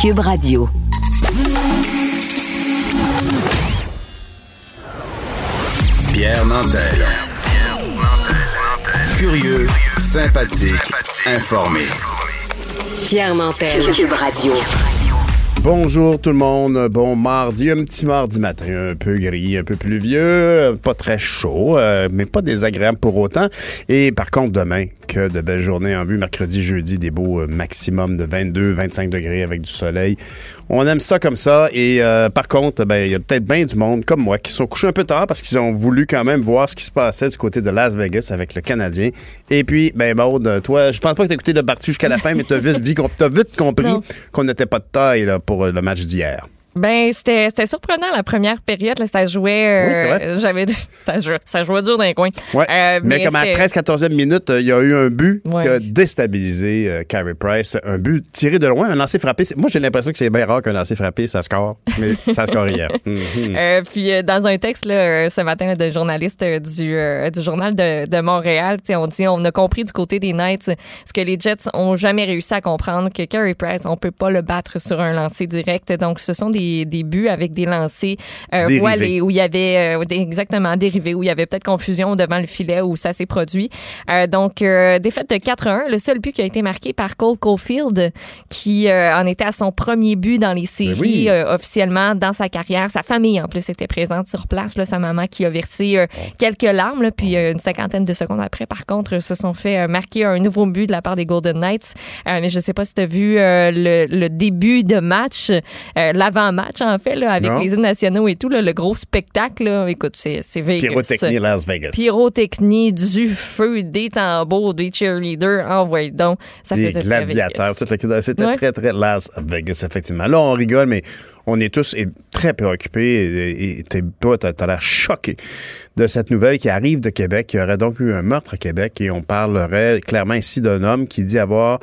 Cube Radio. Pierre Nantel. Curieux, sympathique, informé. Pierre Nantel. Cube Radio. Bonjour tout le monde, bon mardi, un petit mardi matin un peu gris, un peu pluvieux, pas très chaud, euh, mais pas désagréable pour autant. Et par contre demain, que de belles journées en vue, mercredi, jeudi, des beaux euh, maximum de 22, 25 degrés avec du soleil. On aime ça comme ça. Et euh, par contre, ben il y a peut-être bien du monde comme moi qui sont couchés un peu tard parce qu'ils ont voulu quand même voir ce qui se passait du côté de Las Vegas avec le Canadien. Et puis, ben Maude, toi, je pense pas que t'as écouté le parti jusqu'à la fin, mais t'as vite, vite, compris qu'on n'était pas de taille là, pour euh, le match d'hier. Ben, c'était, c'était surprenant la première période. Là, ça jouait. euh, Oui, c'est vrai. J'avais, ça, jouait, ça jouait dur dans les coins. Ouais. Euh, mais, comme à c'était- 13-14e minute, euh, il y a eu un but Ouais. qui a déstabilisé euh, Carey Price. Un but tiré de loin, un lancer frappé. Moi, j'ai l'impression que c'est bien rare qu'un lancer frappé, ça score. Mais ça score hier. Mhm. Puis dans un texte là, ce matin de journaliste du, du journal de, de Montréal, on dit on a compris du côté des Knights ce que les Jets ont jamais réussi à comprendre que Carey Price on peut pas le battre sur un lancer direct. Donc ce sont des, des buts avec des lancers euh, voilés où il y avait euh, exactement dérivés où il y avait peut-être confusion devant le filet où ça s'est produit. Euh, donc euh, défaite de 4-1, le seul but qui a été marqué par Cole Caulfield qui euh, en était à son premier but dans les séries Ben oui. euh, officiellement dans sa carrière. Sa famille, en plus, était présente sur place. Là, sa maman qui a versé quelques larmes. là, puis une cinquantaine de secondes après, par contre, se sont fait marquer un nouveau but de la part des Golden Knights. Mais je sais pas si tu as vu le, le début de match, euh, l'avant-match, en fait, là, avec Non. les hymnes nationaux et tout, là, le gros spectacle. Là, écoute, c'est c'est Vegas. Pyrotechnie Las Vegas. Pyrotechnie, du feu, des tambours, des cheerleaders. Envoyez donc. Ça Des faisait gladiateurs. Vegas. C'était Ouais. très, très Las Vegas, effectivement. Là, on rigole, mais on est tous très préoccupés. Et, toi, t'as as, l'air choqué de cette nouvelle qui arrive de Québec. Il y aurait donc eu un meurtre à Québec et on parlerait clairement ici d'un homme qui dit avoir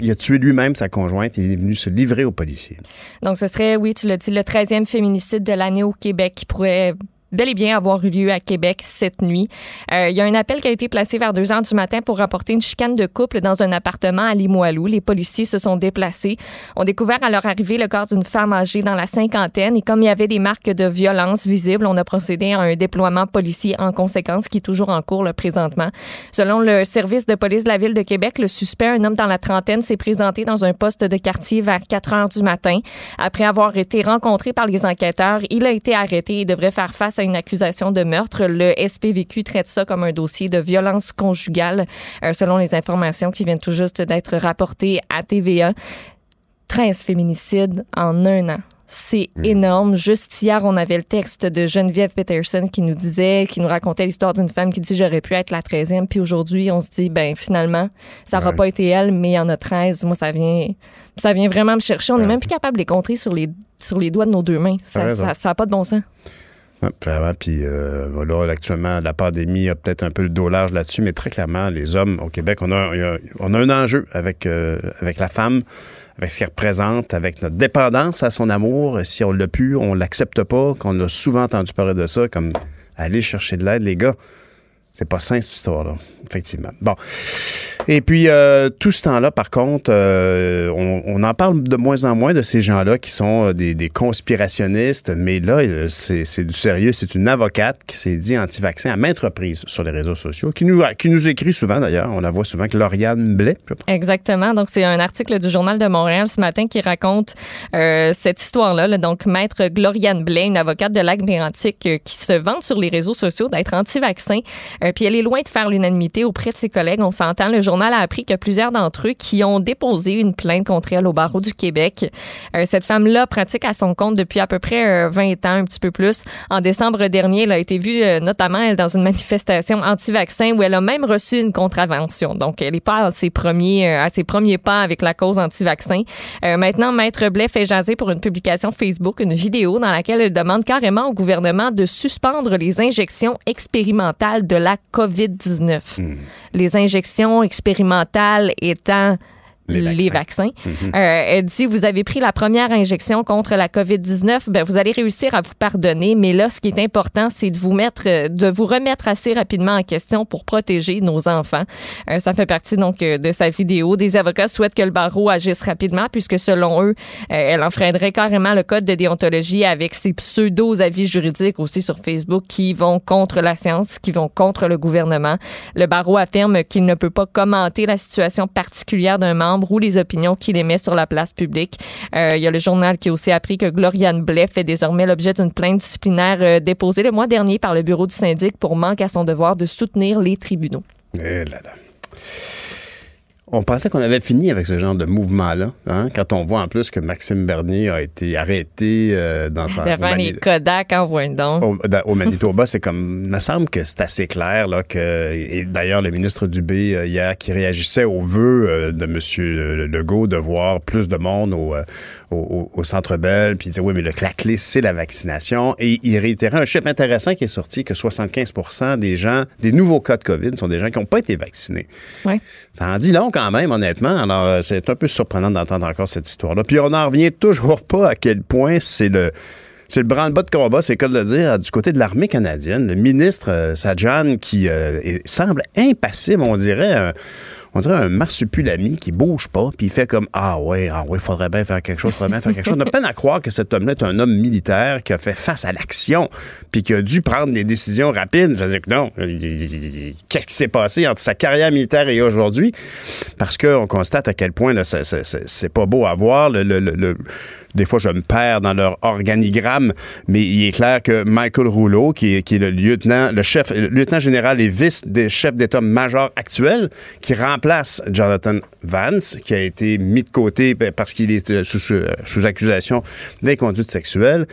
Il a tué lui-même sa conjointe et il est venu se livrer aux policiers. Donc, ce serait, oui, tu l'as dit, le 13e féminicide de l'année au Québec qui pourrait bel et bien avoir eu lieu à Québec cette nuit. Euh, il y a un appel qui a été placé vers 2 heures du matin pour rapporter une chicane de couple dans un appartement à Limoilou. Les policiers se sont déplacés, ont découvert à leur arrivée le corps d'une femme âgée dans la cinquantaine et comme il y avait des marques de violence visibles, on a procédé à un déploiement policier en conséquence qui est toujours en cours là, présentement. Selon le service de police de la ville de Québec, le suspect, un homme dans la trentaine, s'est présenté dans un poste de quartier vers 4 heures du matin. Après avoir été rencontré par les enquêteurs, il a été arrêté et devrait faire face à une accusation de meurtre. Le SPVQ traite ça comme un dossier de violence conjugale, euh, selon les informations qui viennent tout juste d'être rapportées à TVA. 13 féminicides en un an. C'est énorme. Juste hier, on avait le texte de Geneviève Peterson qui nous disait, qui nous racontait l'histoire d'une femme qui dit j'aurais pu être la 13e. Puis aujourd'hui, on se dit, ben finalement, ça n'aura Ouais. pas été elle, mais il y en a 13. Moi, ça vient, ça vient vraiment me chercher. On n'est Ouais. même plus capable de les compter sur les, sur les doigts de nos deux mains. Ça n'a ça, pas de bon sens. Puis euh, actuellement, la pandémie a peut-être un peu le dos là-dessus, mais très clairement, les hommes au Québec, on a, un enjeu avec, euh, avec la femme, avec ce qu'elle représente, avec notre dépendance à son amour. Si on l'a pu, on l'accepte pas, qu'on a souvent entendu parler de ça, comme aller chercher de l'aide, les gars. C'est pas sain, cette histoire-là, effectivement. Bon. Et puis, euh, tout ce temps-là, par contre, euh, on, on en parle de moins en moins de ces gens-là qui sont euh, des, des conspirationnistes, mais là, euh, c'est du sérieux. C'est une avocate qui s'est dit anti-vaccin à maintes reprises sur les réseaux sociaux, qui nous, qui nous écrit souvent d'ailleurs. On la voit souvent que Lauriane Blais. Exactement. Donc, c'est un article du Journal de Montréal ce matin qui raconte euh, cette histoire-là. là. Donc, Maître Gloriane Blais, une avocate de Lac-Mérantic euh, qui se vante sur les réseaux sociaux d'être anti-vaccin. Euh, puis, elle est loin de faire l'unanimité auprès de ses collègues. On s'entend. Le journal a appris a plusieurs d'entre eux qui ont déposé une plainte contre elle au barreau du Québec. Euh, cette femme-là pratique à son compte depuis à peu près euh, 20 ans, un petit peu plus. En décembre dernier, elle a été vue euh, notamment elle, dans une manifestation anti-vaccin où elle a même reçu une contravention. Donc, elle n'est pas à ses premiers, euh, à ses premiers pas avec la cause anti-vaccin. Euh, maintenant, Maître Blais fait jaser pour une publication Facebook une vidéo dans laquelle elle demande carrément au gouvernement de suspendre les injections expérimentales de la COVID-19. Les injections expérimentales étant les, vaccins. Mhm. Euh, elle dit, vous avez pris la première injection contre la COVID-19, ben, vous allez réussir à vous pardonner, mais là, ce qui est important, c'est de vous mettre, euh, de vous remettre assez rapidement en question pour protéger nos enfants. Euh, ça fait partie donc de sa vidéo. Des avocats souhaitent que le barreau agisse rapidement puisque selon eux, elle enfreindrait carrément le code de déontologie avec ses pseudo-avis juridiques aussi sur Facebook qui vont contre la science, qui vont contre le gouvernement. Le barreau affirme qu'il ne peut pas commenter la situation particulière d'un membre ou les opinions qu'il émet sur la place publique. Euh, il y a le journal qui a aussi appris que Gloriane Blais fait désormais l'objet d'une plainte disciplinaire euh, déposée le mois dernier par le bureau du syndic pour manque à son devoir de soutenir les tribunaux. Eh là là. On pensait qu'on avait fini avec ce genre de mouvement-là, hein, quand on voit en plus que Maxime Bernier a été arrêté euh, dans son... Devant les Kodak en donc. Au, au Manitoba, c'est comme... Il me semble que c'est assez clair, là, que... Et d'ailleurs, le ministre Dubé, euh, hier, qui réagissait aux vœux euh, de M. Legault de voir plus de monde au, au, Centre Bell, puis il disait, oui, mais le, la clé, c'est la vaccination. Et il réitérait un chiffre intéressant qui est sorti, que 75% des gens, des nouveaux cas de COVID sont des gens qui n'ont pas été vaccinés. Ouais. Ça en dit long quand même, honnêtement. Alors, euh, c'est un peu surprenant d'entendre encore cette histoire-là. Puis on n'en revient toujours pas à quel point c'est le... C'est le branle-bas de combat, c'est cas de le dire, du côté de l'armée canadienne. Le ministre euh, Sajan qui euh, semble impassible, on dirait on dirait un marsupilami qui bouge pas, puis il fait comme Ah ouais, ah ouais, faudrait bien faire quelque chose, faudrait bien faire quelque chose. On a peine à croire que cet homme-là est un homme militaire qui a fait face à l'action, puis qui a dû prendre des décisions rapides. Je veux que non. Qu'est-ce qui s'est passé entre sa carrière militaire et aujourd'hui? Parce qu'on constate à quel point c'est pas beau à voir. le, le, le des fois, je me perds dans leur organigramme, mais il est clair que Michael Rouleau, qui est, qui est le lieutenant, le chef, le lieutenant général et vice des chefs d'état-major actuel, qui Jonathan Vance, qui a été mis de côté ben, parce qu'il est euh, sous, sous accusation d'inconduite sexuelle,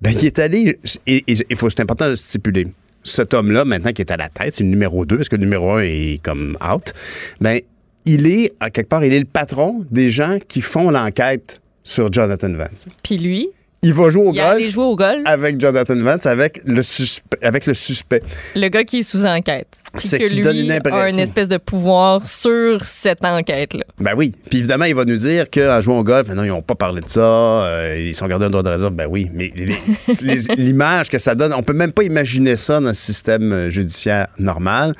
ben, il est allé, et il faut, c'est important de stipuler, cet homme-là, maintenant qui est à la tête, c'est le numéro 2, parce que le numéro 1 est comme out, ben, il est, à quelque part, il est le patron des gens qui font l'enquête sur Jonathan Vance. Puis lui? Il va jouer au, il golf jouer au golf avec Jonathan Vance, avec le, suspect, avec le suspect. Le gars qui est sous enquête. C'est que lui a une espèce de pouvoir sur cette enquête-là. Ben oui. Puis évidemment, il va nous dire qu'en jouant au golf, non, ils n'ont pas parlé de ça, euh, ils sont gardés un droit de réserve. Ben oui. Mais l'image que ça donne, on peut même pas imaginer ça dans le système euh, judiciaire normal.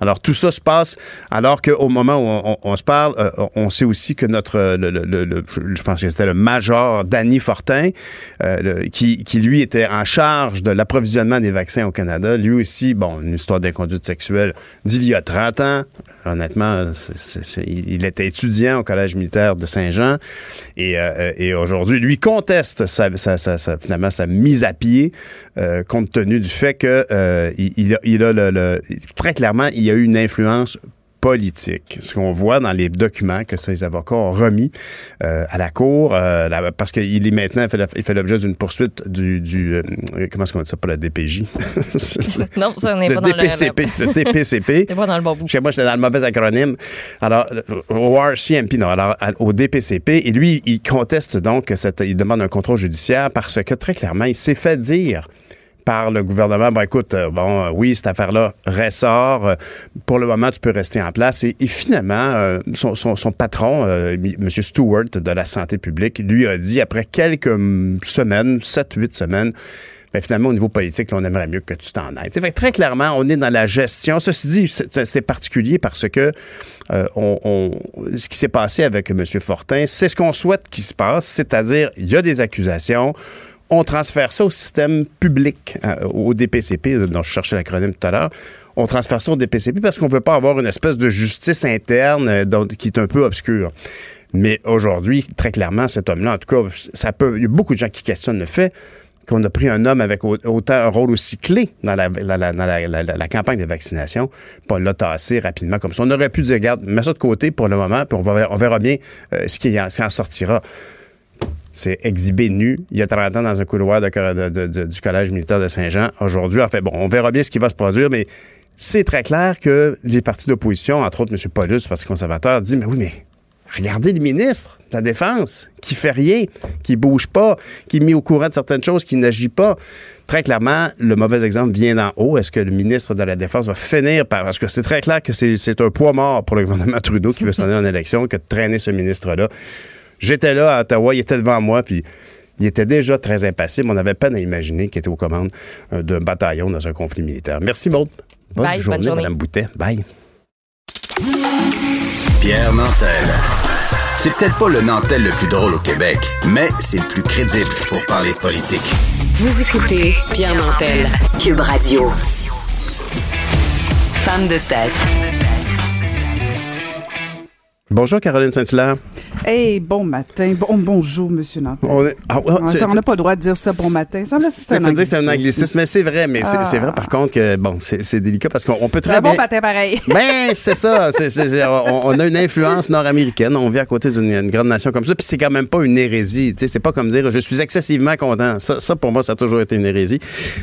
Alors, tout ça se passe alors qu'au moment où on, se parle, euh, on sait aussi que notre, le, je pense que c'était le major Danny Fortin, euh, qui, qui, lui, était en charge de l'approvisionnement des vaccins au Canada. Lui aussi, bon, une histoire d'inconduite sexuelle d'il y a 30 ans. Honnêtement, il était étudiant au Collège militaire de Saint-Jean et, euh, aujourd'hui, lui conteste finalement sa mise à pied compte tenu du fait que il, a, il a le, très clairement, il y a eu une influence politique. Ce qu'on voit dans les documents que ces avocats ont remis euh, à la Cour, euh, parce qu'il est maintenant, il fait l'objet d'une poursuite du, du euh, comment est-ce qu'on dit ça, pas la DPJ? non, ça n'est pas dans DPCP, le... le DPCP. Pas dans le bon bout. Chez moi, j'étais dans le mauvais acronyme. Alors, au RCMP, non, alors au DPCP, et lui, il conteste donc, cette, il demande un contrôle judiciaire parce que très clairement, il s'est fait dire par le gouvernement, ben écoute, euh, bon, euh, oui, cette affaire-là ressort. Euh, pour le moment, tu peux rester en place. Et, finalement, son, patron, M. Stewart de la santé publique, lui a dit, après quelques semaines, 7-8 semaines, ben finalement, au niveau politique, on aimerait mieux que tu t'en ailles. Fait très clairement, on est dans la gestion. Ceci dit, c'est particulier parce que ce qui s'est passé avec M. Fortin, c'est ce qu'on souhaite qu'il se passe, c'est-à-dire, il y a des accusations on transfère ça au système public, euh, au DPCP, dont je cherchais l'acronyme tout à l'heure. On transfère ça au DPCP parce qu'on ne veut pas avoir une espèce de justice interne euh, qui est un peu obscure. Mais aujourd'hui, très clairement, cet homme-là, en tout cas, ça peut. Il y a beaucoup de gens qui questionnent le fait qu'on a pris un homme avec autant un rôle aussi clé dans la, campagne de vaccination, puis on l'a tassé rapidement comme ça. On aurait pu dire, regarde, mets ça de côté pour le moment, puis on, va, verra bien euh, ce qui en sortira c'est exhibé nu il y a 30 ans dans un couloir du Collège militaire de Saint-Jean. Aujourd'hui, en fait, bon, on verra bien ce qui va se produire, mais c'est très clair que les partis d'opposition, entre autres M. Paulus, Parti conservateur, disent, mais oui, mais regardez le ministre de la Défense qui fait rien, qui bouge pas, qui est mis au courant de certaines choses, qui n'agit pas. Très clairement, le mauvais exemple vient d'en haut. Est-ce que le ministre de la Défense va finir par... Parce que c'est très clair que c'est un poids mort pour le gouvernement Trudeau qui veut s'en aller en élection que de traîner ce ministre-là. J'étais là à Ottawa, il était devant moi, puis il était déjà très impassible. On n'avait pas à imaginer qu'il était aux commandes euh, d'un bataillon dans un conflit militaire. Merci, Maud. Bonne, Bye, journée, bonne journée, Mme Boutet. Bye. Pierre Nantel. C'est peut-être pas le Nantel le plus drôle au Québec, mais c'est le plus crédible pour parler de politique. Vous écoutez Pierre Nantel, Cube Radio. Femme de tête. Bonjour, Caroline Saint-Hilaire. Hey, bon matin. Bon, bonjour, Monsieur Nantel. On est- ah, ouais, On n'a pas le droit de dire ça bon matin. Ça c'est un anglicisme, mais c'est vrai, mais c'est- Ah. c'est vrai par contre que, bon, c'est délicat parce qu'on peut très Un bon bien... matin, pareil. Ben, c'est ça. c'est- c'est- c'est- on, on a une influence nord-américaine. On vit à côté d'une une grande nation comme ça. Puis c'est quand même pas une hérésie. Tu sais, c'est pas comme dire je suis excessivement content. Ça, ça, pour moi, ça a toujours été une hérésie.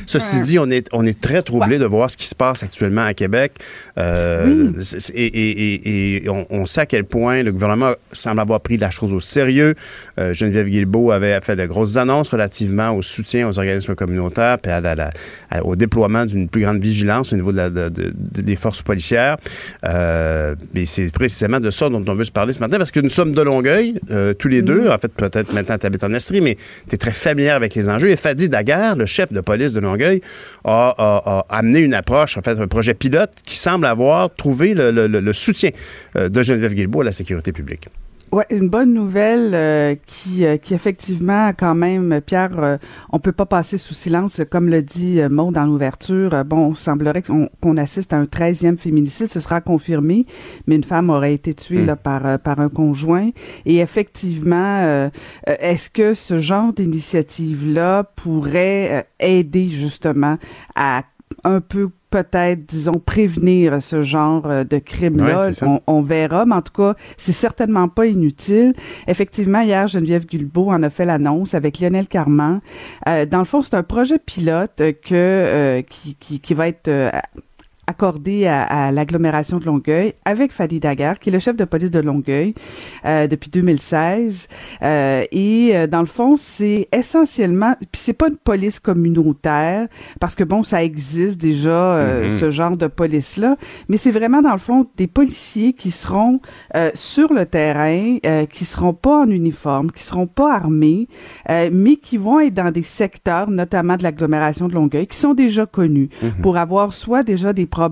Ceci dit, on est, on est très troublé de voir ce qui se passe actuellement à Québec. Euh, c'est- c'est- et et- et- et on, on sait à quel point le gouvernement semble avoir pris la chose au sérieux. Euh, Geneviève Guilbeault avait fait de grosses annonces relativement au soutien aux organismes communautaires puis au déploiement d'une plus grande vigilance au niveau des forces policières. Euh, c'est précisément de ça dont on veut se parler ce matin parce que nous sommes de Longueuil, euh, tous les deux. En fait, peut-être maintenant tu habites en Estrie, mais tu es très familière avec les enjeux. Et Fadi Daguerre, le chef de police de Longueuil, a, amené une approche, en fait, un projet pilote qui semble avoir trouvé le, le- soutien de Geneviève Guilbeault la sécurité publique. Ouais, une bonne nouvelle euh, qui, euh, qui effectivement, quand même, Pierre, euh, on peut pas passer sous silence, comme le dit euh, Maud dans l'ouverture. bon, il semblerait qu'on assiste à un 13e féminicide, ce sera confirmé, mais une femme aurait été tuée Mm. là, par, par un conjoint. Et effectivement, est-ce que ce genre d'initiative-là pourrait aider justement à un peu peut-être, disons, prévenir ce genre euh, de crime-là. Ouais, on, on verra, mais en tout cas, c'est certainement pas inutile. Effectivement, hier, Geneviève Guilbeault en a fait l'annonce avec Lionel Carman. Euh, dans le fond, c'est un projet pilote euh, que euh, qui, qui, qui va être accordé à, à l'agglomération de Longueuil avec Fadi Daguerre, qui est le chef de police de Longueuil euh, depuis 2016. Euh, et euh, dans le fond, c'est essentiellement, puis c'est pas une police communautaire, parce que bon, ça existe déjà euh, Mhm. ce genre de police-là, mais c'est vraiment dans le fond des policiers qui seront sur le terrain, qui seront pas en uniforme, qui seront pas armés, mais qui vont être dans des secteurs, notamment de l'agglomération de Longueuil, qui sont déjà connus pour avoir soit déjà des problèmes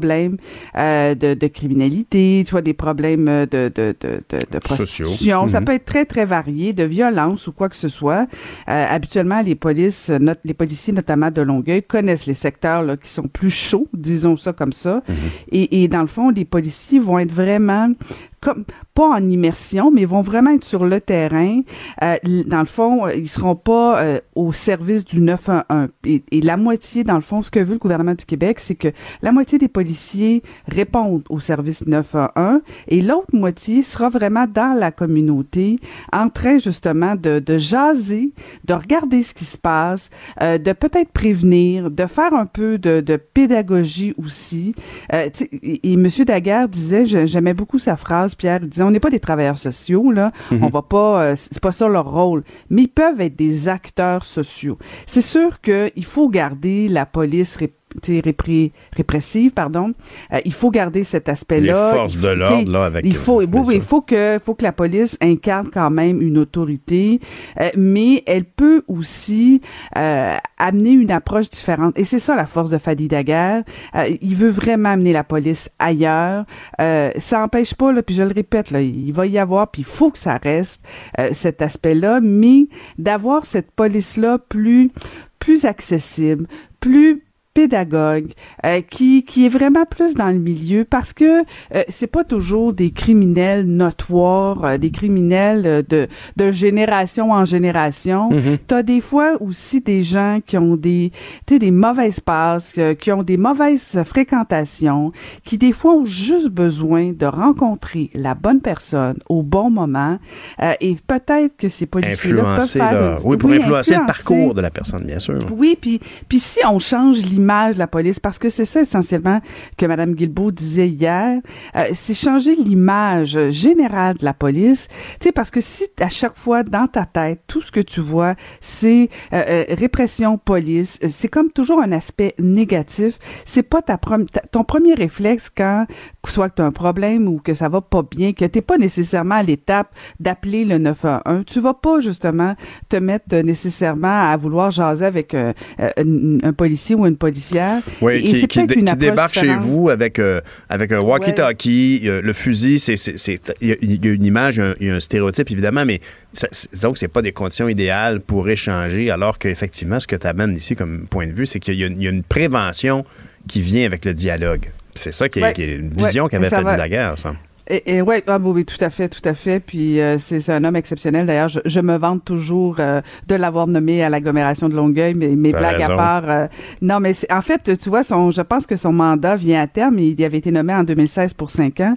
euh, de, de criminalité, soit des problèmes euh, de, de, de, prostitution. Ça Mhm. peut être très, très varié, de violence ou quoi que ce soit. Euh, habituellement, les polices, not- les policiers notamment de Longueuil connaissent les secteurs là, qui sont plus chauds, disons ça comme ça. Et, et dans le fond, les policiers vont être vraiment comme pas en immersion, mais vont vraiment être sur le terrain. Euh, dans le fond, ils seront pas euh, au service du 911. Et, et la moitié, dans le fond, ce que veut le gouvernement du Québec, c'est que la moitié des policiers répondent au service 911 et l'autre moitié sera vraiment dans la communauté, en train justement de, de jaser, de regarder ce qui se passe, euh, de peut-être prévenir, de faire un peu de, de pédagogie aussi. Euh, et, et M. Daguerre disait, j'aimais beaucoup sa phrase, Pierre, il disait, on n'est pas des travailleurs sociaux, là, on va pas, euh, c'est pas ça leur rôle, mais ils peuvent être des acteurs sociaux. C'est sûr qu'il faut garder la police ré- répré- répressive, pardon. Euh, il faut garder cet aspect-là. Les forces de l'ordre, là, avec, Il faut, euh, oui, il faut que, faut que la police incarne quand même une autorité, euh, mais elle peut aussi euh, amener une approche différente. Et c'est ça la force de Fadi Daguerre. Euh, il veut vraiment amener la police ailleurs. Euh, ça empêche pas, là, puis je le répète, là, il va y avoir, puis il faut que ça reste euh, cet aspect-là, mais d'avoir cette police-là plus, plus accessible, plus pédagogue euh, qui qui est vraiment plus dans le milieu parce que euh, c'est pas toujours des criminels notoires euh, des criminels euh, de de génération en génération Mhm. t'as des fois aussi des gens qui ont des tu des mauvaises passes qui ont des mauvaises fréquentations qui des fois ont juste besoin de rencontrer la bonne personne au bon moment et peut-être que ces policiers là peuvent Influencer, faire là. une- Oui, pour influencer le parcours de la personne, bien sûr. oui, puis puis si on change l'image l'image de la police, parce que c'est ça essentiellement que Mme Guilbeault disait hier, euh, c'est changer l'image générale de la police, tu sais, parce que si à chaque fois dans ta tête, tout ce que tu vois, c'est euh, euh, répression, police, c'est comme toujours un aspect négatif, c'est pas ta, ton premier réflexe quand soit que tu as un problème ou que ça va pas bien, que t'es pas nécessairement à l'étape d'appeler le 911, tu vas pas justement te mettre nécessairement à vouloir jaser avec un, un policier ou une policière. Oui, et, qui, qui, qui débarque chez vous avec, euh, avec un walkie-talkie, le fusil, c'est, il y, a une image, il y a un, stéréotype évidemment, mais disons que c'est pas des conditions idéales pour échanger, alors qu'effectivement, ce que tu amènes ici comme point de vue, c'est qu'il y, a une prévention qui vient avec le dialogue. C'est ça qui est, une vision qu'avait fait la guerre, ça. Et, et ouais, ah, oui, tout à fait, tout à fait. Puis euh, c'est un homme exceptionnel. D'ailleurs, je, je, me vante toujours euh, de l'avoir nommé à l'agglomération de Longueuil, mais mes blagues à part. Euh, non, mais en fait, tu vois, son, je pense que son mandat vient à terme. Il avait été nommé en 2016 pour cinq ans.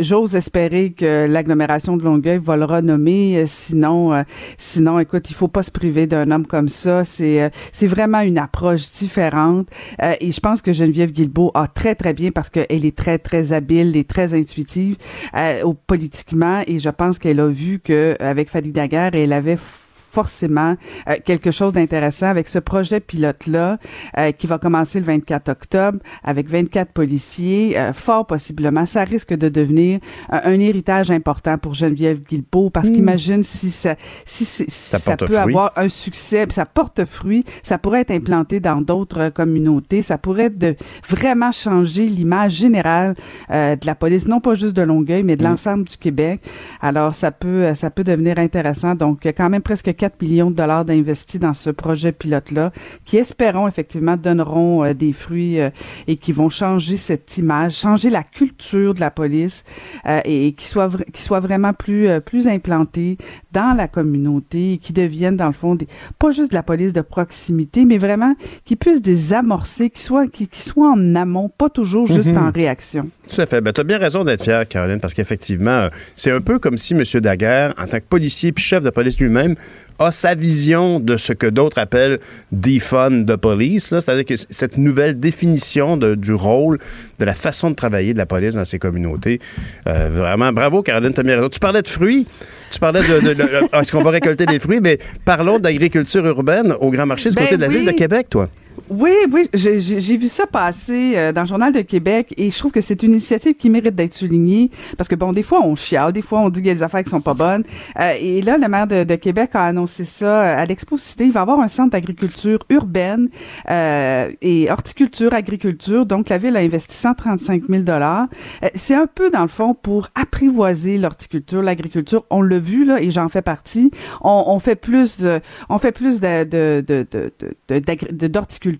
J'ose espérer que l'agglomération de Longueuil va le renommer. sinon, sinon, écoute, il faut pas se priver d'un homme comme ça. C'est c'est vraiment une approche différente. et je pense que Geneviève Guilbeault a très très bien parce qu'elle est très très habile et très intuitive euh, politiquement et je pense qu'elle a vu que avec Fadi Daguerre, elle avait forcément euh, quelque chose d'intéressant avec ce projet pilote-là euh, qui va commencer le 24 octobre avec 24 policiers. Euh, fort possiblement, ça risque de devenir un héritage important pour Geneviève Guilbeault parce hmm. qu'imagine si ça, si, ça, peut avoir un succès, ça porte fruit, ça pourrait être implanté dans d'autres communautés, ça pourrait de vraiment changer l'image générale de la police, non pas juste de Longueuil, mais de hmm. l'ensemble du Québec. Alors ça peut, ça peut devenir intéressant. Donc quand même presque 4 millions de dollars d'investis dans ce projet pilote-là, qui espérons effectivement donneront euh, des fruits euh, et qui vont changer cette image, changer la culture de la police euh, et, qui soit qui soit vraiment plus plus implantée dans la communauté et qui deviennent dans le fond des, pas juste de la police de proximité, mais vraiment qui puissent désamorcer, qui soit qui, qui soit en amont, pas toujours juste mhm. en réaction. Tout à fait. Ben, tu as bien raison d'être fière, Caroline, parce qu'effectivement, c'est un peu comme si M. Daguerre, en tant que policier puis chef de police lui-même, a sa vision de ce que d'autres appellent defund de police, c'est-à-dire que cette nouvelle définition du rôle, de la façon de travailler de la police dans ces communautés. Euh, vraiment, bravo, Caroline, tu Tu parlais de fruits. Tu parlais de, est-ce qu'on va récolter des fruits, mais parlons d'agriculture urbaine au Grand Marché du ben côté de la ville de Québec, toi. Oui, oui, j'ai vu ça passer euh, dans le Journal de Québec et je trouve que c'est une initiative qui mérite d'être soulignée parce que, bon, des fois, on chiale, des fois, on dit qu'il y a des affaires qui sont pas bonnes. Euh, et là, le maire de, Québec a annoncé ça euh, à l'Expo Cité. Il va avoir un centre d'agriculture urbaine et horticulture, agriculture. Donc, la ville a investi 135 000 C'est un peu, dans le fond, pour apprivoiser l'horticulture, l'agriculture. On l'a vu, là, et j'en fais partie. On, on, fait plus de, on fait plus de, de, de,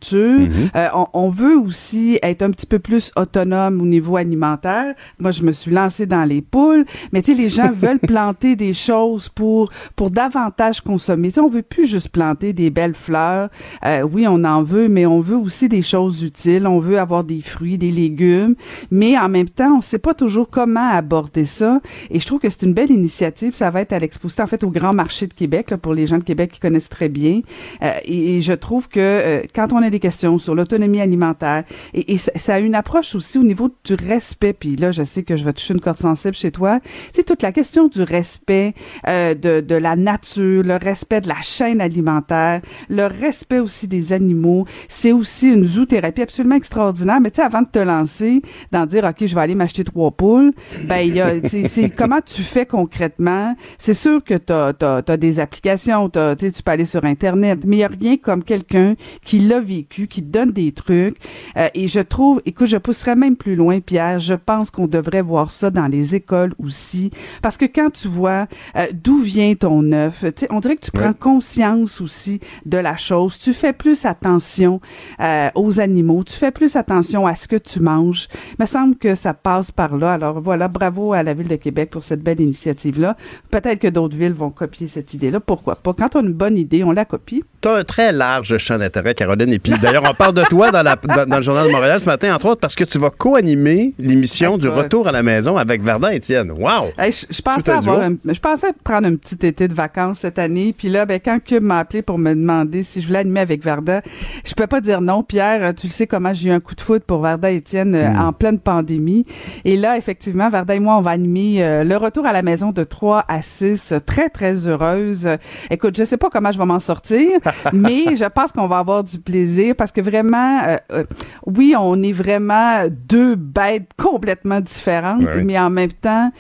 Mhm. Euh, on, veut aussi être un petit peu plus autonome au niveau alimentaire. Moi, je me suis lancée dans les poules, mais tu sais, les gens veulent planter des choses pour pour davantage consommer. Tu sais, on veut plus juste planter des belles fleurs. Euh, oui, on en veut, mais on veut aussi des choses utiles. On veut avoir des fruits, des légumes, mais en même temps, on sait pas toujours comment aborder ça. Et je trouve que c'est une belle initiative. Ça va être à l'exposition, en fait, au Grand Marché de Québec, là, pour les gens de Québec qui connaissent très bien. Euh, et, je trouve que quand on a des questions sur l'autonomie alimentaire. Et, ça, a une approche aussi au niveau du respect. Puis là, je sais que je vais toucher une corde sensible chez toi. C'est toute la question du respect euh, de, de la nature, le respect de la chaîne alimentaire, le respect aussi des animaux. C'est aussi une zoothérapie absolument extraordinaire. Mais tu sais, avant de te lancer, d'en dire, OK, je vais aller m'acheter trois poules, ben, il y a, c'est comment tu fais concrètement? C'est sûr que tu as, des applications, as, tu peux aller sur Internet, mais il n'y a rien comme quelqu'un qui l'a vécu, qui donne des trucs. Euh, et je trouve, écoute, je pousserais même plus loin, Pierre. Je pense qu'on devrait voir ça dans les écoles aussi, parce que quand tu vois euh, d'où vient ton œuf, on dirait que tu prends conscience aussi de la chose. Tu fais plus attention euh, aux animaux, tu fais plus attention à ce que tu manges. Il me semble que ça passe par là. Alors voilà, bravo à la ville de Québec pour cette belle initiative-là. Peut-être que d'autres villes vont copier cette idée-là. Pourquoi pas? Quand on a une bonne idée, on la copie. as un très large champ d'intérêt, Caroline. Et puis d'ailleurs, on parle de toi dans, la, dans, le Journal de Montréal ce matin, entre autres, parce que tu vas co-animer l'émission du Retour à la maison avec Verdun Étienne. Wow! je, pensais avoir je pensais prendre un petit été de vacances cette année. Puis là, ben, quand Cube m'a appelé pour me demander si je voulais animer avec Verdun, je peux pas dire non. Pierre, tu le sais comment j'ai eu un coup de foot pour Verdun Étienne euh, hmm. en pleine pandémie. Et là, effectivement, Verdun et moi, on va animer euh, le retour à la maison de 3 à 6. Très, très heureuse. Écoute, je sais pas comment je vais m'en sortir, mais je pense qu'on va avoir du plaisir parce que vraiment, euh, oui, on est vraiment deux bêtes complètement différentes, mais en même temps,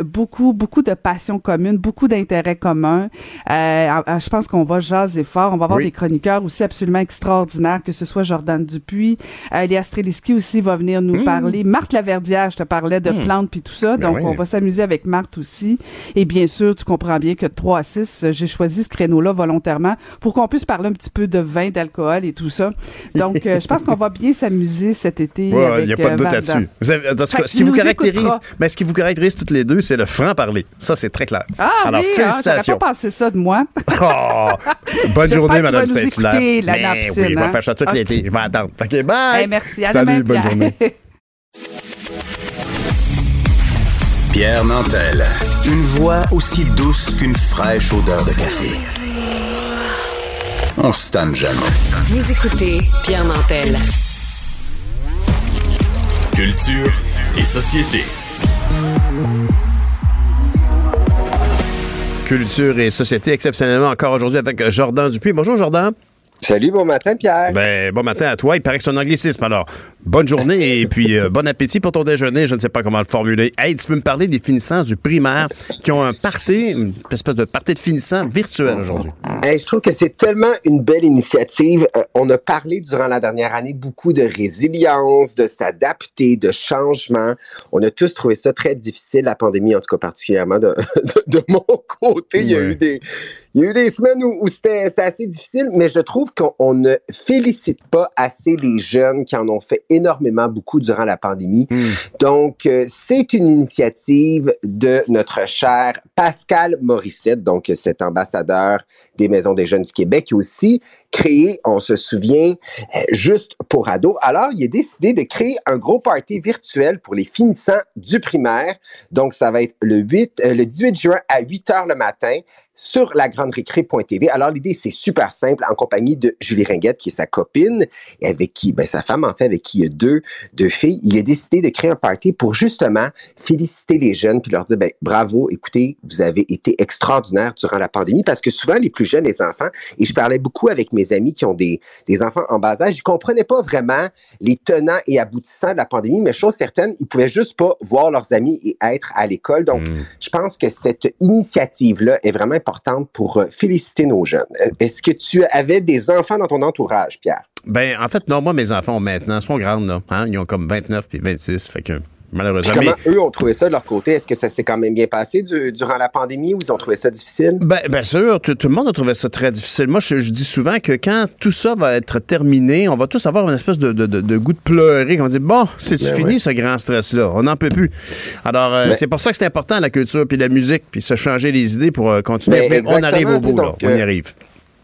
beaucoup, beaucoup de passions communes, beaucoup d'intérêts communs. je pense qu'on va jaser fort. On va avoir des chroniqueurs aussi absolument extraordinaires, que ce soit Jordan Dupuis, Elias Streliski aussi va venir nous hmm. parler. Marc Laverdière, je te parlais de hmm. plantes puis tout ça. Ben donc, on va s'amuser avec Marc aussi. Et bien sûr, tu comprends bien que 3 à 6, j'ai choisi ce créneau-là volontairement pour qu'on puisse parler un petit peu de vin, d'alcool et tout ça. Donc, euh, je pense qu'on va bien s'amuser cet été. Il n'y a pas de euh, doute là-dessus. ce qui vous caractérise, mais ce qui vous caractérise toutes les deux, c'est le franc-parler. Ça, c'est très clair. Ah Alors, oui, hein, félicitations. pas pensé ça de moi. oh, bonne journée, Madame Saint-Hilaire. La ben, oui, je vais faire ça tout l'été. Je vais attendre. OK, bye. merci. À Salut, bonne journée. Pierre Nantel. Une voix aussi douce qu'une fraîche odeur de café. On se tanne jamais. Vous écoutez Pierre Nantel. Culture et société. Culture et société, exceptionnellement encore aujourd'hui avec Jordan Dupuis. Bonjour Jordan. Salut, bon matin, Pierre. Ben, bon matin à toi. Il paraît que c'est un anglicisme. Alors, bonne journée et puis euh, bon appétit pour ton déjeuner. Je ne sais pas comment le formuler. Hey, tu peux me parler des finissants du primaire qui ont un party, une espèce de party de finissants virtuel aujourd'hui? Hey, je trouve que c'est tellement une belle initiative. Euh, on a parlé durant la dernière année beaucoup de résilience, de s'adapter, de changement. On a tous trouvé ça très difficile, la pandémie, en tout cas particulièrement de, de, mon côté. Il y a eu des, il y a eu des semaines où, où c'était assez difficile, mais je trouve qu'on ne félicite pas assez les jeunes qui en ont fait énormément beaucoup durant la pandémie. Hmm. Donc, euh, c'est une initiative de notre cher Pascal Morissette, donc cet ambassadeur des Maisons des Jeunes du Québec, qui aussi créé, on se souvient, euh, juste pour ados. Alors, il a décidé de créer un gros party virtuel pour les finissants du primaire. Donc, ça va être le 8, euh, le 18 juin à 8 heures le matin sur la grande récré.tv. Alors, l'idée, c'est super simple, en compagnie de Julie Ringuette, qui est sa copine, et avec qui, ben, sa femme, en fait, avec qui il y a deux, deux filles. Il a décidé de créer un party pour justement féliciter les jeunes, puis leur dire, ben, bravo, écoutez, vous avez été extraordinaires durant la pandémie, parce que souvent, les plus jeunes, les enfants, et je parlais beaucoup avec mes amis qui ont des, des enfants en bas âge, ils comprenaient pas vraiment les tenants et aboutissants de la pandémie, mais chose certaine, ils pouvaient juste pas voir leurs amis et être à l'école. Donc, hmm. je pense que cette initiative-là est vraiment importante pour euh, féliciter nos jeunes. Euh, est-ce que tu avais des enfants dans ton entourage, Pierre? Ben, en fait, non, moi, mes enfants maintenant sont grandes, là. Hein? Ils ont comme 29 puis 26. Fait que malheureusement. comment eux ont trouvé ça de leur côté? Est-ce que ça s'est quand même bien passé durant la pandémie ou ils ont trouvé ça difficile? Ben, bien sûr, tout, le monde a trouvé ça très difficile. Moi, je, dis souvent que quand tout ça va être terminé, on va tous avoir une espèce de, goût de pleurer. On va dire, bon, c'est ben fini ce grand stress-là? On n'en peut plus. Alors, euh, ben c'est pour ça que c'est important la culture, puis la musique, puis se changer les idées pour euh, continuer. Ben, on arrive au bout, là. On y euh, arrive.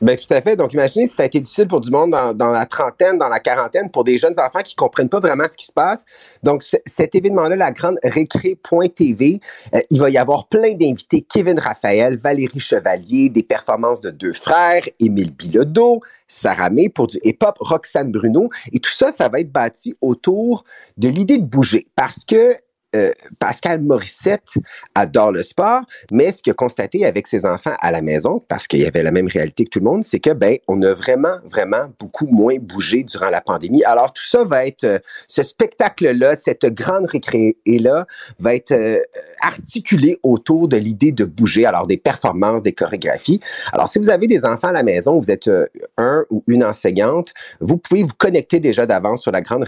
Ben tout à fait. Donc imaginez si ça a été difficile pour du monde dans, la trentaine, dans la quarantaine, pour des jeunes enfants qui comprennent pas vraiment ce qui se passe. Donc cet événement-là, la grande récré.tv, euh, il va y avoir plein d'invités. Kevin Raphaël, Valérie Chevalier, des performances de deux frères, Émile Bilodeau, Sarah May pour du hip-hop, Roxane Bruno. Et tout ça, ça va être bâti autour de l'idée de bouger. Parce que euh, Pascal Morissette adore le sport, mais ce qu'il a constaté avec ses enfants à la maison, parce qu'il y avait la même réalité que tout le monde, c'est que ben on a vraiment vraiment beaucoup moins bougé durant la pandémie. Alors tout ça va être euh, ce spectacle-là, cette grande récré là, va être euh, articulé autour de l'idée de bouger. Alors des performances, des chorégraphies. Alors si vous avez des enfants à la maison, vous êtes un ou une enseignante, vous pouvez vous connecter déjà d'avance sur la grande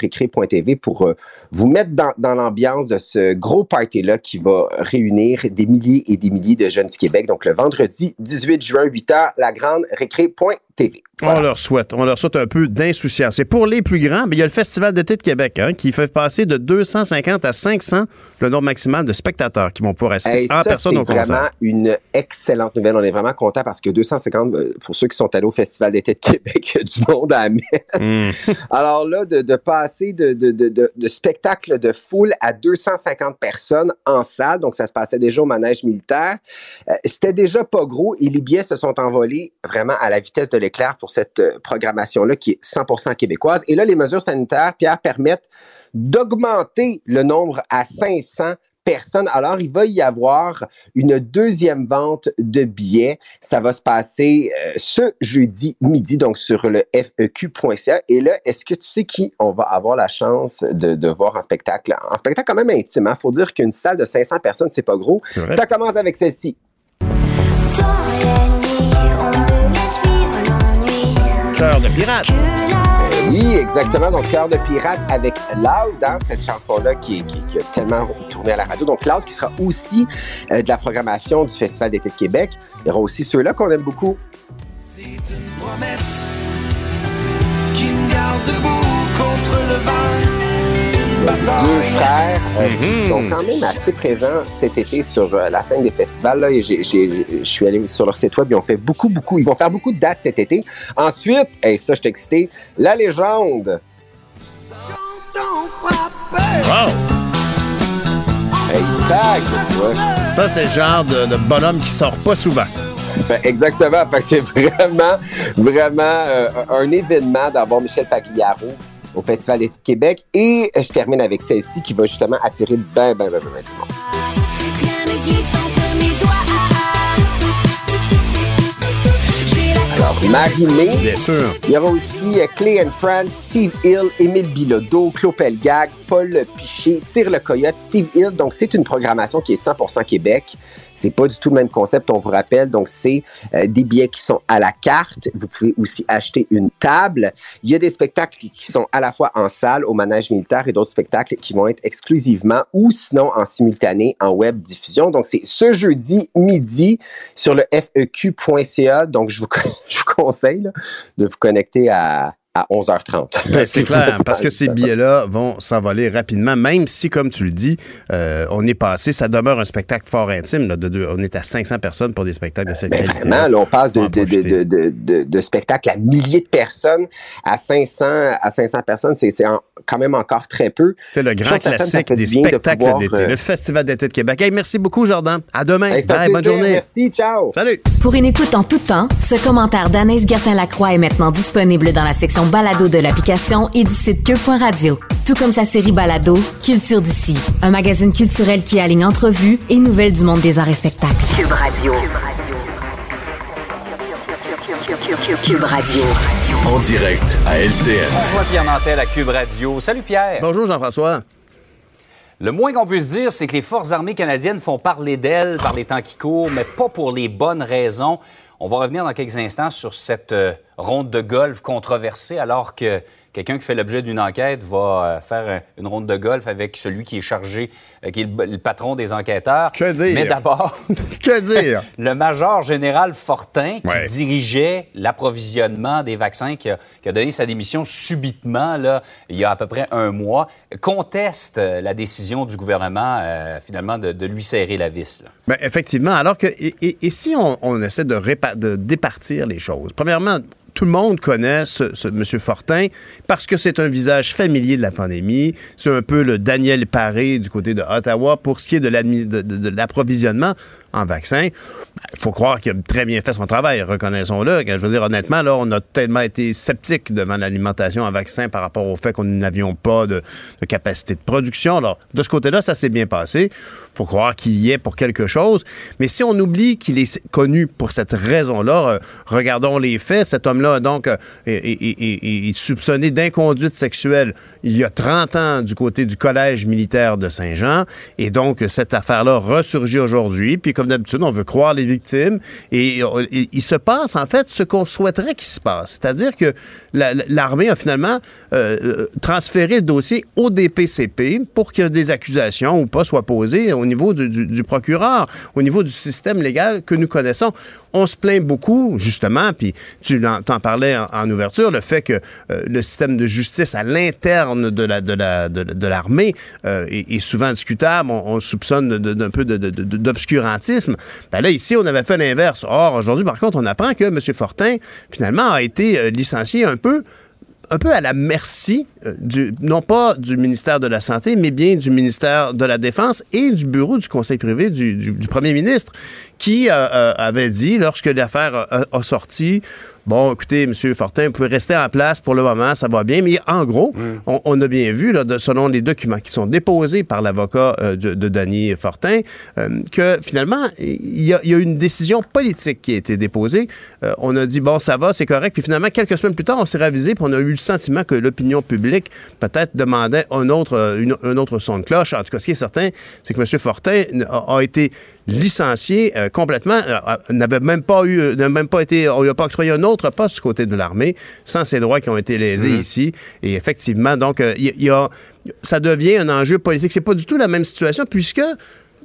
pour vous mettre dans, dans l'ambiance de ce gros party-là qui va réunir des milliers et des milliers de jeunes du Québec. Donc, le vendredi 18 juin, 8h, la grande récré.tv. TV. On leur souhaite. On leur souhaite un peu d'insouciance. Et pour les plus grands, ben, il y a le Festival d'été de Québec hein, qui fait passer de 250 à 500 le nombre maximal de spectateurs qui vont pouvoir assister Hey, en ça, personne au C'est vraiment concert. une excellente nouvelle. On est vraiment content parce que 250, euh, pour ceux qui sont allés au Festival d'été de Québec, il y a du monde à la messe. Mm. Alors là, de, de passer de, de, de, spectacle de foule à 250 personnes en salle, donc ça se passait déjà au manège militaire, euh, c'était déjà pas gros et les billets se sont envolés vraiment à la vitesse de l'éclair pour cette euh, programmation-là qui est 100% québécoise. Et là, les mesures sanitaires, Pierre, permettent d'augmenter le nombre à 500 personnes. Alors, il va y avoir une deuxième vente de billets. Ça va se passer euh, ce jeudi midi, donc sur le feq.ca. Et là, est-ce que tu sais qui on va avoir la chance de, de voir en spectacle? En spectacle quand même intime. Il faut dire qu'une salle de 500 personnes, c'est pas gros. Ça commence avec celle-ci. De pirate. Oui, exactement. Donc, Cœur de pirate avec Loud, hein, cette chanson-là qui, qui- qui a tellement tourné à la radio. Donc, Loud qui sera aussi euh, de la programmation du Festival d'été de Québec. Il y aura aussi ceux-là qu'on aime beaucoup. C'est une promesse qui me garde debout contre le vent. Deux frères euh, qui Mhm. sont quand même assez présents cet été sur euh, la scène des festivals. Je suis allé sur leur site web, ils ont fait beaucoup, beaucoup. Ils vont faire beaucoup de dates cet été. Ensuite, et ça, je excité, la légende. Wow! Ça, c'est le genre de, de bonhomme qui sort pas souvent. Ben, exactement. C'est vraiment, vraiment euh, un événement d'avoir Michel Pagliaro au Festival d'été de Québec. Et euh, je termine avec celle-ci qui va justement attirer ben, ben, ben, ben, ben du monde. Alors, Marie-Mé. Bien sûr. Il y aura aussi euh, Clay and Friends, Steve Hill, Émile Bilodeau, Claude Pelgag, Paul Piché, Tire le Coyote, Steve Hill. Donc, c'est une programmation qui est 100% Québec. C'est pas du tout le même concept, on vous rappelle. Donc, c'est euh, des billets qui sont à la carte. Vous pouvez aussi acheter une table. Il y a des spectacles qui sont à la fois en salle, au manège militaire et d'autres spectacles qui vont être exclusivement ou sinon en simultané en web diffusion. Donc, c'est ce jeudi midi sur le feq.ca. Donc, je vous, je vous conseille là, de vous connecter à, à 11h30. Ben, c'est clair, parce que ces billets-là vont s'envoler rapidement, même si, comme tu le dis, euh, on est passé, ça demeure un spectacle fort intime. Là, de, de- on est à 500 personnes pour des spectacles de cette Ben, qualité. vraiment, là, on passe de, Faut en de, de, profiter. de, de, de spectacles à milliers de personnes à 500, à 500 personnes. C'est quand même encore très peu. C'est le grand classique des spectacles d'été, euh, le Festival d'été de Québec. Hey, merci beaucoup, Jordan. À demain. Bye, bonne journée. Merci, ciao. Salut. Pour une écoute en tout temps, ce commentaire d'Anaïs Gertin-Lacroix est maintenant disponible dans la section balado de l'application et du site cube.radio. Tout comme sa série balado, Culture d'ici, un magazine culturel qui aligne entrevues et nouvelles du monde des arts et spectacles. Cube Radio. Cube Radio. En direct à LCN. Moi, Pierre Nantel à Cube Radio. Salut Pierre. Bonjour, Jean-François. Le moins qu'on puisse dire, c'est que les forces armées canadiennes font parler d'elles par les temps qui courent, mais pas pour les bonnes raisons. On va revenir dans quelques instants sur cette euh, ronde de golf controversée alors que quelqu'un qui fait l'objet d'une enquête va euh, faire euh, une ronde de golf avec celui qui est chargé, euh, qui est le, le patron des enquêteurs. Que dire? Mais d'abord, Que dire? le major général Fortin, qui Ouais. dirigeait l'approvisionnement des vaccins, qui a, qui a donné sa démission subitement, là, il y a à peu près un mois, conteste la décision du gouvernement, euh, finalement, de, de lui serrer la vis. là. Ben, effectivement. Alors que, et, et- et si on, on essaie de, de départir les choses? Premièrement, tout le monde connaît ce, M. Fortin parce que c'est un visage familier de la pandémie. C'est un peu le Daniel Paré du côté de Ottawa pour ce qui est de l'approvisionnement en vaccins. Il faut croire qu'il a très bien fait son travail, reconnaissons-le. Je veux dire, honnêtement, là, on a tellement été sceptiques devant l'alimentation en vaccins par rapport au fait qu'on n'avions pas de, capacité de production. Alors, de ce côté-là, ça s'est bien passé. faut croire qu'il y est pour quelque chose. Mais si on oublie qu'il est connu pour cette raison-là, euh, regardons les faits. Cet homme-là, donc, euh, est soupçonné d'inconduite sexuelle il y a 30 ans du côté du Collège militaire de Saint-Jean. Et donc, cette affaire-là ressurgit aujourd'hui. Puis, comme d'habitude, on veut croire les victimes. Et euh, il il se passe, en fait, ce qu'on souhaiterait qu'il se passe. C'est-à-dire que la- la- l'armée a finalement euh, euh, transféré le dossier au DPCP pour que des accusations ou pas soient posées au niveau du procureur, au niveau du système légal que nous connaissons. On se plaint beaucoup, justement, puis tu en, t'en parlais en, ouverture, le fait que euh, le système de justice à l'interne de la de la de, de l'armée euh, est, souvent discutable. On, soupçonne d'un peu d'obscurantisme. Ben là, ici, on avait fait l'inverse. Or, aujourd'hui, par contre, on apprend que M. Fortin, finalement, a été euh, licencié un peu à la merci, non pas du ministère de la Santé, mais bien du ministère de la Défense et du bureau du Conseil privé du premier ministre, qui euh, euh, avait dit, lorsque l'affaire a, a sorti, bon, écoutez, M. Fortin, vous pouvez rester en place pour le moment, ça va bien, mais en gros, on, on a bien vu, là, de- selon les documents qui sont déposés par l'avocat euh, de, de Danny Fortin, euh, que finalement, il y, a, il y a une décision politique qui a été déposée. Euh, on a dit, bon, ça va, c'est correct. Puis finalement, quelques semaines plus tard, on s'est ravisé, puis on a eu le sentiment que l'opinion publique peut-être demandait un autre, une- un autre son de cloche. En tout cas, ce qui est certain, c'est que M. Fortin a, a été licencié euh, complètement, euh, euh, n'avait même pas eu, n'a même pas été, on lui a pas octroyé un autre poste du côté de l'armée, sans ses droits qui ont été lésés ici. Et effectivement, donc, il y, il y a, ça devient un enjeu politique. C'est pas du tout la même situation, puisque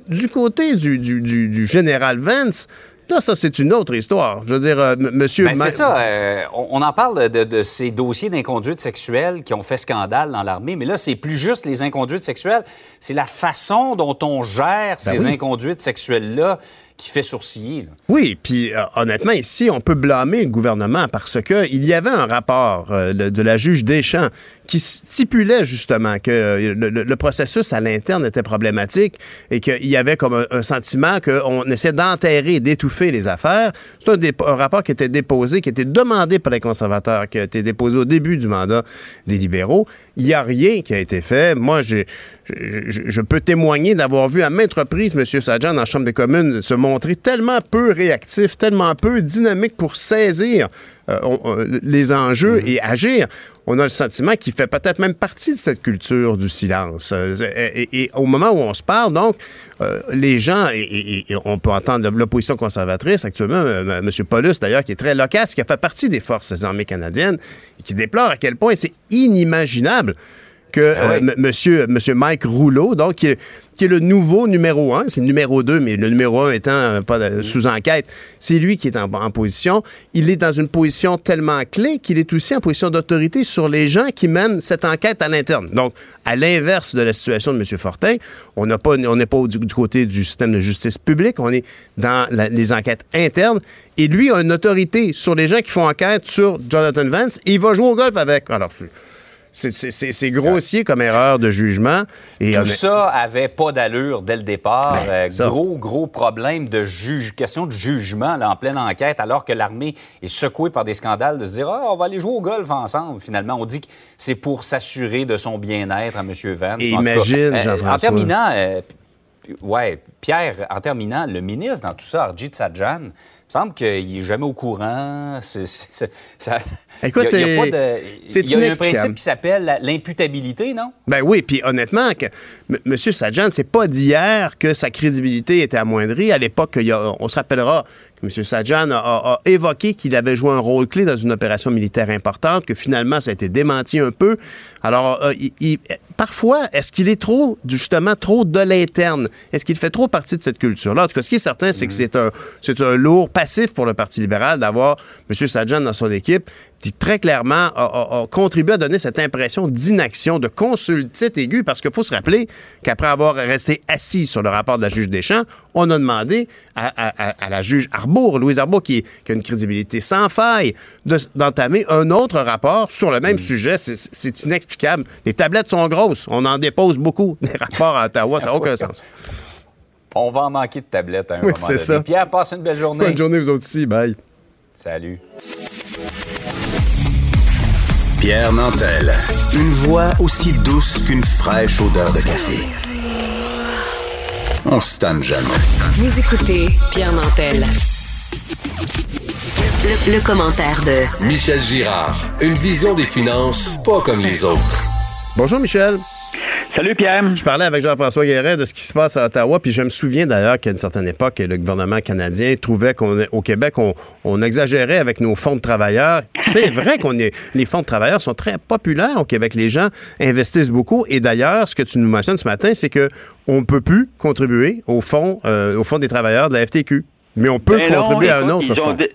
du côté du, du, du- du général Vance, là, ça, c'est une autre histoire. Je veux dire, euh, monsieur... Ben, c'est ça. euh, on, en parle de, de ces dossiers d'inconduite sexuelle qui ont fait scandale dans l'armée, mais là, c'est plus juste les inconduites sexuelles. C'est la façon dont on gère ces Ben oui. inconduites sexuelles-là qui fait sourciller. Oui, puis euh, honnêtement, ici, on peut blâmer le gouvernement parce que il y avait un rapport euh, de la juge Deschamps qui stipulait justement que euh, le, processus à l'interne était problématique et qu'il y avait comme un, sentiment qu'on essayait d'enterrer, d'étouffer les affaires. C'est un, un rapport qui était déposé, qui était demandé par les conservateurs, qui a été déposé au début du mandat des libéraux. Il n'y a rien qui a été fait. Moi, je, je- je peux témoigner d'avoir vu à maintes reprises M. Sajan dans la Chambre des communes se montrer tellement peu réactif, tellement peu dynamique pour saisir euh, on- on- les enjeux et agir. On a le sentiment qu'il fait peut-être même partie de cette culture du silence. Euh, Et, au moment où on se parle, donc, euh, les gens, et on peut entendre l'opposition conservatrice actuellement, euh, M. Paulus d'ailleurs, qui est très loquace, qui a fait partie des forces armées canadiennes, et qui déplore à quel point c'est inimaginable que Ah oui. euh, M- monsieur, monsieur Mike Rouleau, donc, qui est, qui est le nouveau numéro un, c'est le numéro deux, mais le numéro un étant euh, pas de- sous enquête, c'est lui qui est en, en position. Il est dans une position tellement clé qu'il est aussi en position d'autorité sur les gens qui mènent cette enquête à l'interne. Donc, à l'inverse de la situation de M. Fortin, on n'a pas, on n'est pas du, du côté du système de justice publique, on est dans la- les enquêtes internes. Et lui a une autorité sur les gens qui font enquête sur Jonathan Vance. Et il va jouer au golf avec. Alors, c'est- grossier comme erreur de jugement. Et Tout ça avait pas d'allure dès le départ. Ben, Euh, gros, gros problème de juge, question de jugement là, en pleine enquête, alors que l'armée est secouée par des scandales de se dire Ah, on va aller jouer au golf ensemble. Finalement, on dit que c'est pour s'assurer de son bien-être à M. Cas, imagine, euh, Jean-François. En terminant, euh, ouais, Pierre, en terminant, le ministre dans tout ça, Arjit Sajjan, me semble qu'il est jamais au courant. C'est- c'est- c'est- ça- Écoute, il y a- y pas de- c'est Il y a un principe qui s'appelle l'imputabilité, non? Ben oui, puis honnêtement, que M. Sajjan, c'est pas d'hier que sa crédibilité était amoindrie. À l'époque, il y a- on se rappellera M. Sajjan a, évoqué qu'il avait joué un rôle clé dans une opération militaire importante, que finalement, ça a été démenti un peu. Alors, euh, il- il- parfois, est-ce qu'il est trop, justement, trop de l'interne? Est-ce qu'il fait trop partie de cette culture-là? En tout cas, ce qui est certain, c'est que c'est un, c'est un lourd passif pour le Parti libéral d'avoir M. Sajjan dans son équipe qui très clairement a, a- a contribué à donner cette impression d'inaction, de consultite aiguë, parce qu'il faut se rappeler qu'après avoir resté assis sur le rapport de la juge Deschamps, on a demandé à, à- à- à la juge Arbour, Louise Arbour, qui, qui a une crédibilité sans faille, de- d'entamer un autre rapport sur le même sujet. C'est- inexplicable. Les tablettes sont grosses. On en dépose beaucoup des rapports à Ottawa. Ça n'a aucun sens. On va en manquer de tablettes à un Oui, moment c'est donné. ça. Pierre, passe une belle journée. Bonne journée, vous autres aussi. Bye. Salut. Pierre Nantel. Une voix aussi douce qu'une fraîche odeur de café. On se tanne jamais. Vous écoutez Pierre Nantel. Le, le commentaire de Michel Girard. Une vision des finances pas comme les autres. Bonjour, Michel. Salut Pierre. Je parlais avec Jean-François Guérin de ce qui se passe à Ottawa, puis je me souviens d'ailleurs qu'à une certaine époque, le gouvernement canadien trouvait qu'au Québec, on, on exagérait avec nos fonds de travailleurs. C'est vrai qu'on est, les fonds de travailleurs sont très populaires au Québec. Les gens investissent beaucoup. Et d'ailleurs, ce que tu nous mentionnes ce matin, c'est que on peut plus contribuer au fonds, euh, au fonds des travailleurs de la FTQ. Mais on peut Ben non, contribuer à un autre ils ont fonds. dé-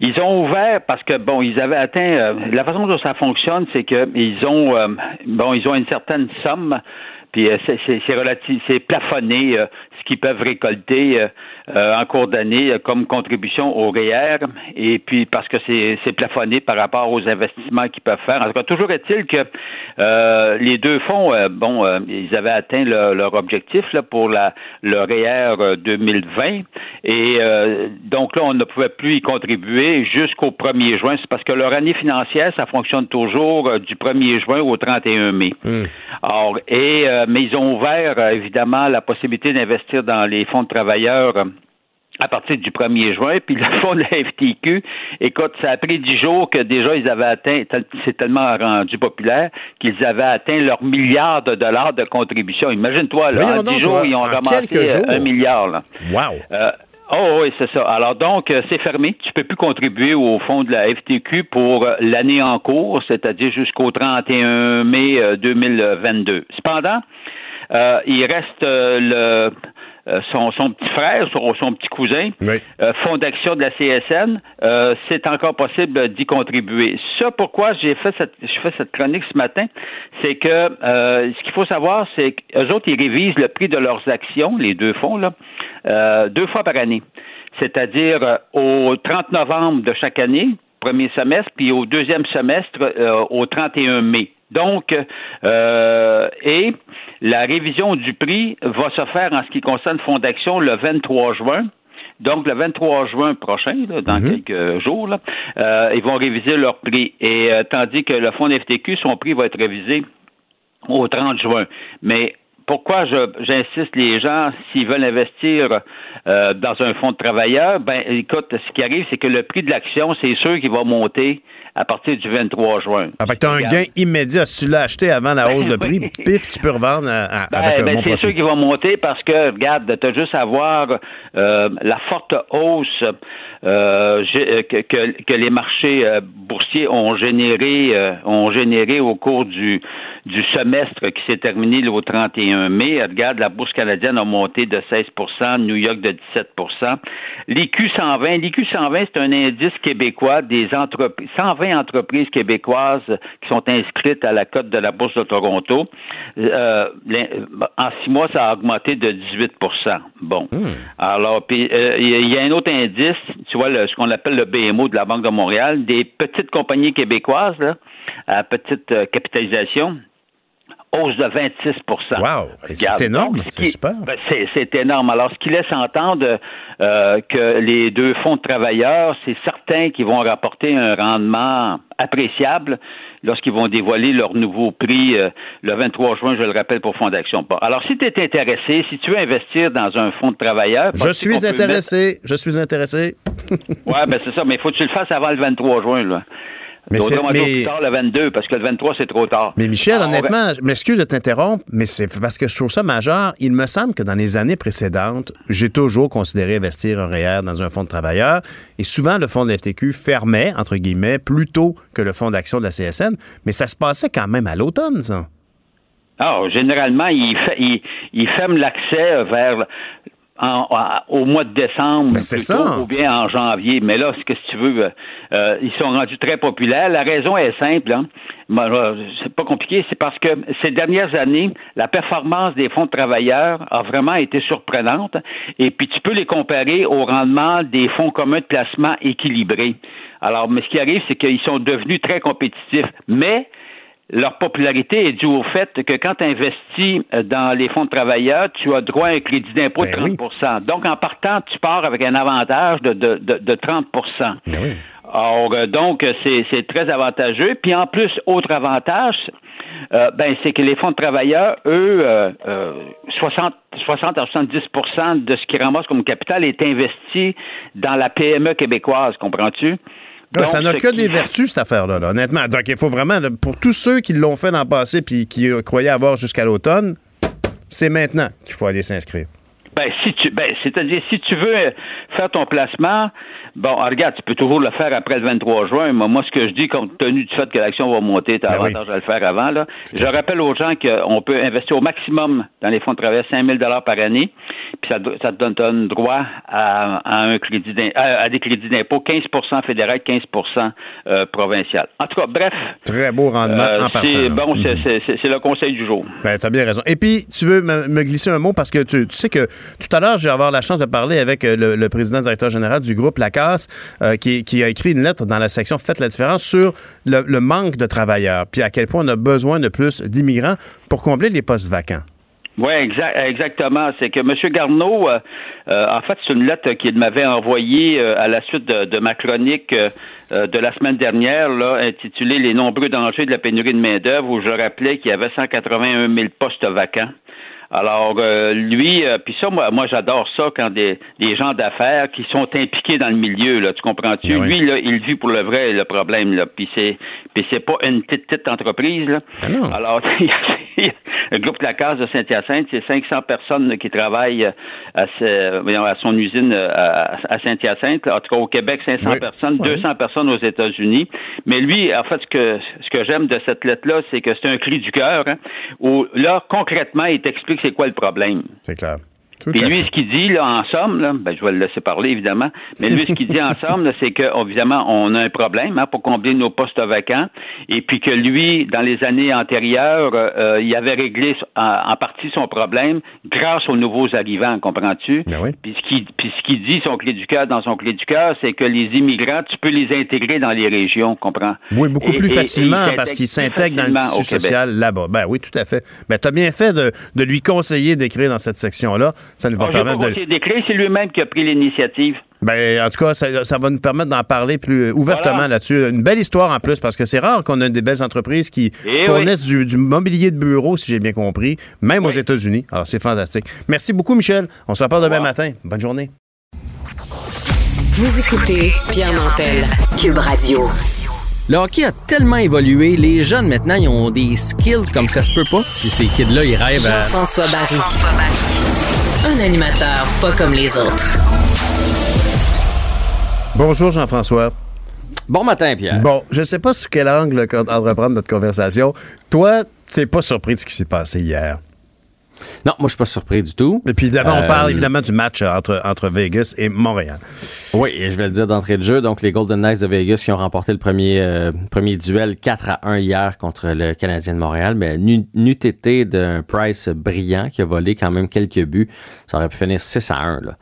Ils ont ouvert parce que bon, ils avaient atteint. euh, la façon dont ça fonctionne, c'est que ils ont euh, bon, ils ont une certaine somme, puis euh, c'est- relatif, c'est plafonné euh, ce qu'ils peuvent récolter euh, euh, en cours d'année euh, comme contribution au REER, et puis parce que c'est plafonné par rapport aux investissements qu'ils peuvent faire. En tout cas, toujours est-il que euh, les deux fonds, euh, bon, euh, ils avaient atteint le- leur objectif là, pour la, le REER euh, 2020, et euh, donc là, on ne pouvait plus y contribuer jusqu'au 1er juin. C'est parce que leur année financière, ça fonctionne toujours euh, du 1er juin au 31 mai. Alors, et euh, mais ils ont ouvert euh, évidemment la possibilité d'investir dans les fonds de travailleurs. À partir du 1er juin, puis le fonds de la FTQ, écoute, ça a pris dix jours que déjà ils avaient atteint, c'est tellement rendu populaire, qu'ils avaient atteint leur milliard de dollars de contribution. Imagine-toi, là, en dix jours, toi, ils ont ramassé euh, un milliard. Là. Wow. Euh, oh oui, c'est ça. Alors donc, euh, c'est fermé. Tu peux plus contribuer au fonds de la FTQ pour euh, l'année en cours, c'est-à-dire jusqu'au 31 mai euh, 2022. Cependant, euh, il reste le son, son petit frère, son, son petit cousin, euh, fonds d'action de la CSN, euh, c'est encore possible d'y contribuer. Ça, pourquoi j'ai fait cette, je fais cette chronique ce matin, c'est que euh, ce qu'il faut savoir, c'est qu'eux autres, ils révisent le prix de leurs actions, les deux fonds, là, euh, deux fois par année. C'est-à-dire euh, au 30 novembre de chaque année, premier semestre, puis au deuxième semestre, euh, au 31 mai. Donc, euh, et la révision du prix va se faire en ce qui concerne Fonds d'action le 23 juin. Donc, le 23 juin prochain, là, dans quelques jours, là, euh, ils vont réviser leur prix. Et euh, tandis que le fonds FTQ, son prix va être révisé au 30 juin. Mais pourquoi je- j'insiste les gens, s'ils veulent investir euh, dans un fonds de travailleurs, ben écoute, ce qui arrive, c'est que le prix de l'action, c'est sûr qu'il va monter à partir du 23 juin. Ah, fait que tu as un gain immédiat. Si tu l'as acheté avant la hausse de prix, pif, tu peux revendre à- à- Ben, avec un ben, bon c'est sûr qu'il va monter parce que, regarde, tu as juste à voir euh, la forte hausse euh, que, que- que les marchés euh, boursiers ont généré, euh, ont généré au cours du, du semestre qui s'est terminé le 31 mai. Regarde, la bourse canadienne a monté de 16% New York de 17 L'IQ 120, l'IQ 120, c'est un indice québécois des entreprises, 120 entreprises québécoises qui sont inscrites à la cote de la bourse de Toronto. Euh, en six mois, ça a augmenté de 18% Bon. Alors, puis euh, il y a- il y a un autre indice, tu vois, le- ce qu'on appelle le BMO de la Banque de Montréal, des petites compagnies québécoises là, à petite euh, capitalisation. Hausse de 26 Wow! C'est énorme, ce c'est super. ben, c'est, énorme. Alors, ce qui laisse entendre euh, que les deux fonds de travailleurs, c'est certain qu'ils vont rapporter un rendement appréciable lorsqu'ils vont dévoiler leur nouveau prix euh, le 23 juin, je le rappelle, pour Fonds d'action. Alors, si tu es intéressé, si tu veux investir dans un fonds de travailleurs... Je suis intéressé. Je suis intéressé. Ouais, ben c'est ça, mais il faut que tu le fasses avant le 23 juin, là. Mais c'est- mais- tard, le 22, parce que le 23, c'est trop tard. Mais Michel, Alors, on va- honnêtement, je m'excuse de t'interrompre, mais c'est parce que je trouve ça majeur. Il me semble que dans les années précédentes, j'ai toujours considéré investir un REER dans un fonds de travailleurs. Et souvent, le fonds de la FTQ fermait, entre guillemets, plus tôt que le fonds d'action de la CSN. Mais ça se passait quand même à l'automne, ça. Ah, généralement, il, il, il ferme l'accès vers en- au mois de décembre, Ben, plutôt, ou bien en janvier. Mais là, ce que tu veux, euh, euh, ils sont rendus très populaires. La raison est simple. Hein. Ben, là, c'est pas compliqué. C'est parce que ces dernières années, la performance des fonds de travailleurs a vraiment été surprenante. Et puis, tu peux les comparer au rendement des fonds communs de placement équilibrés. Alors, mais ce qui arrive, c'est qu'ils sont devenus très compétitifs. Mais leur popularité est due au fait que quand tu investis euh, dans les fonds de travailleurs, tu as droit à un crédit d'impôt de 30% Donc, en partant, tu pars avec un avantage de, de, de, de 30% Or, euh, donc, c'est c'est très avantageux. Puis, en plus, autre avantage, euh, ben, c'est que les fonds de travailleurs, eux, euh, euh, 60, 60 à 70% de ce qu'ils ramassent comme capital est investi dans la PME québécoise, comprends-tu? Ouais, ça n'a que qui- des vertus, cette affaire-là, là, honnêtement. Donc, il faut vraiment, pour tous ceux qui l'ont fait dans le passé puis qui croyaient avoir jusqu'à l'automne, c'est maintenant qu'il faut aller s'inscrire. Ben, si tu, ben, c'est-à-dire, si tu veux faire ton placement, bon, ah, regarde, tu peux toujours le faire après le 23 juin. Moi, moi ce que je dis, compte tenu du fait que l'action va monter, tu as Ben oui. avantage à le faire avant, là. Je rappelle aux gens qu'on peut investir au maximum dans les fonds de travail 5 000 par année, puis ça, te donne, donne droit à, à un crédit à, à des crédits d'impôt, 15% fédéral, 15% euh, provincial. En tout cas, bref. Très beau rendement euh, en partant. bon, c'est- Mhm. c'est le conseil du jour. Ben, t'as bien raison. Et puis, tu veux me, me glisser un mot parce que tu, tu sais que tout à l'heure, je vais avoir la chance de parler avec euh, le, le président directeur général du groupe Euh, qui, a écrit une lettre dans la section Faites la différence sur le, manque de travailleurs, puis à quel point on a besoin de plus d'immigrants pour combler les postes vacants. Oui, exact, exactement. C'est que M. Garneau, euh, euh, en fait, c'est une lettre qu'il m'avait envoyée à la suite de, ma chronique de la semaine dernière, intitulée Les nombreux dangers de la pénurie de main-d'œuvre, où je rappelais qu'il y avait 181 000 postes vacants. Alors, euh, lui, euh, puis ça, moi, moi j'adore ça quand des, des gens d'affaires qui sont impliqués dans le milieu, là, tu comprends-tu? Ben oui. Lui, là, il vit pour le vrai, le problème, là, puis c'est, puis c'est pas une petite, petite entreprise, là. Non. Alors, il y a- le groupe La Case de Saint-Hyacinthe, c'est 500 personnes là, qui travaillent euh, à, ce- à son usine euh, à, à Saint-Hyacinthe. En tout cas, au Québec, 500 Oui. personnes, 200 personnes aux États-Unis. Mais lui, en fait, ce que, ce que j'aime de cette lettre-là, c'est que c'est un cri du cœur, hein, où là, concrètement, il t'explique c'est quoi le problème? C'est clair. Puis lui, fait. ce qu'il dit, là, en somme, là, ben, je vais le laisser parler, évidemment, mais lui, ce qu'il dit en somme, c'est que, évidemment, on a un problème hein, pour combler nos postes vacants, et puis que lui, dans les années antérieures, euh, il avait réglé en, en partie son problème grâce aux nouveaux arrivants, comprends-tu? Ben oui. Puis ce qu'il dit, son clé du cœur, dans son clé du cœur, c'est que les immigrants, tu peux les intégrer dans les régions, comprends? Oui, beaucoup Et- plus et- facilement parce qu'il s'intègrent s'intègre dans le tissu social là-bas. Ben oui, tout à fait. Ben, tu as bien fait de, de lui conseiller d'écrire dans cette section-là. Ça nous va permettre de. c'est lui-même qui a pris l'initiative. Ben, en tout cas, ça, ça va nous permettre d'en parler plus ouvertement Voilà. là-dessus. Une belle histoire en plus, parce que c'est rare qu'on ait des belles entreprises qui Eh fournissent du, du mobilier de bureau, si j'ai bien compris, même aux États-Unis. Alors, c'est fantastique. Merci beaucoup, Michel. On se reparle demain matin. Bonne journée. Vous écoutez Pierre Nantel, Cube Radio. Le hockey a tellement évolué, les jeunes maintenant, ils ont des skills comme ça se peut pas. Puis ces kids-là, ils rêvent à... Jean-François Barry. Un animateur pas comme les autres. Bonjour, Jean-François. Bon matin, Pierre. Bon, je sais pas sous quel angle qu'on- entreprendre notre conversation. Toi, tu n'es pas surpris de ce qui s'est passé hier? Non, moi, je suis pas surpris du tout. Et puis, on Euh, parle évidemment du match euh, entre, entre Vegas et Montréal. Oui, et je vais le dire d'entrée de jeu. Donc, les Golden Knights de Vegas qui ont remporté le premier, euh, premier duel 4 à 1 hier contre le Canadien de Montréal, mais n'eût n'eût été d'un Price brillant qui a volé quand même quelques buts. Ça aurait pu finir 6 à 1. Là.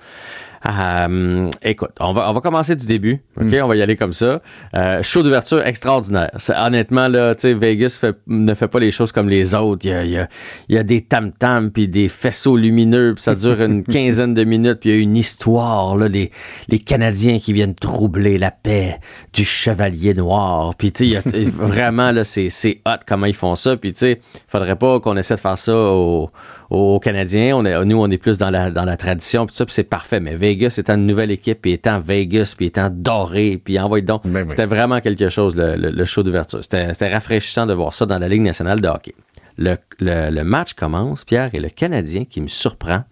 Euh, écoute, on va, on va commencer du début. OK, on va y aller comme ça. Euh, show d'ouverture extraordinaire. Honnêtement, là, tu sais, Vegas fait- ne fait pas les choses comme les autres. Il y a, il y a- il y a des tam-tams, puis des faisceaux lumineux, puis ça dure une quinzaine de minutes, puis il y a une histoire, là, les, les Canadiens qui viennent troubler la paix du chevalier noir. Puis, tu sais, il y a- vraiment, là, c'est c'est hot comment ils font ça. Puis, tu sais, faudrait pas qu'on essaie de faire ça au aux Canadiens. On est, nous, on est plus dans la, dans la tradition, puis ça, puis c'est parfait. Mais Vegas étant une nouvelle équipe, puis étant Vegas, puis étant doré, puis envoyé donc, Ben oui. c'était vraiment quelque chose, le, le- le show d'ouverture. C'était c'était rafraîchissant de voir ça dans la Ligue nationale de hockey. Le, le- le match commence, Pierre, et le Canadien qui me surprend.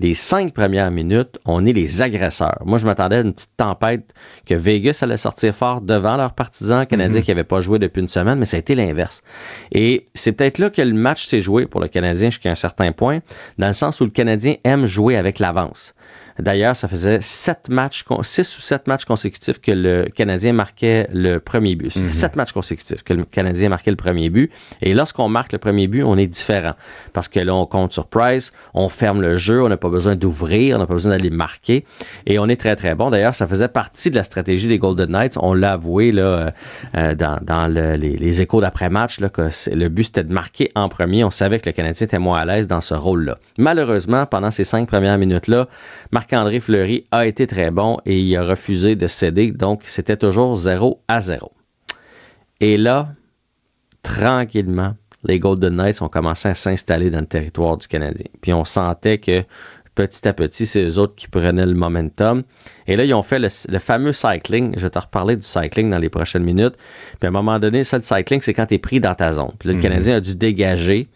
Les cinq premières minutes, on est les agresseurs. Moi, je m'attendais à une petite tempête que Vegas allait sortir fort devant leurs partisans canadiens qui n'avaient pas joué depuis une semaine, mais ça a été l'inverse. Et c'est peut-être là que le match s'est joué pour le Canadien jusqu'à un certain point, dans le sens où le Canadien aime jouer avec l'avance. D'ailleurs, ça faisait sept matchs, six ou sept matchs consécutifs que le Canadien marquait le premier but. Sept matchs consécutifs que le Canadien marquait le premier but. Et lorsqu'on marque le premier but, on est différent. Parce que là, on compte sur Price, on ferme le jeu, on n'a pas besoin d'ouvrir, on n'a pas besoin d'aller marquer. Et on est très, très bon. D'ailleurs, ça faisait partie de la stratégie des Golden Knights. On l'a avoué là, euh, euh, dans, dans le- les, les échos d'après-match, que le but, c'était de marquer en premier. On savait que le Canadien était moins à l'aise dans ce rôle-là. Malheureusement, pendant ces cinq premières minutes-là, Marc-André Fleury a été très bon et il a refusé de céder. Donc, c'était toujours 0 à 0. Et là, tranquillement, les Golden Knights ont commencé à s'installer dans le territoire du Canadien. Puis on sentait que petit à petit, c'est eux autres qui prenaient le momentum. Et là, ils ont fait le, le fameux cycling. Je vais te reparler du cycling dans les prochaines minutes. Puis à un moment donné, ça, le cycling, c'est quand tu es pris dans ta zone. Puis là, le Canadien a dû dégager.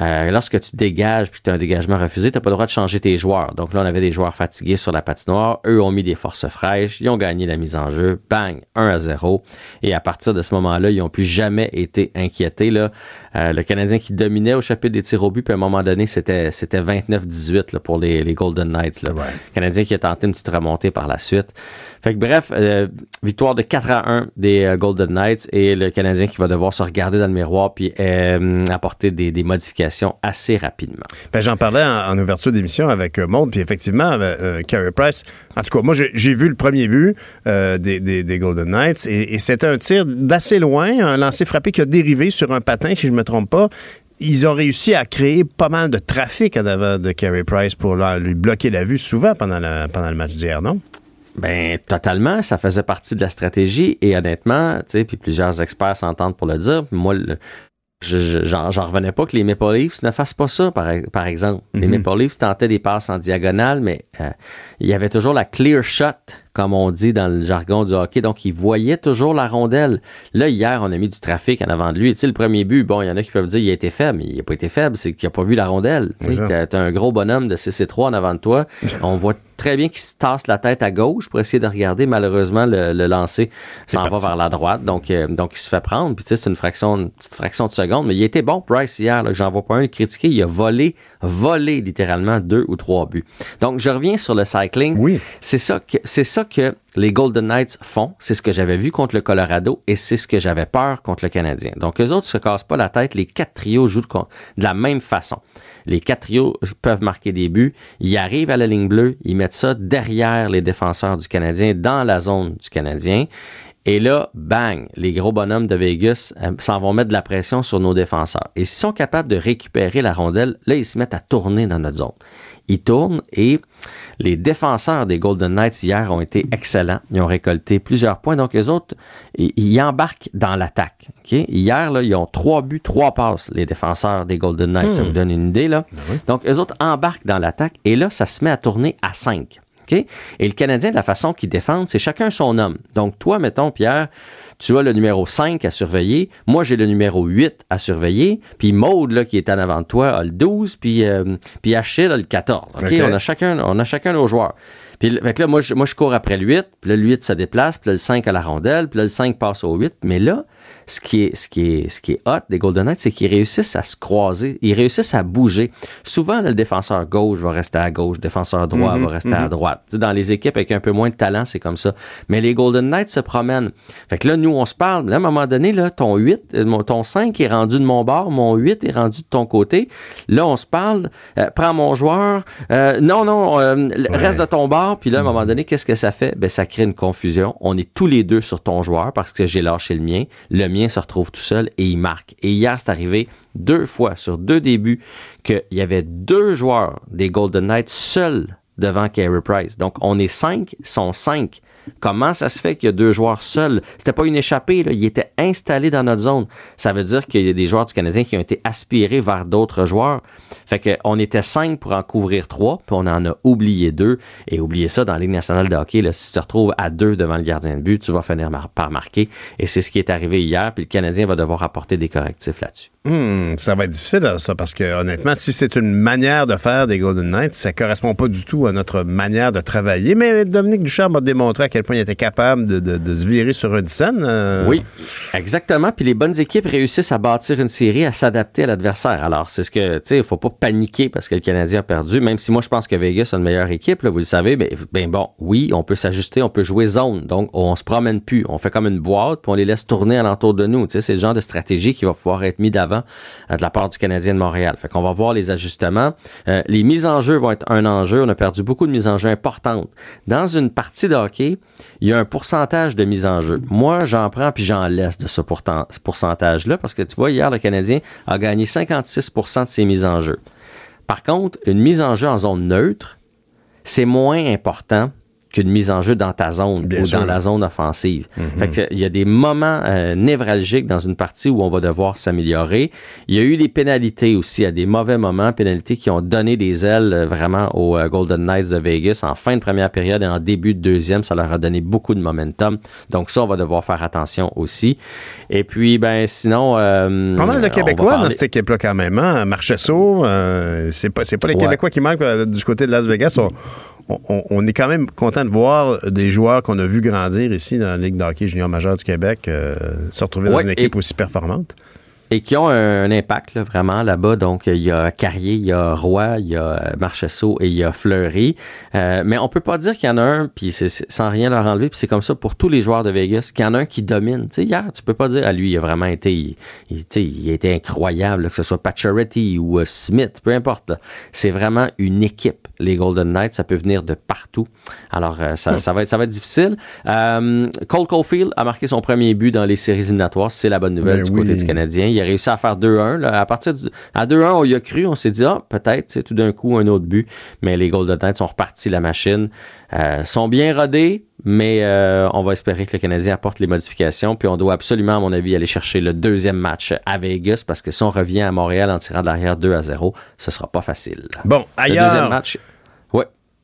Euh, lorsque tu dégages puis que tu as un dégagement refusé, tu n'as pas le droit de changer tes joueurs. Donc là, on avait des joueurs fatigués sur la patinoire. Eux ont mis des forces fraîches. Ils ont gagné la mise en jeu. Bang, 1 à 0. Et à partir de ce moment-là, ils n'ont plus jamais été inquiétés. Là. Euh, le Canadien qui dominait au chapitre des tirs au but, puis à un moment donné, c'était, c'était 29-18 là, pour les, les Golden Knights. Là. Le Canadien qui a tenté une petite remontée par la suite. Fait que bref, euh, victoire de 4 à 1 des Golden Knights et le Canadien qui va devoir se regarder dans le miroir puis apporter des, des, modifications assez rapidement. Ben, j'en parlais en, en ouverture d'émission avec euh, Monde, puis effectivement, euh, Carey Price, en tout cas, moi j'ai vu le premier but des, des, des, Golden Knights et, et c'était un tir d'assez loin, un lancer frappé qui a dérivé sur un patin, si je me trompe pas ils ont réussi à créer pas mal de trafic en avant de Carey Price pour lui bloquer la vue souvent pendant, la, pendant le match d'hier, non? Ben totalement, ça faisait partie de la stratégie et honnêtement, tu sais, puis plusieurs experts s'entendent pour le dire. Moi, le, j'en revenais pas que les Maple Leafs ne fassent pas ça, par, par exemple. Mm -hmm. Les Mhm. Maple Leafs tentaient des passes en diagonale, mais euh, il y avait toujours la clear shot, comme on dit dans le jargon du hockey. Donc, il voyait toujours la rondelle. Là, hier, on a mis du trafic en avant de lui. Tu sais, le premier but, bon, il y en a qui peuvent dire qu'il a été faible, mais il n'a pas été faible, c'est qu'il n'a pas vu la rondelle. Tu as un gros bonhomme de 6 et 3 en avant de toi. on voit très bien qu'il se tasse la tête à gauche pour essayer de regarder. Malheureusement, le, le lancer s'en va vers la droite. Donc, euh, donc, il se fait prendre. Puis, tu sais, c'est une fraction, une petite fraction de seconde. Mais il était bon, Price, hier. J'en vois pas un critiquer. Il a volé, volé littéralement deux ou trois buts. Donc, je reviens sur le cycling. Oui. C'est ça c'est ça que les Golden Knights font. C'est ce que j'avais vu contre le Colorado et c'est ce que j'avais peur contre le Canadien. Donc, eux autres se cassent pas la tête. Les quatre trios jouent de, de la même façon. Les quatre trios peuvent marquer des buts. Ils arrivent à la ligne bleue. Ils mettent ça derrière les défenseurs du Canadien, dans la zone du Canadien. Et là, bang, les gros bonhommes de Vegas euh, s'en vont mettre de la pression sur nos défenseurs. Et s'ils sont capables de récupérer la rondelle, là, ils se mettent à tourner dans notre zone. Ils tournent et les défenseurs des Golden Knights hier ont été excellents. Ils ont récolté plusieurs points. Donc, les autres, ils, embarquent dans l'attaque. Okay? Hier, là, ils ont trois buts, trois passes, les défenseurs des Golden Knights. Hmm. Ça vous donne une idée, là. Donc, les autres embarquent dans l'attaque et là, ça se met à tourner à 5. Okay? Et le Canadien, de la façon qu'ils défendent, c'est chacun son homme. Donc, toi, mettons, Pierre, tu as le numéro 5 à surveiller. Moi, j'ai le numéro 8 à surveiller. Puis Maude, là, qui est en avant de toi, a le 12. Puis, euh, puis Achille a le 14. OK? OK. On, a chacun, on a chacun nos joueurs. Puis fait que là, moi je, moi, je cours après le 8. Puis là, le 8 se déplace. Puis là, le 5 à la rondelle. Puis là, le 5 passe au 8. Mais là, ce qui est, ce qui est, ce qui est hot des Golden Knights, c'est qu'ils réussissent à se croiser. Ils réussissent à bouger. Souvent, là, le défenseur gauche va rester à gauche. Le défenseur droit Mhm, va rester à mhm. droite. Dans les équipes avec un peu moins de talent, c'est comme ça. Mais les Golden Knights se promènent. Fait que là, nous, on se parle. Là, à un moment donné, là, ton 8, euh, ton 5 est rendu de mon bord, mon 8 est rendu de ton côté. Là, on se parle. Euh, prends mon joueur. Euh, non, non, euh, reste de ton bord. Puis là, à un moment donné, qu'est-ce que ça fait? Ben, ça crée une confusion. On est tous les deux sur ton joueur parce que j'ai lâché le mien. Le se retrouve tout seul et il marque. Et hier, c'est arrivé deux fois sur deux débuts qu'il y avait deux joueurs des Golden Knights seuls devant Carey Price. Donc, on est cinq, sont cinq. Comment ça se fait qu'il y a deux joueurs seuls? C'était pas une échappée, là. Ils étaient installés dans notre zone. Ça veut dire qu'il y a des joueurs du Canadien qui ont été aspirés vers d'autres joueurs. Fait que on était cinq pour en couvrir trois, puis on en a oublié deux. Et oubliez ça, dans la Ligue nationale de hockey, si tu te retrouves à deux devant le gardien de but, tu vas finir par marquer. Et c'est ce qui est arrivé hier, puis le Canadien va devoir apporter des correctifs là-dessus. Hmm, ça va être difficile, ça, parce que honnêtement, si c'est une manière de faire des Golden Knights, ça correspond pas du tout à notre manière de travailler. Mais Dominique Ducharme a démontré quel point il était capable de, se virer sur scène. euh, Oui, exactement. Puis les bonnes équipes réussissent à bâtir une série, à s'adapter à l'adversaire. Alors, c'est ce que, tu sais, il faut pas paniquer parce que le Canadien a perdu, même si moi, je pense que Vegas a une meilleure équipe, là, vous le savez. Ben, ben bon, oui, on peut s'ajuster, on peut jouer zone. Donc, on se promène plus. On fait comme une boîte, puis on les laisse tourner alentour de nous. Tu sais, c'est le genre de stratégie qui va pouvoir être mis d'avant euh, de la part du Canadien de Montréal. Fait qu'on va voir les ajustements. Euh, les mises en jeu vont être un enjeu. On a perdu beaucoup de mises en jeu importantes. Dans une partie de hockey, il y a un pourcentage de mise en jeu. Moi, j'en prends puis j'en laisse de ce pourcentage-là parce que tu vois, hier, le Canadien a gagné 56% de ses mises en jeu. Par contre, une mise en jeu en zone neutre, c'est moins important qu'une mise en jeu dans ta zone Bien ou sûr. dans la zone offensive. Mhm. Fait que il y a des moments euh, névralgiques dans une partie où on va devoir s'améliorer. Il y a eu des pénalités aussi à des mauvais moments, pénalités qui ont donné des ailes euh, vraiment aux euh, Golden Knights de Vegas en fin de première période et en début de deuxième. Ça leur a donné beaucoup de momentum. Donc ça, on va devoir faire attention aussi. Et puis, ben sinon... euh, Pas mal de Québécois dans parler- cette équipe-là quand même. Hein? Marchesso, euh, c'est pas, c'est pas les Ouais. Québécois qui manquent du côté de Las Vegas. On, on- on est quand même content de voir des joueurs qu'on a vu grandir ici dans la Ligue de hockey junior majeur du Québec euh, se retrouver dans une équipe et- aussi performante. Et qui ont un, un impact là, vraiment là-bas. Donc, il y a Carrier, il y a Roy, il y a Marchesso et il y a Fleury. Euh, mais on peut pas dire qu'il y en a un, puis sans rien leur enlever, puis c'est comme ça pour tous les joueurs de Vegas, qu'il y en a un qui domine. Tu sais, hier, tu peux pas dire, à lui, il a vraiment été, il, incroyable, là, que ce soit Pacioretty ou euh, Smith, peu importe. C'est vraiment une équipe, les Golden Knights. Ça peut venir de partout. Alors, euh, ça, ça, va être, ça va être difficile. Euh, Cole Caulfield a marqué son premier but dans les séries éliminatoires. C'est la bonne nouvelle Ben du oui. côté du Canadien. Il a réussi à faire 2-1. là. À partir du, à 2-1, on y a cru. On s'est dit, ah, peut-être, c'est tout d'un coup, un autre but. Mais les Golden Knights sont repartis la machine. Euh, sont bien rodés, mais euh, on va espérer que le Canadien apporte les modifications. Puis on doit absolument, à mon avis, aller chercher le deuxième match à Vegas parce que si on revient à Montréal en tirant de l'arrière 2 à 0, ce sera pas facile. Bon, Le ailleurs. deuxième match.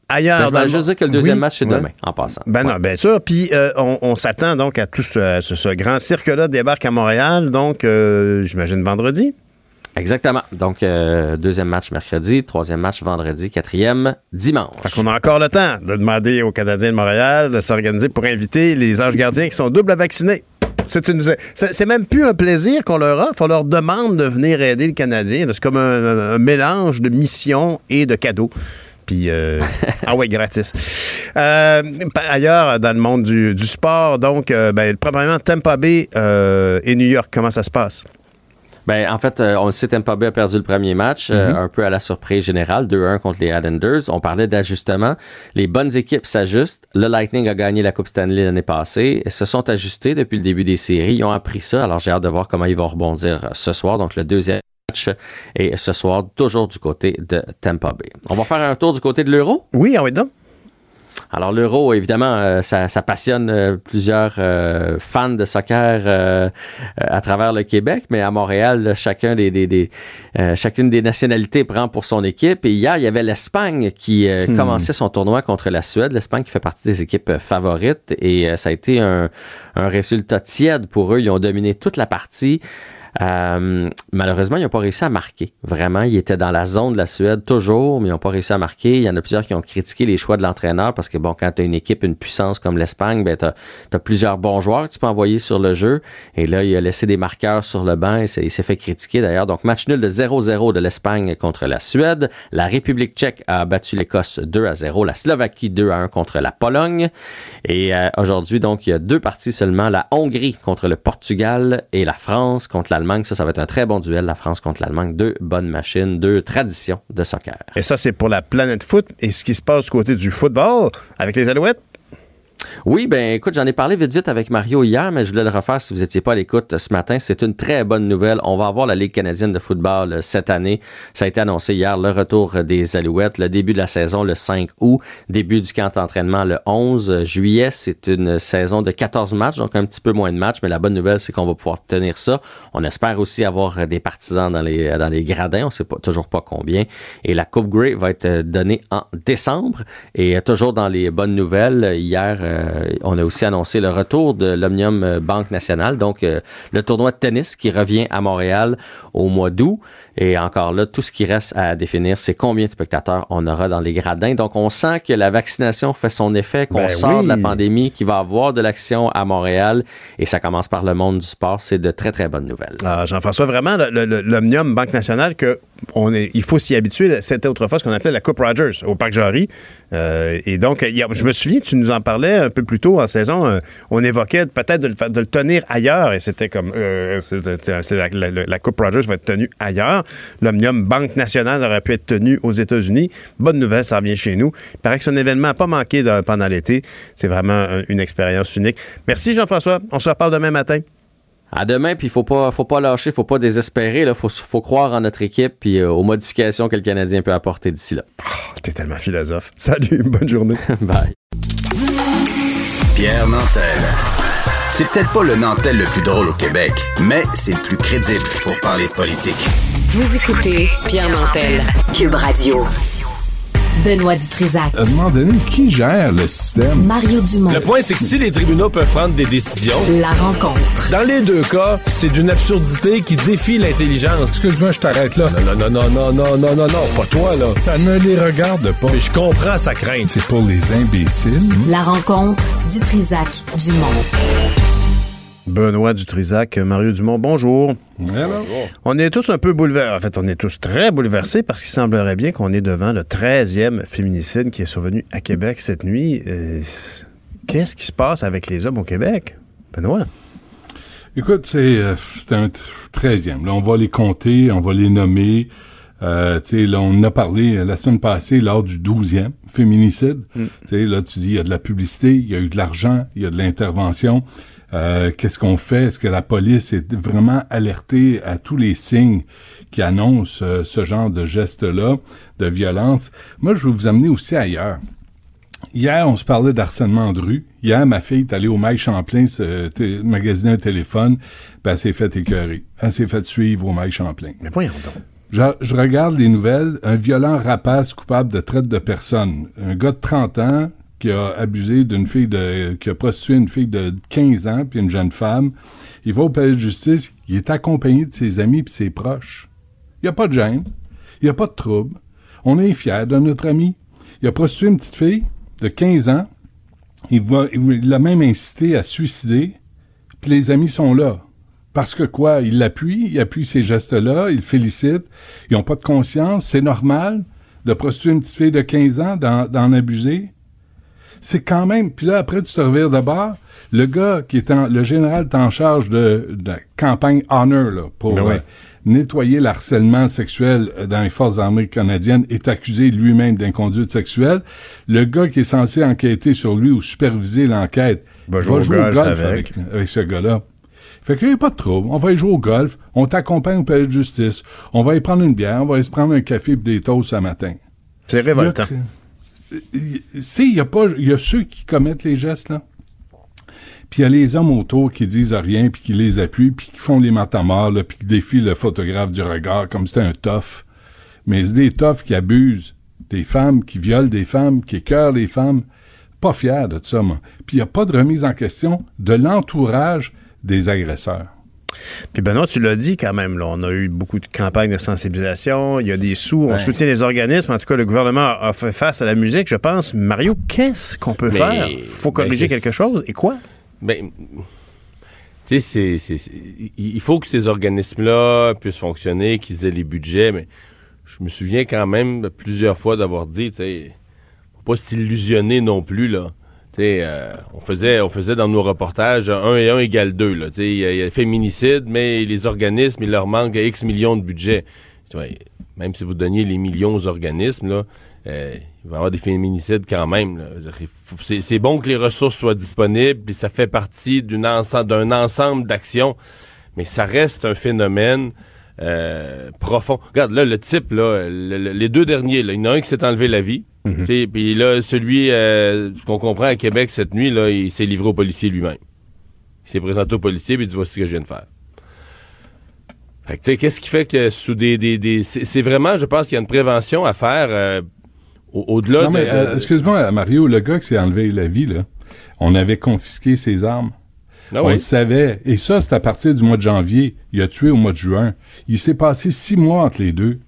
Ailleurs. Ben, je le juste dire que le deuxième Oui, match, c'est ouais. demain, en passant. Ben non, bien sûr. Puis euh, on, on s'attend donc à tout ce, ce- ce grand cirque-là débarque à Montréal, donc euh, j'imagine vendredi. Exactement. Donc, euh, deuxième match mercredi, troisième match vendredi, quatrième dimanche. Fait qu'on a encore le temps de demander aux Canadiens de Montréal de s'organiser pour inviter les anges gardiens qui sont double vaccinés. C'est une, c'est même plus un plaisir qu'on leur offre. On leur demande de venir aider le Canadien. C'est comme un, un mélange de mission et de cadeaux. Puis, euh, ah ouais, gratis. Euh, ailleurs, dans le monde du, du sport, donc, euh, ben, premièrement, Tampa Bay euh, et New York, comment ça se passe? Ben, en fait, on le sait, Tampa Bay a perdu le premier match, Mhm. un peu à la surprise générale, 2-1 contre les Islanders. On parlait d'ajustement. Les bonnes équipes s'ajustent. Le Lightning a gagné la Coupe Stanley l'année passée et se sont ajustés depuis le début des séries. Ils ont appris ça. Alors, j'ai hâte de voir comment ils vont rebondir ce soir. Donc, le deuxième est ce soir, toujours du côté de Tampa Bay. On va faire un tour du côté de l'Euro? Oui, ah oui, donc. Alors l'euro, évidemment, euh, ça, ça passionne euh, plusieurs euh, fans de soccer à travers le Québec, mais à Montréal, là, chacun des, des, des, chacune des nationalités prend pour son équipe. Et hier, il y avait l'Espagne qui Hmm. commençait son tournoi contre la Suède. L'Espagne qui fait partie des équipes favorites et ça a été un, un résultat tiède pour eux. Ils ont dominé toute la partie. Euh, malheureusement, ils n'ont pas réussi à marquer. Vraiment, ils étaient dans la zone de la Suède toujours, mais ils n'ont pas réussi à marquer. Il y en a plusieurs qui ont critiqué les choix de l'entraîneur parce que, bon, quand tu as une équipe, une puissance comme l'Espagne, ben, tu as, plusieurs bons joueurs que tu peux envoyer sur le jeu. Et là, il a laissé des marqueurs sur le banc et il s'est fait critiquer d'ailleurs. Donc, match nul de 0-0 de l'Espagne contre la Suède. La République tchèque a battu l'Écosse 2 à 0. La Slovaquie 2 à 1 contre la Pologne. Et euh, aujourd'hui, donc, il y a deux parties seulement. La Hongrie contre le Portugal et la France contre l'Allemagne. Ça, ça va être un très bon duel, la France contre l'Allemagne. Deux bonnes machines, deux traditions de soccer. Et ça, c'est pour la planète foot. Et ce qui se passe du côté du football avec les Alouettes? Oui, ben écoute, j'en ai parlé vite vite avec Mario hier, mais je voulais le refaire si vous n'étiez pas à l'écoute ce matin. C'est une très bonne nouvelle. On va avoir la Ligue canadienne de football euh, cette année. Ça a été annoncé hier, le retour des Alouettes, le début de la saison le 5 août, début du camp d'entraînement le 11 juillet. C'est une saison de 14 matchs, donc un petit peu moins de matchs, mais la bonne nouvelle, c'est qu'on va pouvoir tenir ça. On espère aussi avoir euh, des partisans dans les, dans les gradins, on sait pas, toujours pas combien. Et la Coupe Grey va être euh, donnée en décembre. Et euh, toujours dans les bonnes nouvelles, euh, hier, euh, on a aussi annoncé le retour de l'Omnium euh, Banque Nationale, donc euh, le tournoi de tennis qui revient à Montréal au mois d'août. Et encore là, tout ce qui reste à définir, c'est combien de spectateurs on aura dans les gradins. Donc, on sent que la vaccination fait son effet, qu'on Ben sort de la pandémie, qu'il va avoir de l'action à Montréal. Et ça commence par le monde du sport. C'est de très, très bonnes nouvelles. Ah, Jean-François, vraiment, l'Omnium Banque Nationale, que il faut s'y habituer. C'était autrefois ce qu'on appelait la Coupe Rogers au Parc Jarry. Euh, et donc, je me souviens, tu nous en parlais un peu plus tôt en saison. euh, on évoquait peut-être de, le tenir ailleurs. Et c'était comme, euh, la, Coupe Rogers va être tenue ailleurs. L'Omnium Banque Nationale aurait pu être tenue aux États-Unis. Bonne nouvelle, ça revient chez nous. Il paraît que c'est un événement à pas manquer pendant l'été. C'est vraiment une expérience unique. Merci, Jean-François. On se reparle demain matin. À demain, puis il faut pas, faut pas lâcher, faut pas désespérer. Il faut, faut croire en notre équipe puis euh, aux modifications que le Canadien peut apporter d'ici là. T'es tellement philosophe. Salut, bonne journée. Bye. Pierre Nantel. C'est peut-être pas le Nantel le plus drôle au Québec, mais c'est le plus crédible pour parler de politique. Vous écoutez Pierre Nantel, Cube Radio. Benoît Dutrisac. À un moment donné, qui gère le système? Mario Dumont. Le point, c'est que si les tribunaux peuvent prendre des décisions, La rencontre. dans les deux cas, c'est d'une absurdité qui défie l'intelligence. Excuse-moi, je t'arrête là. Non, non, non, non, non, non, non, non, pas toi, là. Ça ne les regarde pas. Mais je comprends sa crainte. C'est pour les imbéciles. La rencontre Dutrisac Dumont. Benoît Dutrisac, Mario Dumont, bonjour. Alors, On est tous un peu bouleversés. En fait, on est tous très bouleversés parce qu'il semblerait bien qu'on est devant le 13e féminicide qui est survenu à Québec cette nuit. Euh, Qu'est-ce qui se passe avec les hommes au Québec? Benoît? écoute, c'est euh, un treizième. Là, on va les compter, on va les nommer. Euh, là, on a parlé euh, la semaine passée lors du 12e féminicide. Tu sais, là, tu dis, il y a de la publicité, il y a eu de l'argent, il y a de l'intervention. Euh, Qu'est-ce qu'on fait? Est-ce que la police est vraiment alertée à tous les signes qui annoncent euh, ce genre de geste-là, de violence? Moi, je vais vous amener aussi ailleurs. Hier, on se parlait d'harcèlement de rue. Hier, ma fille est allée au Mail Champlain magasiner un téléphone, puis elle s'est fait écœurer. Elle s'est fait suivre au Mail Champlain. Mais voyons donc. Je, je regarde les nouvelles. Un violent rapace coupable de traite de personnes. Un gars de 30 ans qui a abusé d'une fille de... qui a prostitué une fille de 15 ans puis une jeune femme. Il va au palais de justice. Il est accompagné de ses amis puis ses proches. Il n'y a pas de gêne. Il n'y a pas de trouble. On est fiers de notre ami. Il a prostitué une petite fille de 15 ans. Il il l'a même incité à suicider. Puis les amis sont là. Parce que quoi? Il l'appuie, il appuie ces gestes-là, il le félicite. Ils n'ont pas de conscience. C'est normal de prostituer une petite fille de 15 ans, d'en abuser. C'est quand même... Puis là, après, tu te revires de bord. Le gars qui est en... Le général est en charge de, de la campagne Honor, là, pour Ben euh, nettoyer l'harcèlement sexuel euh, dans les forces armées canadiennes, est accusé lui-même d'inconduite sexuelle. Le gars qui est censé enquêter sur lui ou superviser l'enquête Va jouer au golf avec. avec ce gars-là. Fait qu'il n'y a pas de trouble. On va y jouer au golf. On t'accompagne au palais de justice. On va y prendre une bière. On va y se prendre un café et des toasts ce matin. C'est révoltant. Tu sais, il y a pas, y a ceux qui commettent les gestes, là. Puis il y a les hommes autour qui disent rien, puis qui les appuient, puis qui font les matamores, là, puis qui défient le photographe du regard comme c'était un tough. Mais c'est des toughs qui abusent des femmes, qui violent des femmes, qui écœurent les femmes. Pas fier de ça, moi. Puis il n'y a pas de remise en question de l'entourage des agresseurs. Puis Benoît, tu l'as dit quand même, là, on a eu beaucoup de campagnes de sensibilisation, il y a des sous, on Ouais. soutient les organismes. En tout cas, le gouvernement a fait face à la musique, je pense. Mario, qu'est-ce qu'on peut Mais- faire? faut ben, corriger quelque chose. Et quoi? Ben, tu sais, il faut que ces organismes-là puissent fonctionner, qu'ils aient les budgets, mais je me souviens quand même plusieurs fois d'avoir dit, tu sais, faut pas s'illusionner non plus, là. Euh, on faisait, on faisait dans nos reportages 1 et 1 égale 2, là. Tu sais, il y, y a féminicide, mais les organismes, il leur manque X millions de budget. Même si vous donniez les millions aux organismes, euh, il va y avoir des féminicides quand même. C'est bon que les ressources soient disponibles, puis ça fait partie d'un ensemble d'actions, mais ça reste un phénomène euh, profond. Regarde, là, le type, les deux derniers, il y en a un qui s'est enlevé la vie, puis là, celui, euh, ce qu'on comprend à Québec cette nuit, là, il s'est livré au policier lui-même. Il s'est présenté au policier, puis il dit, voici ce que je viens de faire. Qu'est-ce qui fait que sous des... des, des- c'est vraiment, je pense qu'il y a une prévention à faire euh, au- au-delà Non, de... euh, excuse-moi, Mario, le gars qui s'est enlevé la vie, là, on avait confisqué ses armes. Ah on le savait. Et ça, c'est à partir du mois de janvier. Il a tué au mois de juin. Il s'est passé six mois entre les deux.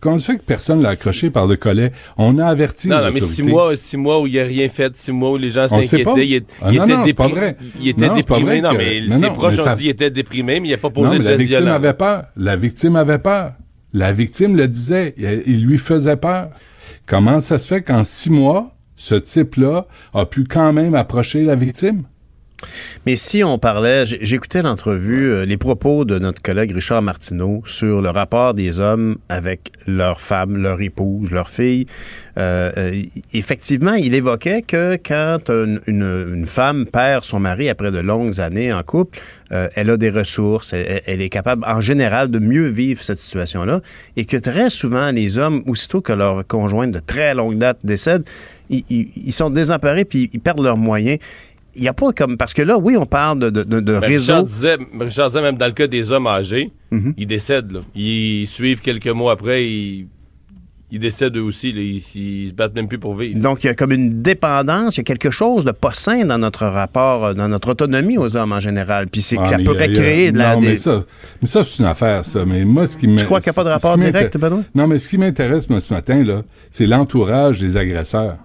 Comment ça fait que personne l'a accroché par le collet? On a averti Non, les non, mais autorités. six mois, six mois où il n'y a rien fait, six mois où les gens s'inquiétaient. Il, Ah il non, était non, c'est pas déprimé. vrai. Il était Non, déprimé. Non, mais ses proches mais ont ça- dit qu'il était déprimé, mais il n'a pas posé Non, mais de la victime violent. avait peur. La victime avait peur. La victime le disait. Il, il lui faisait peur. Comment ça se fait qu'en six mois, ce type-là a pu quand même approcher la victime? Mais si on parlait, j'écoutais l'entrevue, euh, les propos de notre collègue Richard Martineau sur le rapport des hommes avec leurs femmes, leur épouse, leurs filles. Euh, euh, effectivement, il évoquait que quand une, femme perd son mari après de longues années en couple, euh, elle a des ressources, elle, elle est capable en général de mieux vivre cette situation-là, et que très souvent les hommes, aussitôt que leur conjointe de très longue date décède, ils, ils- ils sont désemparés puis ils perdent leurs moyens. Il n'y a pas comme. Parce que là, oui, on parle de, de, Ben, réseau. Richard disait, Richard disait, même dans le cas des hommes âgés, Mhm. ils décèdent. Là. Ils suivent quelques mois après, ils, ils décèdent eux aussi. là. Ils, ils se battent même plus pour vivre. Donc, il y a comme une dépendance, il y a quelque chose de pas sain dans notre rapport, euh, dans notre autonomie aux hommes en général. Puis c'est que Ah, ça pourrait a- créer de la. Non, des- mais ça, mais ça c'est une affaire, ça. Mais moi, ce qui me. Tu crois qu'il n'y a pas de rapport direct, Benoît? Non, mais ce qui m'intéresse, moi, ce matin, là, c'est l'entourage des agresseurs.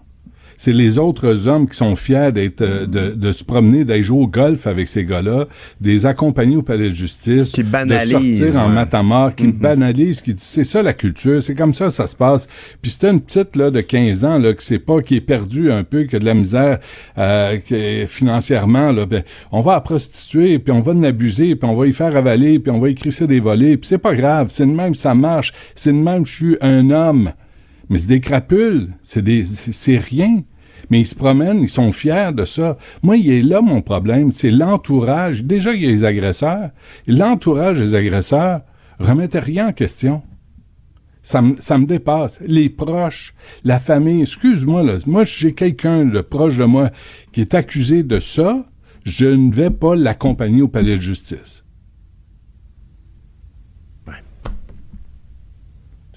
C'est les autres hommes qui sont fiers d'être, euh, de, de se promener, d'aller jouer au golf avec ces gars-là, des accompagner au palais de justice, Qui de banalisent, sortir en ouais. matamor, qui banalisent, qui disent, c'est ça la culture, c'est comme ça ça se passe. Puis c'était une petite là de 15 ans là qui sait pas, qui est perdue un peu, qui a de la misère euh, financièrement là, ben, on va la prostituer, puis on va l'abuser, puis on va y faire avaler, puis on va y crisser des volets, puis c'est pas grave, c'est de même ça marche, c'est de même je suis un homme. Mais c'est des crapules, c'est des c'est c'est rien. Mais ils se promènent, ils sont fiers de ça. Moi, il est là mon problème, c'est l'entourage. Déjà, il y a les agresseurs. L'entourage des agresseurs remettait rien en question. Ça me, ça me dépasse. Les proches, la famille, excuse-moi, là, moi, j'ai quelqu'un de proche de moi qui est accusé de ça, je ne vais pas l'accompagner au palais de justice.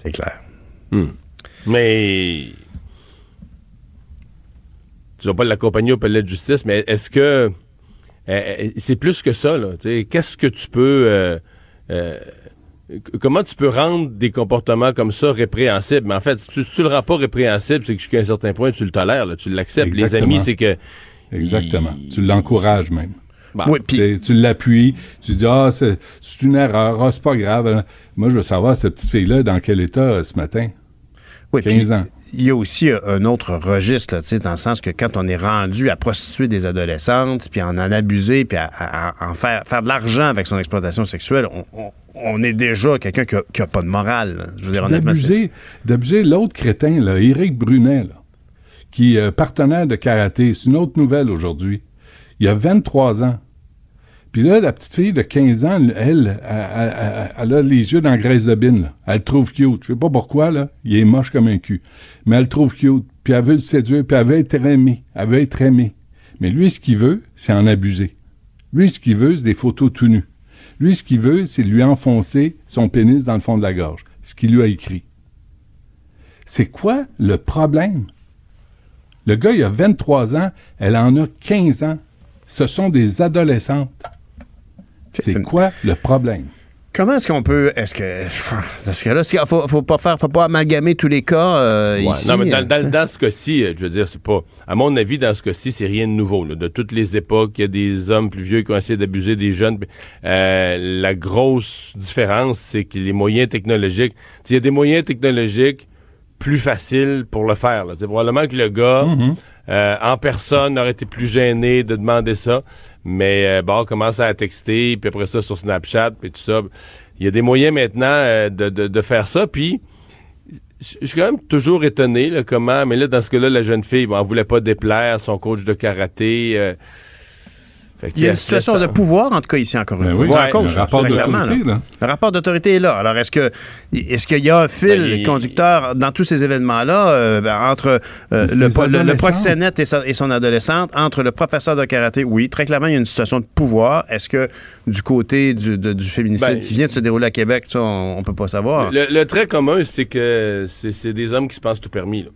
C'est clair. Hmm. Mais. Tu vas pas l'accompagner au palais de justice, mais est-ce que. euh, euh, c'est plus que ça, là. Tu sais, Qu'est-ce que tu peux. euh, euh, comment tu peux rendre des comportements comme ça répréhensibles? Mais en fait, si tu, si tu le rends pas répréhensible, c'est que jusqu'à un certain point, tu le tolères, là, tu l'acceptes. Les amis, c'est que. Exactement. Tu l'encourages même. Bon. Oui, puis Tu, l'appuies, tu dis ah c'est c'est une erreur, ah, c'est pas grave. Moi je veux savoir cette petite fille là dans quel état euh, ce matin? Oui, 15 puis ans. Il y a aussi euh, un autre registre, là, dans le sens que quand on est rendu à prostituer des adolescentes, puis en en abuser, puis à, à- à en faire, faire de l'argent avec son exploitation sexuelle, on, on- on est déjà quelqu'un qui a, qui a pas de morale. là. Je veux dire, D'abuser, d'abuser l'autre crétin, là, Éric Brunet, là, qui est euh, partenaire de karaté. C'est une autre nouvelle aujourd'hui. Il a 23 ans. Puis là, la petite fille de 15 ans, elle, elle, elle, a les yeux dans graisse de bine. là. Elle le trouve cute. Je sais pas pourquoi, là. Il est moche comme un cul. Mais elle le trouve cute. Puis elle veut le séduire. Puis elle veut être aimée. Elle veut être aimée. Mais lui, ce qu'il veut, c'est en abuser. Lui, ce qu'il veut, c'est des photos tout nues. Lui, ce qu'il veut, c'est lui enfoncer son pénis dans le fond de la gorge. Ce qu'il lui a écrit. C'est quoi le problème? Le gars, il a 23 ans, elle en a 15 ans. Ce sont des adolescentes. C'est quoi le problème? Comment est-ce qu'on peut. Est-ce que. Parce que là, il faut, faut pas faire. Faut pas amalgamer tous les cas euh, Ouais, ici. non, mais dans, dans- dans ce cas-ci, euh, je veux dire, c'est pas. À mon avis, dans ce cas-ci, c'est rien de nouveau. là. De toutes les époques, il y a des hommes plus vieux qui ont essayé d'abuser des jeunes. Euh, la grosse différence, c'est que les moyens technologiques. Il y a des moyens technologiques plus faciles pour le faire. là. Probablement que le gars, euh, en personne, aurait été plus gêné de demander ça. Mais euh, bon, commence à texter, puis après ça sur Snapchat, puis tout ça. Il y a des moyens maintenant euh, de, de, de faire ça. Puis je suis quand même toujours étonné là, comment, mais là, dans ce cas-là, la jeune fille, bon, elle voulait pas déplaire son coach de karaté. euh, Il y a une situation ça- de pouvoir, en tout cas, ici, encore une Ben fois. oui, ouais, cause, le rapport là. Le rapport d'autorité est là. Alors, est-ce que est-ce qu'il y a un fil Ben, il- conducteur dans tous ces événements-là euh, ben, entre euh, le, proxénète et, sa- et son adolescente, entre le professeur de karaté? Oui, très clairement, il y a une situation de pouvoir. Est-ce que du côté du, de- du féminicide Ben, qui vient de se dérouler à Québec, ça, on, on peut pas savoir? Le, le trait commun, c'est que c'est des hommes qui se pensent tout permis. là.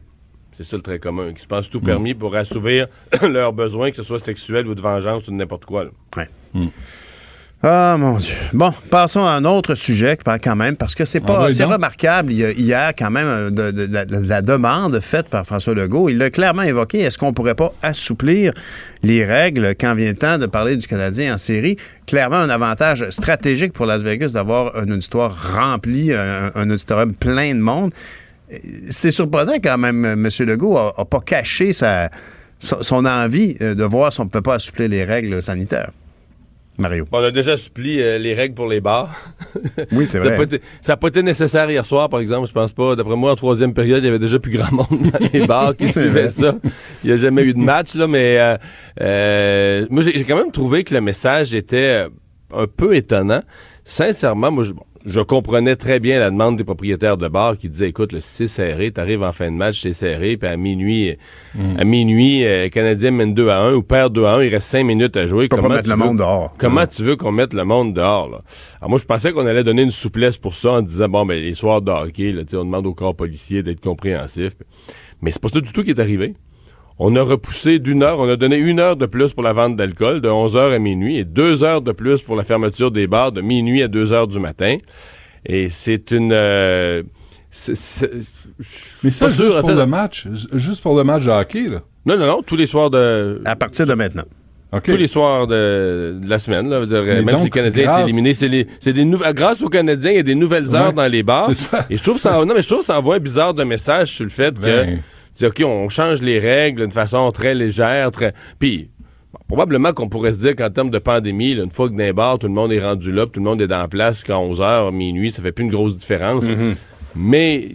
C'est ça le trait commun, qui se pensent tout Mm. permis pour assouvir leurs besoins, que ce soit sexuel ou de vengeance ou de n'importe quoi. là. Ouais. Ah mon Dieu. Bon, passons à un autre sujet quand même, parce que c'est Ah, pas c'est remarquable. Il y a hier quand même euh, de, de- de la, de la demande faite par François Legault. Il l'a clairement évoqué. Est-ce qu'on pourrait pas assouplir les règles? Quand vient le temps de parler du Canadien en série? Clairement, un avantage stratégique pour Las Vegas d'avoir un auditoire rempli, un, un auditorium plein de monde. Euh, C'est surprenant quand même, M. Legault a, a pas caché sa, son, envie euh, de voir si on ne peut pas assouplir les règles sanitaires. Mario. Bon, on a déjà suppli euh, les règles pour les bars. Oui, c'est n'a vrai. ça a pas été nécessaire hier soir, par exemple. Je pense pas. D'après moi, en troisième période, il y avait déjà plus grand monde dans les bars qui suivaient ça. Il n'y a jamais eu de match, là, mais euh, euh, moi, j'ai quand même trouvé que le message était euh, un peu étonnant. Sincèrement, moi, je, bon, je comprenais très bien la demande des propriétaires de bars qui disaient, écoute, le c'est serré, t'arrives en fin de match, c'est serré, puis à minuit, Mm. à minuit, euh, Canadien mène 2 à 1 ou perd 2 à 1, il reste 5 minutes à jouer. Comment mettre tu le veux- monde dehors. Comment tu veux qu'on mette le monde dehors, là? Alors moi, je pensais qu'on allait donner une souplesse pour ça en disant, bon, ben, les soirs de hockey, là, on demande au corps policier d'être compréhensif. Mais c'est pas ça du tout qui est arrivé. On a repoussé d'une heure, on a donné une heure de plus pour la vente d'alcool, de 11 heures à minuit, et deux heures de plus pour la fermeture des bars de minuit à 2 heures du matin. Et c'est une... euh, c'est- c'est- Mais ça, sûr, juste pour le match, ju- juste pour le match de hockey, là. Non, non, non, tous les soirs de... À partir de maintenant. Tous les soirs de, de la semaine, là, dire, même donc, si le Canadien est grâce- éliminé, c'est les- c'est des nouvelles. Grâce aux Canadiens, il y a des nouvelles heures Ouais, dans les bars. c'est ça. Et je trouve ça, non, mais je trouve que ça envoie un bizarre de message sur le fait que, Ben. Dis, ok, on change les règles d'une façon très légère, très, puis. bon, Probablement qu'on pourrait se dire qu'en termes de pandémie, là, une fois que les bars, tout le monde est rendu là, puis tout le monde est dans la place jusqu'à 11h, minuit, ça fait plus une grosse différence. Mais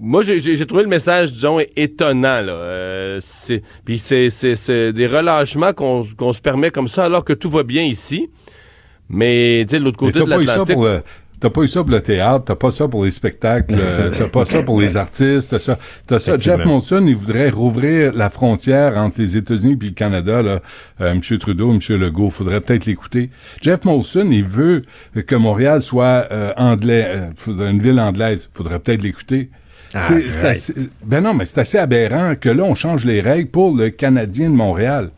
moi, j'ai- trouvé le message, disons, étonnant. Là. Euh, Puis c'est- des relâchements qu'on se permet comme ça alors que tout va bien ici. Mais tu sais, de l'autre côté de l'Atlantique... T'as pas eu ça pour le théâtre, t'as pas ça pour les spectacles, euh, t'as pas ça pour les artistes, t'as ça. T'as ça. Jeff. Monson, il voudrait rouvrir la frontière entre les États-Unis et le Canada, là. Euh, M. Trudeau, M. Legault, faudrait peut-être l'écouter. Jeff Monson, il veut que Montréal soit euh, anglais, euh, une ville anglaise. Faudrait peut-être l'écouter. Ah, assez- ben non, mais c'est assez aberrant que là, on change les règles pour le Canadien de Montréal.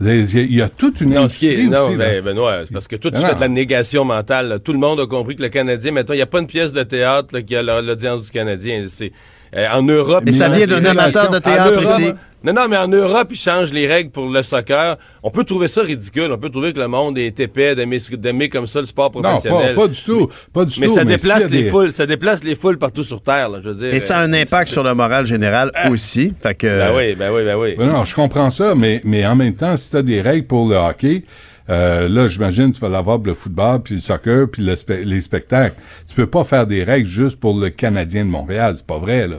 Il y a, il y a toute une Non, ce qui industrie est, non, aussi, ben, Benoît, c'est parce que toi, tu Non, fais de la négation mentale. là. Tout le monde a compris que le Canadien, maintenant, il n'y a pas une pièce de théâtre là, qui a la- l'audience du Canadien. C'est euh, en Europe. Et ça vient d'un amateur de théâtre Europe- ici. Non, non, mais en Europe, ils changent les règles pour le soccer. On peut trouver ça ridicule. On peut trouver que le monde est épais d'aimer d'aimer comme ça le sport Non, professionnel. pas, pas du tout. Pas du mais tout. ça déplace les des- foules. Ça déplace les foules partout sur Terre. là, je veux dire. Et ça a un Euh, impact sur le moral général aussi. Fait que, Ben oui, ben oui, ben oui. Ben non, je comprends ça, mais, mais en même temps, si tu as des règles pour le hockey, euh, là, j'imagine tu vas l'avoir pour le football, puis le soccer, puis le spe- les spectacles. Tu peux pas faire des règles juste pour le Canadien de Montréal, c'est pas vrai, là.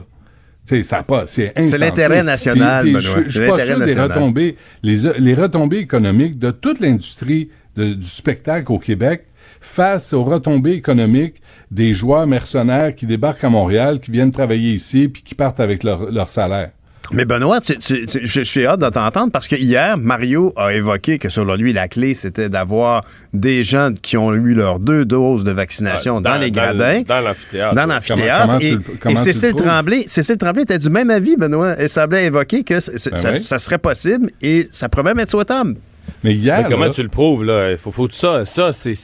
Sais, ça pas, c'est insensé. l'intérêt national. Je C'est suis pas sûr des retombées, les, les retombées économiques de toute l'industrie du spectacle au Québec face aux retombées économiques des joueurs mercenaires qui débarquent à Montréal, qui viennent travailler ici, puis qui partent avec leur, leur salaire. Mais Benoît, tu- tu- tu- je suis hâte de t'entendre parce que hier, Mario a évoqué que selon lui, la clé, c'était d'avoir des gens qui ont eu leurs deux doses de vaccination Ah, dans, les dans gradins. dans l'amphithéâtre. Dans l'amphithéâtre. Et, Cécile? Tremblay, Cécile Tremblay était du même avis, Benoît. Elle semblait évoquer que Ben ça, oui. ça serait possible et ça pourrait même être souhaitable. Mais hier, Mais comment là, tu le prouves, là? Il faut, faut tout ça. Ça, c'est.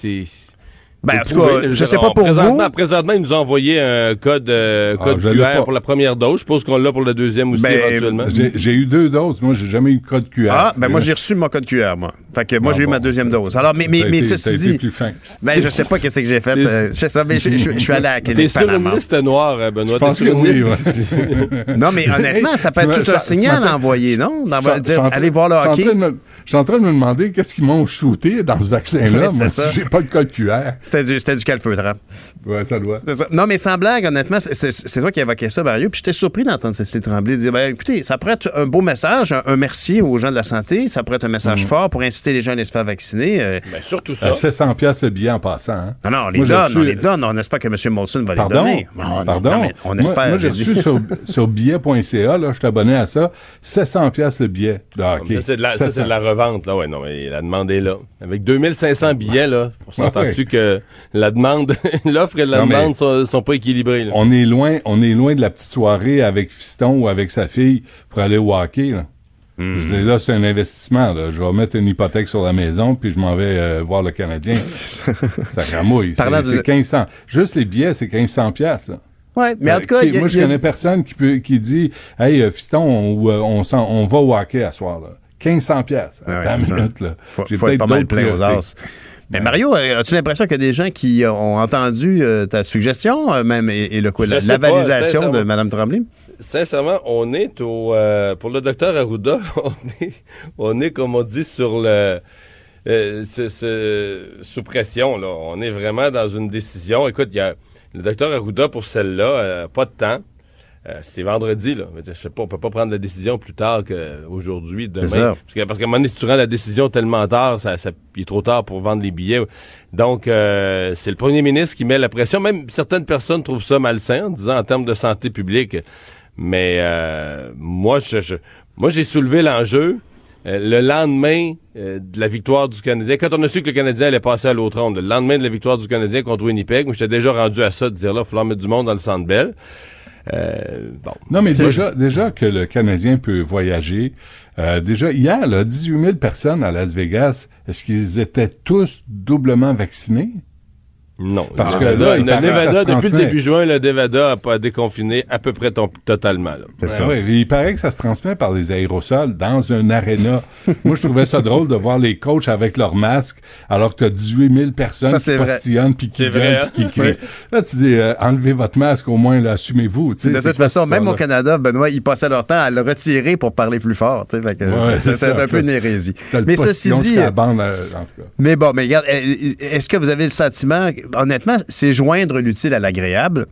Ben, en tout cas, là. je sais pas pour présentement, vous. Présentement, ils nous ont envoyé un code, euh, Ah, code QR pour la première dose. Je suppose qu'on l'a pour la deuxième aussi, Ben, éventuellement. j'ai j'ai eu deux doses. Moi, j'ai jamais eu de code QR. Ah, ben moi, j'ai reçu mon code QR, moi. Fait que moi, Ah, j'ai eu bon, ma deuxième dose. Alors, mais, mais, mais été- ceci dit. plus fin. Ben, je sais pas qu'est-ce que j'ai fait. Euh, je sais, mais je, je- je suis allé à la T'es sur une liste noire, euh, Benoît. Je T'es pense sur que oui. ouais. Non, mais honnêtement, ça peut être tout un signal à envoyer, non? Allez voir le hockey. Je suis en train de me demander qu'est-ce qu'ils m'ont shooté dans ce vaccin-là. Moi, si j'ai pas de code QR. C'était du, c'était du calfeutrant. Ouais, ça doit. Ça. Non, mais sans blague, honnêtement, c'est- toi qui évoquais ça, Mario. Puis j'étais surpris d'entendre Cécile Tremblay dire ben, écoutez, ça pourrait être un beau message, un, un merci aux gens de la santé. Ça pourrait être un message fort pour inciter les gens à aller se faire vacciner. Euh, Ben, surtout ça. À 700 pièces le billet en passant. Hein. non, non, on les Moi, donne, reçu- on les donne. On espère que M. Molson va Pardon? les donner. Non, Pardon? non, mais on Moi- espère. Moi, j'ai j'ai reçu sur, sur billet.ca, là, je suis abonné à ça, 700 pièces le billet hockey. Ça, c'est de, la- ça, c'est 700. de la revente, là. Ouais, non, mais la demande est là. Avec 2500 billets, là, on s'entend-tu Ouais. que la demande, l'offre et la Non, mais- demande sont, sont pas équilibrées, là. On est loin, on est loin de la petite soirée avec Fiston ou avec sa fille pour aller au hockey. Là. Hmm. Je dis, là, c'est un investissement. Là. Je vais mettre une hypothèque sur la maison, puis je m'en vais euh, voir le Canadien. ça ramouille. C'est de- c'est 1500. Juste les billets, c'est 1500 pièces. Ouais, mais en tout cas, Qui- a- moi, je a- connais personne qui peut qui dit Hey, euh, Fiston, on, euh, on, va au hockey à soir. Là. 1500 pièces. Ouais, J'ai peut-être pas mal d'autres plein aux priorités. as. Mais Mario, euh, as-tu l'impression qu'il y a des gens qui ont entendu euh, ta suggestion, euh, même, et, et le la, la validation de. Mme Tremblay? Sincèrement, on est au. euh, pour le docteur Arruda, on est, on est, comme on dit, sur le. euh, ce- ce- sous pression, là. On est vraiment dans une décision. Écoute, il y a le docteur Arruda, pour celle-là, euh, pas de temps. Euh, c'est vendredi, là. Je sais pas, on peut pas prendre la décision plus tard qu'aujourd'hui, demain. Ça. Parce qu'à un moment donné, si tu rends la décision tellement tard, ça, ça- il est trop tard pour vendre les billets. Donc, euh, c'est le premier ministre qui met la pression. Même certaines personnes trouvent ça malsain, en disant en termes de santé publique. Mais euh, moi, je, je- moi, j'ai soulevé l'enjeu. euh, le lendemain euh, de la victoire du Canadien, quand on a su que le Canadien allait passer à l'autre ronde, le lendemain de la victoire du Canadien contre Winnipeg, moi j'étais déjà rendu à ça de dire là, il va falloir mettre du monde dans le centre belle. Euh, bon. Non, mais déjà, déjà que le Canadien peut voyager, euh, déjà hier, là, 18 000 personnes à Las Vegas, est-ce qu'ils étaient tous doublement vaccinés? Non. Parce que Nevada, là, le ça- ça Nevada, se depuis le début juin, le Nevada a pas déconfiné à peu près ton- totalement. Ben ouais, il paraît que ça se transmet par les aérosols dans un aréna. Moi, je trouvais ça drôle de voir les coachs avec leurs masques alors que tu as 18 000 personnes Ça, qui c'est postillonnent puis qui C'est gueulent hein? puis qui crient. Là, tu dis, euh, enlevez votre masque au moins, assumez-vous. De c'est toute façon, même au? Canada, Benoît, ils passaient leur temps à le retirer pour parler plus fort. Ouais, c'est c'est c'est ça. un peu une hérésie. Mais ceci dit, euh, mais bon, mais regarde, est-ce que vous avez le sentiment, honnêtement, c'est joindre l'utile à l'agréable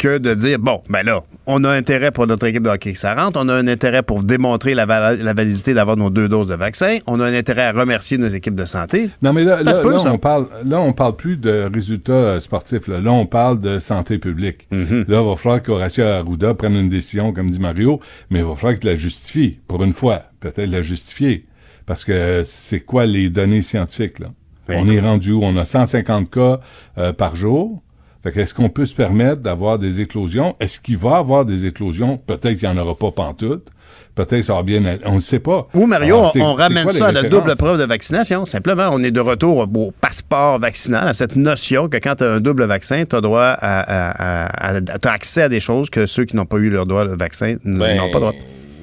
que de dire, bon, ben là, on a intérêt pour notre équipe de hockey que ça rentre, on a un intérêt pour démontrer la, val- la validité d'avoir nos deux doses de vaccin, on a un intérêt à remercier nos équipes de santé. Non, mais là, là, on parle, là, on parle plus de résultats euh, sportifs. Là. Là, on parle de santé publique. Mm-hmm. Là, il va falloir qu'Horacio Arruda prenne une décision, comme dit Mario, mais il va falloir qu'il la justifie, pour une fois. Peut-être la justifier. Parce que c'est quoi les données scientifiques, là? On est rendu où? On a 150 cas euh, par jour. Fait que est-ce qu'on peut se permettre d'avoir des éclosions? Est-ce qu'il va y avoir des éclosions? Peut-être qu'il n'y en aura pas pantoute. Peut-être ça va bien... On ne sait pas. Ou Mario, Alors, on ramène ça à la double preuve de vaccination? Simplement, on est de retour au passeport vaccinal, à cette notion que quand tu as un double vaccin, tu as droit à, à- à- à- t'as accès à des choses que ceux qui n'ont pas eu leur droit de vaccin Ben, n'ont pas droit.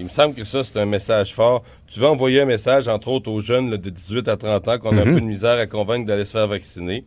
Il me semble que ça, c'est un message fort. Tu veux envoyer un message, entre autres, aux jeunes là, de 18 à 30 ans qu'on a un Mhm. peu de misère à convaincre d'aller se faire vacciner.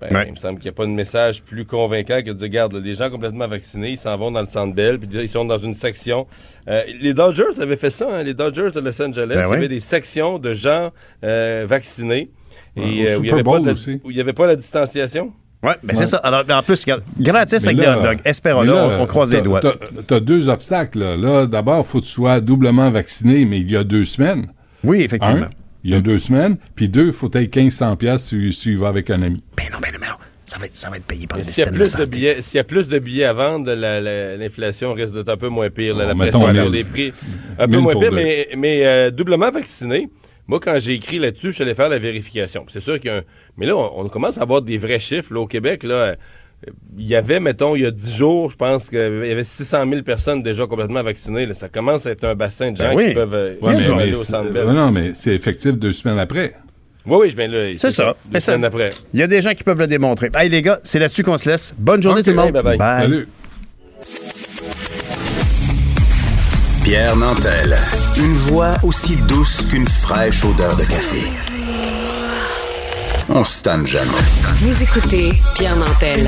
Ben, Ouais. Il me semble qu'il n'y a pas de message plus convaincant que de dire, regarde, là, les gens complètement vaccinés, ils s'en vont dans le centre Bell, puis ils sont dans une section. Euh, les Dodgers avaient fait ça, hein, les Dodgers de Los Angeles. Ben il y ouais. avait des sections de gens euh, vaccinés. Et euh, où il n'y avait, avait pas la distanciation? Oui, ben Ouais. c'est ça. Alors, en plus, gratis Mais avec là- des hot dogs. Espérons-le, mais on, on croise les doigts. T'as, t'as deux obstacles. Là, Là, d'abord, il faut que tu sois doublement vacciné, mais il y a deux semaines. Oui, effectivement. Un, il y a deux semaines. Puis deux, il faut que tu 1500 pièces si, si tu vas avec un ami. Ben non, ben non, ben non. Ça va être, ça va être payé par Mais le S'il y, a système de plus de santé. billets, s'il y a plus de billets à vendre, la- la- l'inflation risque d'être un peu moins pire. là, Oh, la pression sur les prix, un peu moins pire, deux. mais, mais euh, doublement vacciné. Moi, quand j'ai écrit là-dessus, je suis allé faire la vérification. C'est sûr qu'il y a un... Mais là, on, on commence à avoir des vrais chiffres. Là, au Québec, là, euh, il y avait, mettons, il y a 10 jours, je pense qu'il y avait 600 000 personnes déjà complètement vaccinées. là. Ça commence à être un bassin de gens Ben oui. qui peuvent, euh, Ouais, mais, aller au Centre Bell. non, mais c'est effectif deux semaines après. Oui, oui, ben là, C'est ça. Deux ça- semaines après. Il y a des gens qui peuvent le démontrer. Hey, les gars, c'est là-dessus qu'on se laisse. Bonne journée tout le monde. bye bye. Salut. Pierre Nantel. Une voix aussi douce qu'une fraîche odeur de café. On se tanne jamais. Vous écoutez Pierre Nantel.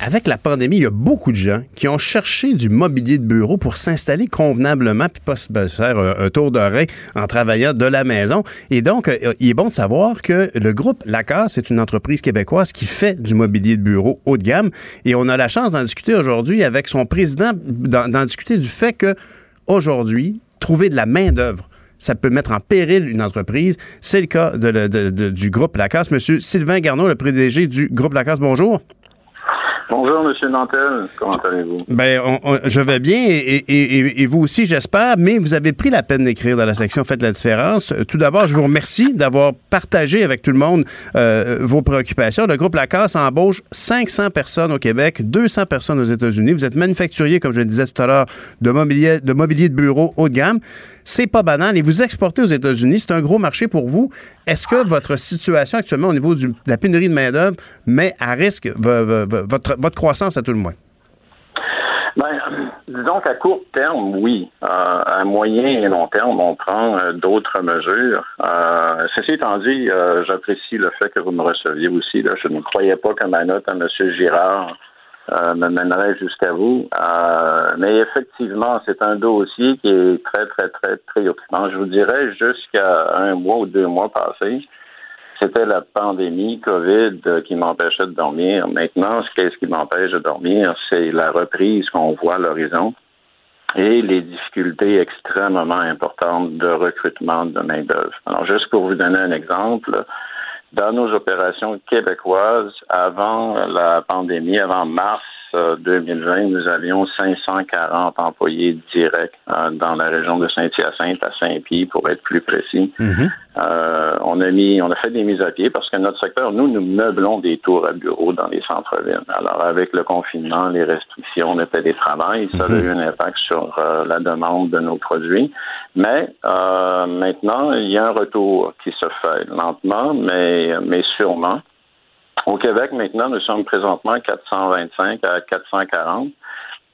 Avec la pandémie, il y a beaucoup de gens qui ont cherché du mobilier de bureau pour s'installer convenablement puis pas se faire un, un tour d'oreille en travaillant de la maison. Et donc, euh, il est bon de savoir que le groupe Lacasse est une entreprise québécoise qui fait du mobilier de bureau haut de gamme. Et on a la chance d'en discuter aujourd'hui avec son président, d'en d'en discuter du fait que aujourd'hui, trouver de la main-d'œuvre ça peut mettre en péril une entreprise. C'est le cas du groupe Lacasse. Monsieur Sylvain Garneau, le PDG du groupe Lacasse, bonjour. Bonjour, Monsieur Nantel. Comment allez-vous? Ben, on- je vais bien et, vous aussi, j'espère, mais vous avez pris la peine d'écrire dans la section Faites la différence. Tout d'abord, je vous remercie d'avoir partagé avec tout le monde euh, vos préoccupations. Le groupe Lacasse embauche 500 personnes au Québec, 200 personnes aux États-Unis. Vous êtes manufacturier, comme je le disais tout à l'heure, de mobilier, de mobilier de bureau haut de gamme. C'est pas banal et vous exportez aux États-Unis. C'est un gros marché pour vous. Est-ce que votre situation actuellement au niveau de la pénurie de main-d'œuvre met à risque vo- vo- vo- votre, croissance à tout le moins? Ben, disons qu'à court terme, oui. Euh, à moyen et long terme, on prend euh, d'autres mesures. Euh, ceci étant dit, j'apprécie le fait que vous me receviez aussi. Là. Je ne croyais pas que ma note à M. Girard euh, me mènerait jusqu'à vous. Euh, mais effectivement, c'est un dossier qui est très, très, très préoccupant. Je vous dirais jusqu'à un mois ou deux mois passés. c'était la pandémie COVID qui m'empêchait de dormir. Maintenant, ce qu'est-ce qui m'empêche de dormir, c'est la reprise qu'on voit à l'horizon et les difficultés extrêmement importantes de recrutement de main-d'œuvre. Alors, juste pour vous donner un exemple, dans nos opérations québécoises, avant la pandémie, avant mars 2020, nous avions 540 employés directs euh, dans la région de Saint-Hyacinthe à Saint-Pie, pour être plus précis. Euh, on a mis, on a fait des mises à pied parce que notre secteur, nous, nous meublons des tours à bureaux dans les centres-villes. Alors, avec le confinement, les restrictions, le télétravail, ça a eu un impact sur euh, la demande de nos produits. Mais euh, maintenant, il y a un retour qui se fait lentement, mais, mais sûrement. Au Québec, maintenant, nous sommes présentement à 425 à 440.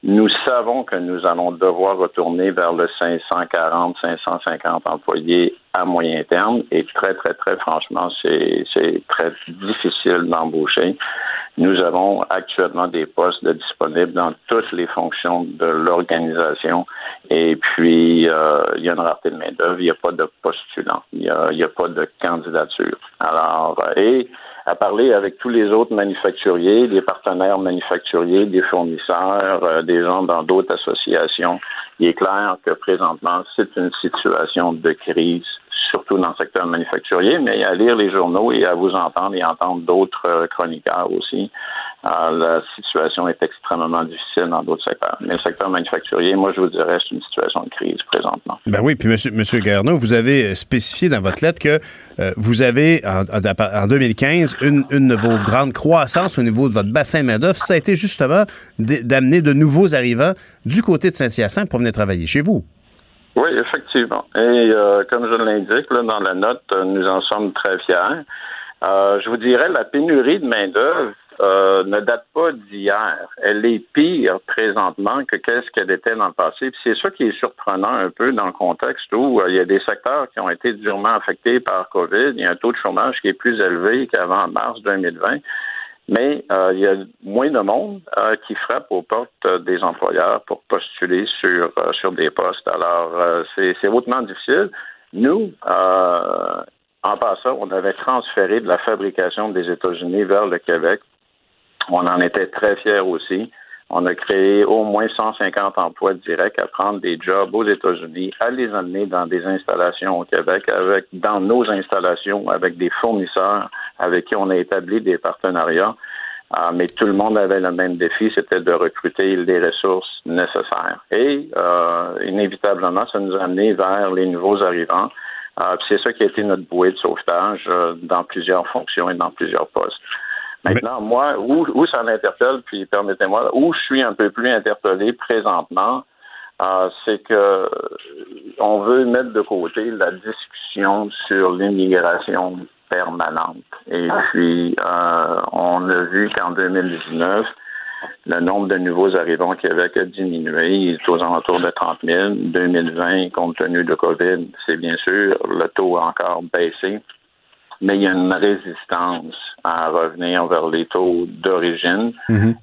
Nous savons que nous allons devoir retourner vers le 540, 550 employés à moyen terme et très, très, très franchement, c'est très difficile d'embaucher. Nous avons actuellement des postes disponibles dans toutes les fonctions de l'organisation et puis euh, il y a une rareté de main-d'œuvre, il n'y a pas de postulants, il n'y a, a pas de candidature. Alors, et à parler avec tous les autres manufacturiers, des partenaires manufacturiers, des fournisseurs, euh, des gens dans d'autres associations. Il est clair que présentement, c'est une situation de crise, surtout dans le secteur manufacturier, mais à lire les journaux et à vous entendre et entendre d'autres euh, chroniqueurs aussi, euh, la situation est extrêmement difficile dans d'autres secteurs. Mais le secteur manufacturier, moi, je vous dirais, c'est une situation de crise présentement. Ben oui, puis monsieur, monsieur vous avez spécifié dans votre lettre que euh, vous avez, en, en- en 2015, une, une de vos grandes croissances au niveau de votre bassin main-d'œuvre, ça a été justement d'amener de nouveaux arrivants du côté de Saint-Hyacinthe pour venir travailler chez vous. Oui, effectivement. Et euh, comme je l'indique dans la note, euh, nous en sommes très fiers. Euh, je vous dirais, la pénurie de main-d'œuvre euh, ne date pas d'hier. Elle est pire présentement que qu'est-ce qu'elle était dans le passé. C'est ça qui est surprenant un peu dans le contexte où euh, il y a des secteurs qui ont été durement affectés par COVID. Il y a un taux de chômage qui est plus élevé qu'avant mars 2020. Mais euh, il y a moins de monde euh, qui frappe aux portes euh, des employeurs pour postuler sur, euh, sur des postes. Alors, euh, c'est hautement difficile. Nous, euh, en passant, on avait transféré de la fabrication des États-Unis vers le Québec. On en était très fiers aussi. On a créé au moins 150 emplois directs à prendre des jobs aux États-Unis, à les amener dans des installations au Québec, avec dans nos installations, avec des fournisseurs avec qui on a établi des partenariats. Ah, mais tout le monde avait le même défi, c'était de recruter les ressources nécessaires. Et euh, inévitablement, ça nous a amené vers les nouveaux arrivants. Ah, c'est ça qui a été notre bouée de sauvetage euh, dans plusieurs fonctions et dans plusieurs postes. Maintenant, moi, où, où ça m'interpelle, puis permettez-moi, où je suis un peu plus interpellé présentement, euh, c'est que euh, on veut mettre de côté la discussion sur l'immigration permanente. Et puis, euh, on a vu qu'en 2019, le nombre de nouveaux arrivants au Québec a diminué. Il est aux alentours de 30 000. 2020, compte tenu de COVID, c'est bien sûr, le taux a encore baissé. Mais il y a une résistance à revenir vers les taux d'origine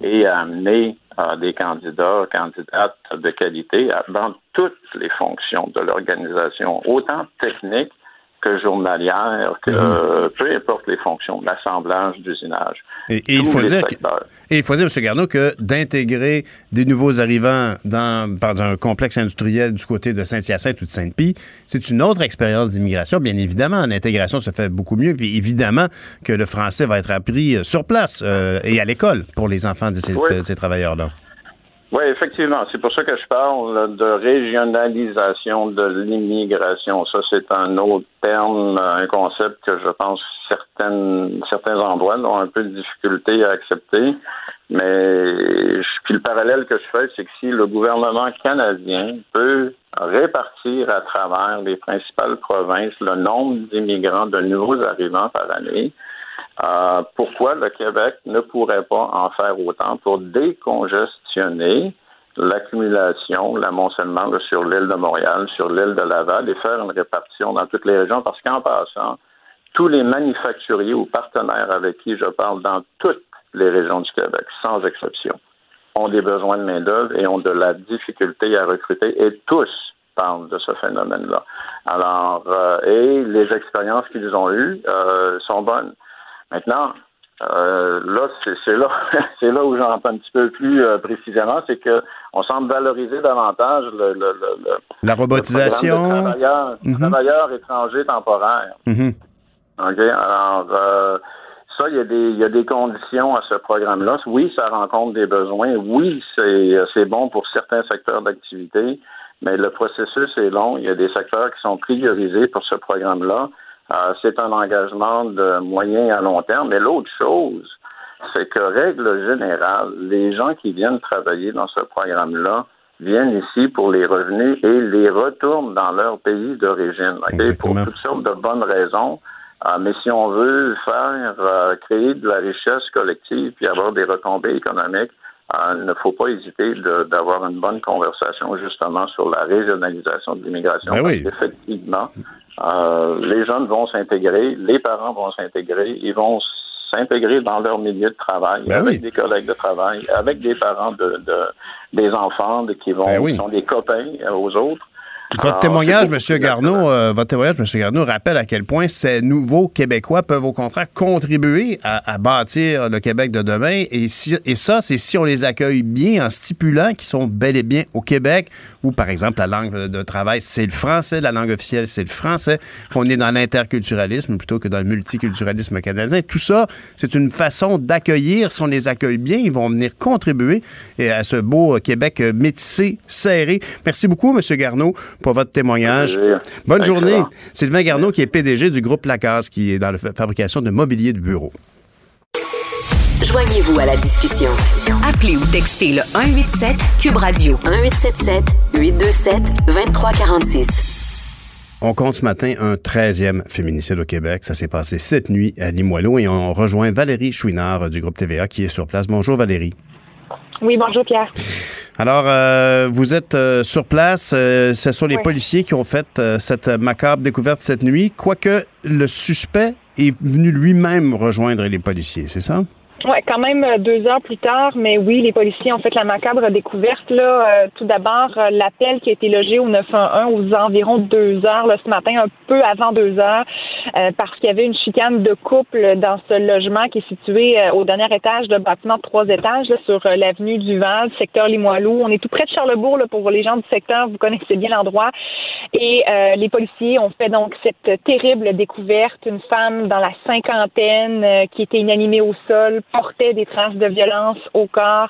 et à amener euh, des candidats, candidates de qualité dans toutes les fonctions de l'organisation, autant techniques que journalières, que euh, peu importe les fonctions, l'assemblage, d'usinage. Et, et il faut dire, que- et il faut dire, M. Garneau, que d'intégrer des nouveaux arrivants dans, dans un complexe industriel du côté de Saint-Hyacinthe ou de Sainte-Pie, c'est une autre expérience d'immigration, bien évidemment. L'intégration se fait beaucoup mieux, puis évidemment que le français va être appris euh, sur place euh, et à l'école pour les enfants de ces, Oui. ces travailleurs-là. Oui, effectivement. C'est pour ça que je parle de régionalisation de l'immigration. Ça, c'est un autre terme, un concept que je pense certaines, certains endroits ont un peu de difficulté à accepter. Mais puis le parallèle que je fais, c'est que si le gouvernement canadien peut répartir à travers les principales provinces le nombre d'immigrants, de nouveaux arrivants par année, euh, pourquoi le Québec ne pourrait pas en faire autant pour décongestionner l'accumulation, l'amoncellement sur l'île de Montréal, sur l'île de Laval et faire une répartition dans toutes les régions? Parce qu'en passant, tous les manufacturiers ou partenaires avec qui je parle dans toutes les régions du Québec, sans exception, ont des besoins de main-d'œuvre et ont de la difficulté à recruter et tous parlent de ce phénomène-là. Alors, euh, et les expériences qu'ils ont eues euh, sont bonnes. Maintenant, euh, là, c'est là, c'est là où j'entends un petit peu plus euh, précisément, c'est que on semble valoriser davantage le, le, le, le- La le robotisation. programme de travailleurs, Mhm. travailleurs étrangers temporaires. OK? Alors, euh, ça, il y, a des, il y a des conditions à ce programme-là. Oui, ça rencontre des besoins. Oui, c'est c'est bon pour certains secteurs d'activité, mais le processus est long. Il y a des secteurs qui sont priorisés pour ce programme-là. Euh, c'est un engagement de moyen à long terme. Mais l'autre chose, c'est que, règle générale, les gens qui viennent travailler dans ce programme-là viennent ici pour les revenus et les retournent dans leur pays d'origine, ok? pour toutes sortes de bonnes raisons. Euh, mais si on veut faire euh, créer de la richesse collective puis avoir des retombées économiques, euh, il ne faut pas hésiter d'avoir une bonne conversation justement sur la régionalisation de l'immigration. Ben oui. Parce qu'effectivement, euh, les jeunes vont s'intégrer, les parents vont s'intégrer, ils vont s'intégrer dans leur milieu de travail, Ben avec oui. des collègues de travail, avec des parents de, de- des enfants de- qui vont Ben oui. qui sont des copains aux autres. Votre Alors, témoignage, c'est M. Garneau, euh, votre témoignage, M. Garneau, rappelle à quel point ces nouveaux Québécois peuvent au contraire contribuer à, à bâtir le Québec de demain. Et, si- et ça, c'est si on les accueille bien en stipulant qu'ils sont bel et bien au Québec, où, par exemple, la langue de travail, c'est le français, la langue officielle, c'est le français, qu'on est dans l'interculturalisme plutôt que dans le multiculturalisme canadien. Tout ça, c'est une façon d'accueillir. Si on les accueille bien, ils vont venir contribuer à ce beau Québec métissé, serré. Merci beaucoup, M. Garneau, pour votre témoignage. Bonne Excellent. journée. Sylvain Garneau, qui est PDG du groupe Lacasse, qui est dans la fa- fabrication de mobilier de bureau. Joignez-vous à la discussion. Appelez ou textez le 187 Cube Radio 1877 827 2346. On compte ce matin un 13e féminicide au Québec. Ça s'est passé cette nuit à Limoilou et on rejoint Valérie Chouinard du groupe TVA qui est sur place. Bonjour Valérie. Oui, bonjour Pierre. Alors, euh, vous êtes euh, sur place. euh, ce sont les Oui. policiers qui ont fait euh, cette macabre découverte cette nuit, quoique le suspect est venu lui-même rejoindre les policiers, c'est ça? Ouais, quand même euh, deux heures plus tard, mais oui, les policiers ont fait la macabre découverte. Là, Euh, tout d'abord, euh, l'appel qui a été logé au 911 aux environs deux heures là, ce matin, un peu avant deux heures, euh, parce qu'il y avait une chicane de couple dans ce logement qui est situé euh, au dernier étage d'un bâtiment de trois étages là, sur l'avenue du Val, secteur Limoilou. On est tout près de Charlebourg là, pour les gens du secteur. Vous connaissez bien l'endroit. Et les policiers ont fait donc cette terrible découverte. Une femme dans la cinquantaine qui était inanimée au sol, portait des traces de violence au corps,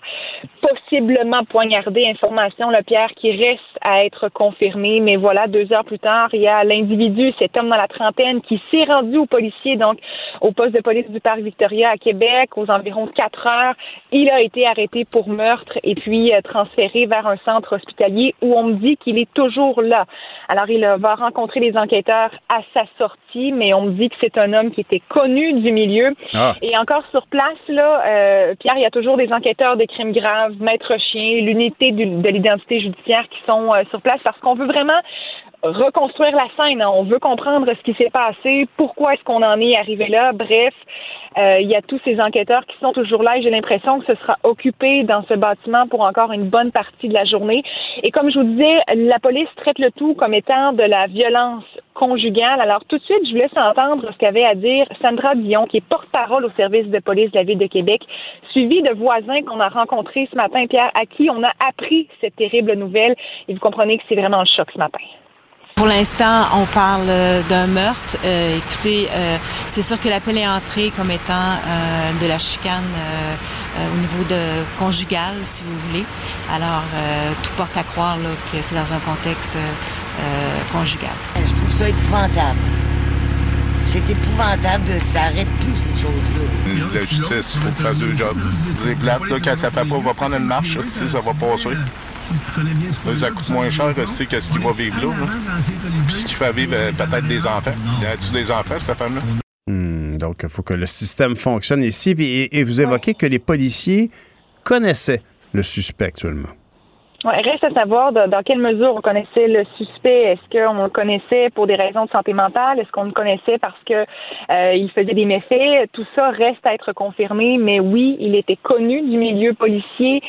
possiblement poignardée. Information, le Pierre, qui reste à être confirmée. Mais voilà, deux heures plus tard, il y a l'individu, cet homme dans la trentaine, qui s'est rendu aux policiers, donc au poste de police du Parc Victoria à Québec, aux environs de quatre heures. Il a été arrêté pour meurtre et puis euh, transféré vers un centre hospitalier où on me dit qu'il est toujours là. Alors, il euh, va rencontrer les enquêteurs à sa sortie, mais on me dit que c'est un homme qui était connu du milieu. Ah. Et encore sur place, euh, Pierre, il y a toujours des enquêteurs de crimes graves, maître chien, l'unité de l'identité judiciaire qui sont euh, sur place parce qu'on veut vraiment reconstruire la scène. hein. On veut comprendre ce qui s'est passé, pourquoi est-ce qu'on en est arrivé là. Bref, euh, il y a tous ces enquêteurs qui sont toujours là et j'ai l'impression que ce sera occupé dans ce bâtiment pour encore une bonne partie de la journée. Et comme je vous disais, la police traite le tout comme étant de la violence conjugale. Alors tout de suite, je vous laisse entendre ce qu'avait à dire Sandra Dion, qui est porte-parole au service de police de la ville de Québec, suivie de voisins qu'on a rencontrés ce matin, Pierre, à qui on a appris cette terrible nouvelle. Et vous comprenez que c'est vraiment le choc ce matin. Pour l'instant, on parle euh, d'un meurtre. Euh, écoutez, euh, c'est sûr que l'appel est entré comme étant euh, de la chicane euh, euh, au niveau de conjugal, si vous voulez. Alors, euh, tout porte à croire là, que c'est dans un contexte conjugal. Je trouve ça épouvantable. C'est épouvantable, ça arrête plus ces choses-là. La justice, il faut fasse deux jobs. Là, quand ça fait pas, on va prendre une marche, ça va passer. Ça coûte moins cher que ce qu'il va vivre là. Puis ce qui fait vivre euh, peut-être des enfants. Y a-tu des enfants, cette femme-là? Hmm, donc, il faut que le système fonctionne ici. Puis- Et, et vous évoquez que les policiers connaissaient le suspect actuellement. Ouais, reste à savoir de- dans quelle mesure on connaissait le suspect. Est-ce qu'on le connaissait pour des raisons de santé mentale? Est-ce qu'on le connaissait parce que euh, il faisait des méfaits? Tout ça reste à être confirmé, mais oui, il était connu du milieu policier.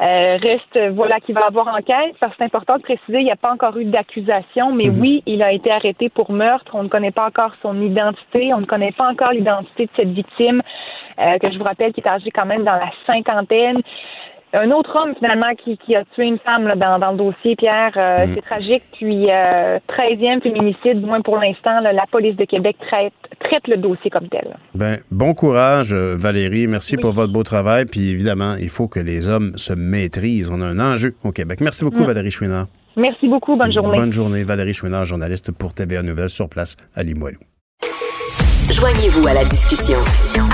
Euh, reste, voilà, qu'il va avoir enquête, parce que c'est important de préciser, il n'y a pas encore eu d'accusation, mais oui, il a été arrêté pour meurtre. On ne connaît pas encore son identité. On ne connaît pas encore l'identité de cette victime, euh, que je vous rappelle, qui est âgée quand même dans la cinquantaine un autre homme finalement qui, qui a tué une femme là, dans, dans le dossier, Pierre. Euh, Mm. C'est tragique. Puis euh, 13e féminicide, du moins pour l'instant, la police de Québec traite, traite le dossier comme tel. Ben, bon courage, euh, Valérie. Merci pour votre beau travail. Puis évidemment, il faut que les hommes se maîtrisent. On a un enjeu au Québec. Merci beaucoup, Mm. Valérie Chouinard. Merci beaucoup. Bonne journée. Bonne journée, Valérie Chouinard, journaliste pour TVA Nouvelles sur place à Limoilou. Joignez-vous à la discussion.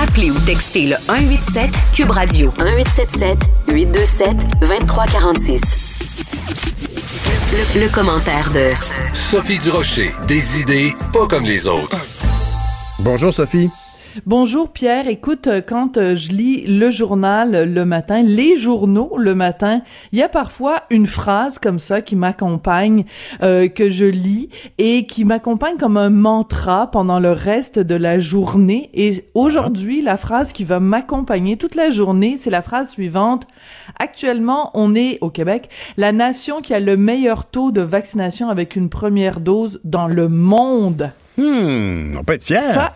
Appelez ou textez le 187 Cube Radio 1877 827 2346. Le, le commentaire de Sophie Durocher, des idées pas comme les autres. Bonjour, Sophie. Bonjour Pierre, écoute, euh, quand euh, je lis le journal euh, le matin, les journaux le matin, il y a parfois une phrase comme ça qui m'accompagne, euh, que je lis et qui m'accompagne comme un mantra pendant le reste de la journée. Et aujourd'hui, la phrase qui va m'accompagner toute la journée, c'est la phrase suivante. Actuellement, on est au Québec la nation qui a le meilleur taux de vaccination avec une première dose dans le monde. Hmm, on peut être fier. Ça,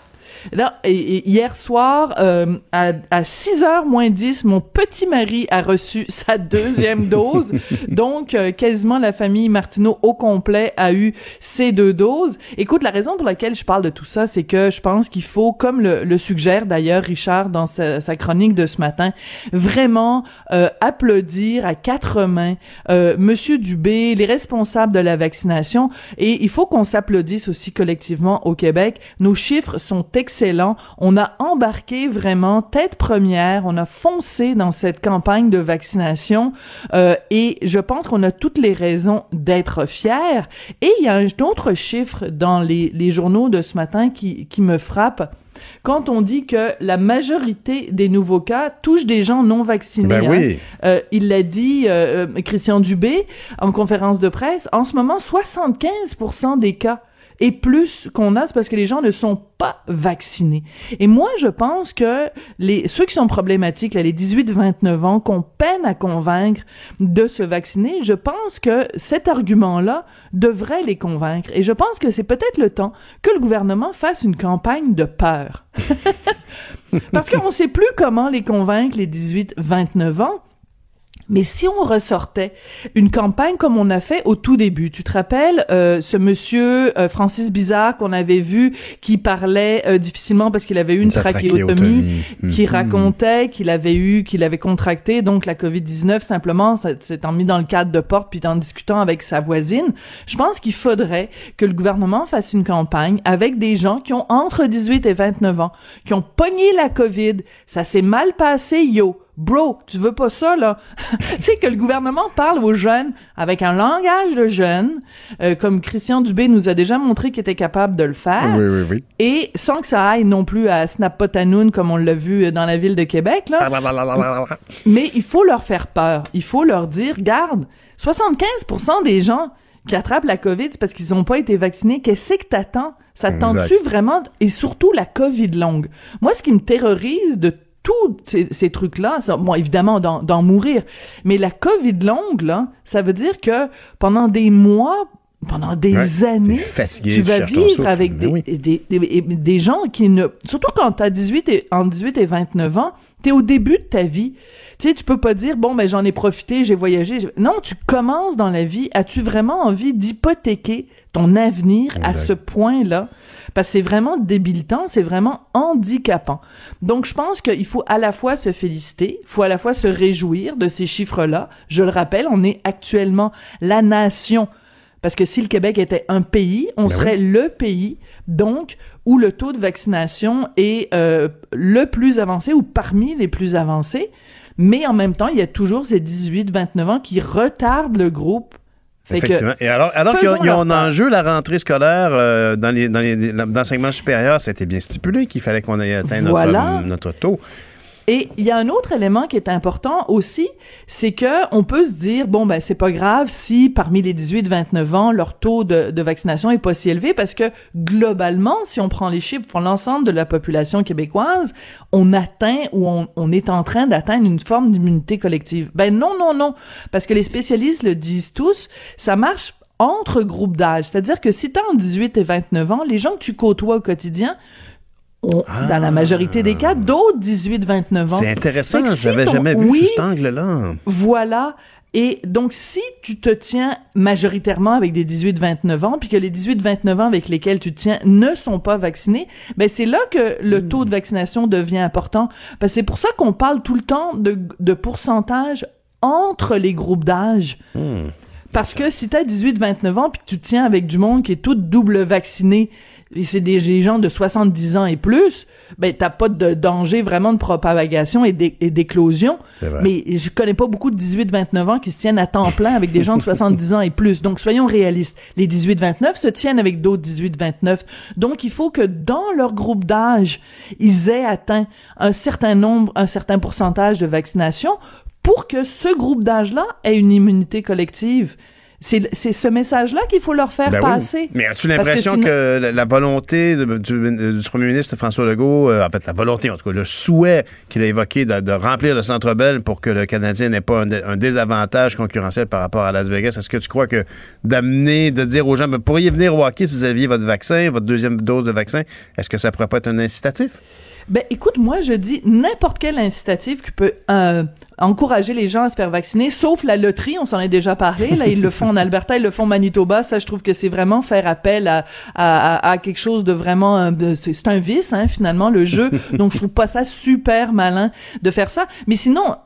Là, et, et hier soir, euh, à, à 6h moins 10, mon petit mari a reçu sa deuxième dose. Donc, euh, quasiment la famille Martineau au complet a eu ses deux doses. Écoute, la raison pour laquelle je parle de tout ça, c'est que je pense qu'il faut, comme le, le suggère d'ailleurs Richard dans sa, sa chronique de ce matin, vraiment euh, applaudir à quatre mains euh, Monsieur Dubé, les responsables de la vaccination. Et il faut qu'on s'applaudisse aussi collectivement au Québec. Nos chiffres sont excellent. On a embarqué vraiment tête première. On a foncé dans cette campagne de vaccination euh, et je pense qu'on a toutes les raisons d'être fiers. Et il y a un autre chiffre dans les, les journaux de ce matin qui, qui me frappe. Quand on dit que la majorité des nouveaux cas touchent des gens non vaccinés, Ben hein. Euh, il l'a dit euh, Christian Dubé en conférence de presse. En ce moment, 75% des cas et plus qu'on a, c'est parce que les gens ne sont pas vaccinés. Et moi, je pense que les ceux qui sont problématiques, là, les 18-29 ans, qu'on peine à convaincre de se vacciner, je pense que cet argument-là devrait les convaincre. Et je pense que c'est peut-être le temps que le gouvernement fasse une campagne de peur. Parce qu'on sait plus comment les convaincre, les 18-29 ans. Mais si on ressortait une campagne comme on a fait au tout début, tu te rappelles euh, ce monsieur euh, Francis Bizarre qu'on avait vu qui parlait euh, difficilement parce qu'il avait eu une trachéotomie, qui Mhm. racontait qu'il avait eu, qu'il avait contracté donc la Covid-19 simplement s'étant mis dans le cadre de porte puis en discutant avec sa voisine. Je pense qu'il faudrait que le gouvernement fasse une campagne avec des gens qui ont entre 18 et 29 ans, qui ont pogné la COVID, ça s'est mal passé, yo. Bro, tu veux pas ça, là? tu sais, que le gouvernement parle aux jeunes avec un langage de jeunes, euh, comme Christian Dubé nous a déjà montré qu'il était capable de le faire. Oui, oui, oui. Et sans que ça aille non plus à Snapotanoun, comme on l'a vu dans la ville de Québec, là. Mais il faut leur faire peur. Il faut leur dire, regarde, 75% des gens qui attrapent la COVID, c'est parce qu'ils n'ont pas été vaccinés. Qu'est-ce que t'attends? Ça tente-tu vraiment? Et surtout la COVID longue. Moi, ce qui me terrorise de tous ces, ces trucs-là, bon, évidemment, d'en mourir, mais la COVID longue, là, ça veut dire que pendant des mois, pendant des Ouais, années, fatigué, tu tu vas vivre souffle. avec des, oui. des, des, des gens qui ne... Surtout quand t'as 18 et, entre 18 et 29 ans, t'es au début de ta vie. Tu sais, tu peux pas dire, bon, ben j'en ai profité, j'ai voyagé. Non, tu commences dans la vie. As-tu vraiment envie d'hypothéquer ton avenir à ce point-là? Parce que c'est vraiment débilitant, c'est vraiment handicapant. Donc, je pense qu'il faut à la fois se féliciter, il faut à la fois se réjouir de ces chiffres-là. Je le rappelle, on est actuellement la nation parce que si le Québec était un pays, on Ben serait le pays, donc, où le taux de vaccination est euh, le plus avancé ou parmi les plus avancés. Mais en même temps, il y a toujours ces 18-29 ans qui retardent le groupe. Effectivement. Et alors, alors qu'il y a- un enjeu, la rentrée scolaire euh, dans les dans les- l'enseignement supérieur, c'était bien stipulé qu'il fallait qu'on aille atteindre Voilà. notre, notre taux. Et il y a un autre élément qui est important aussi, c'est que on peut se dire bon ben c'est pas grave si parmi les 18-29 ans leur taux de, vaccination est pas si élevé parce que globalement si on prend les chiffres pour l'ensemble de la population québécoise, on atteint ou on, est en train d'atteindre une forme d'immunité collective. Ben non non non parce que les spécialistes le disent tous, ça marche entre groupes d'âge, c'est-à-dire que si tu as entre 18 et 29 ans, les gens que tu côtoies au quotidien dans la majorité des cas, d'autres 18-29 ans. C'est intéressant, si j'avais jamais vu oui, sous cet angle-là. Voilà. Et donc, si tu te tiens majoritairement avec des 18-29 ans, puis que les 18-29 ans avec lesquels tu te tiens ne sont pas vaccinés, ben c'est là que le taux de vaccination devient important. Parce c'est pour ça qu'on parle tout le temps de, de pourcentage entre les groupes d'âge. Parce que si t'as 18-29 ans puis que tu te tiens avec du monde qui est tout double vacciné, et c'est des, des gens de 70 ans et plus, ben t'as pas de danger vraiment de propagation et d'é- et d'éclosion. Mais je connais pas beaucoup de 18-29 ans qui se tiennent à temps plein avec des gens de 70 ans et plus. Donc soyons réalistes. Les 18-29 se tiennent avec d'autres 18-29. Donc il faut que dans leur groupe d'âge, ils aient atteint un certain nombre, un certain pourcentage de vaccination pour que ce groupe d'âge-là ait une immunité collective. C'est c'est ce message-là qu'il faut leur faire Ben oui. passer. Mais as-tu l'impression que, sinon- la, la volonté de- du, du premier ministre François Legault, euh, en fait, la volonté, en tout cas, le souhait qu'il a évoqué de, de remplir le Centre Bell pour que le Canadien n'ait pas un, dé- un désavantage concurrentiel par rapport à Las Vegas, est-ce que tu crois que d'amener, de dire aux gens, pourriez venir au hockey si vous aviez votre vaccin, votre deuxième dose de vaccin, est-ce que ça pourrait pas être un incitatif? Ben, écoute, moi, je dis n'importe quel incitatif qui peut euh, encourager les gens à se faire vacciner, sauf la loterie, on s'en est déjà parlé. Là, ils le font en Alberta, ils le font au Manitoba. Ça, je trouve que c'est vraiment faire appel à, à, à- à quelque chose de vraiment... euh, c'est un vice, hein, finalement, le jeu. Donc, je trouve pas ça super malin de faire ça. Mais sinon,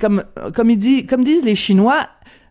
comme, comme, il dit, comme disent les Chinois,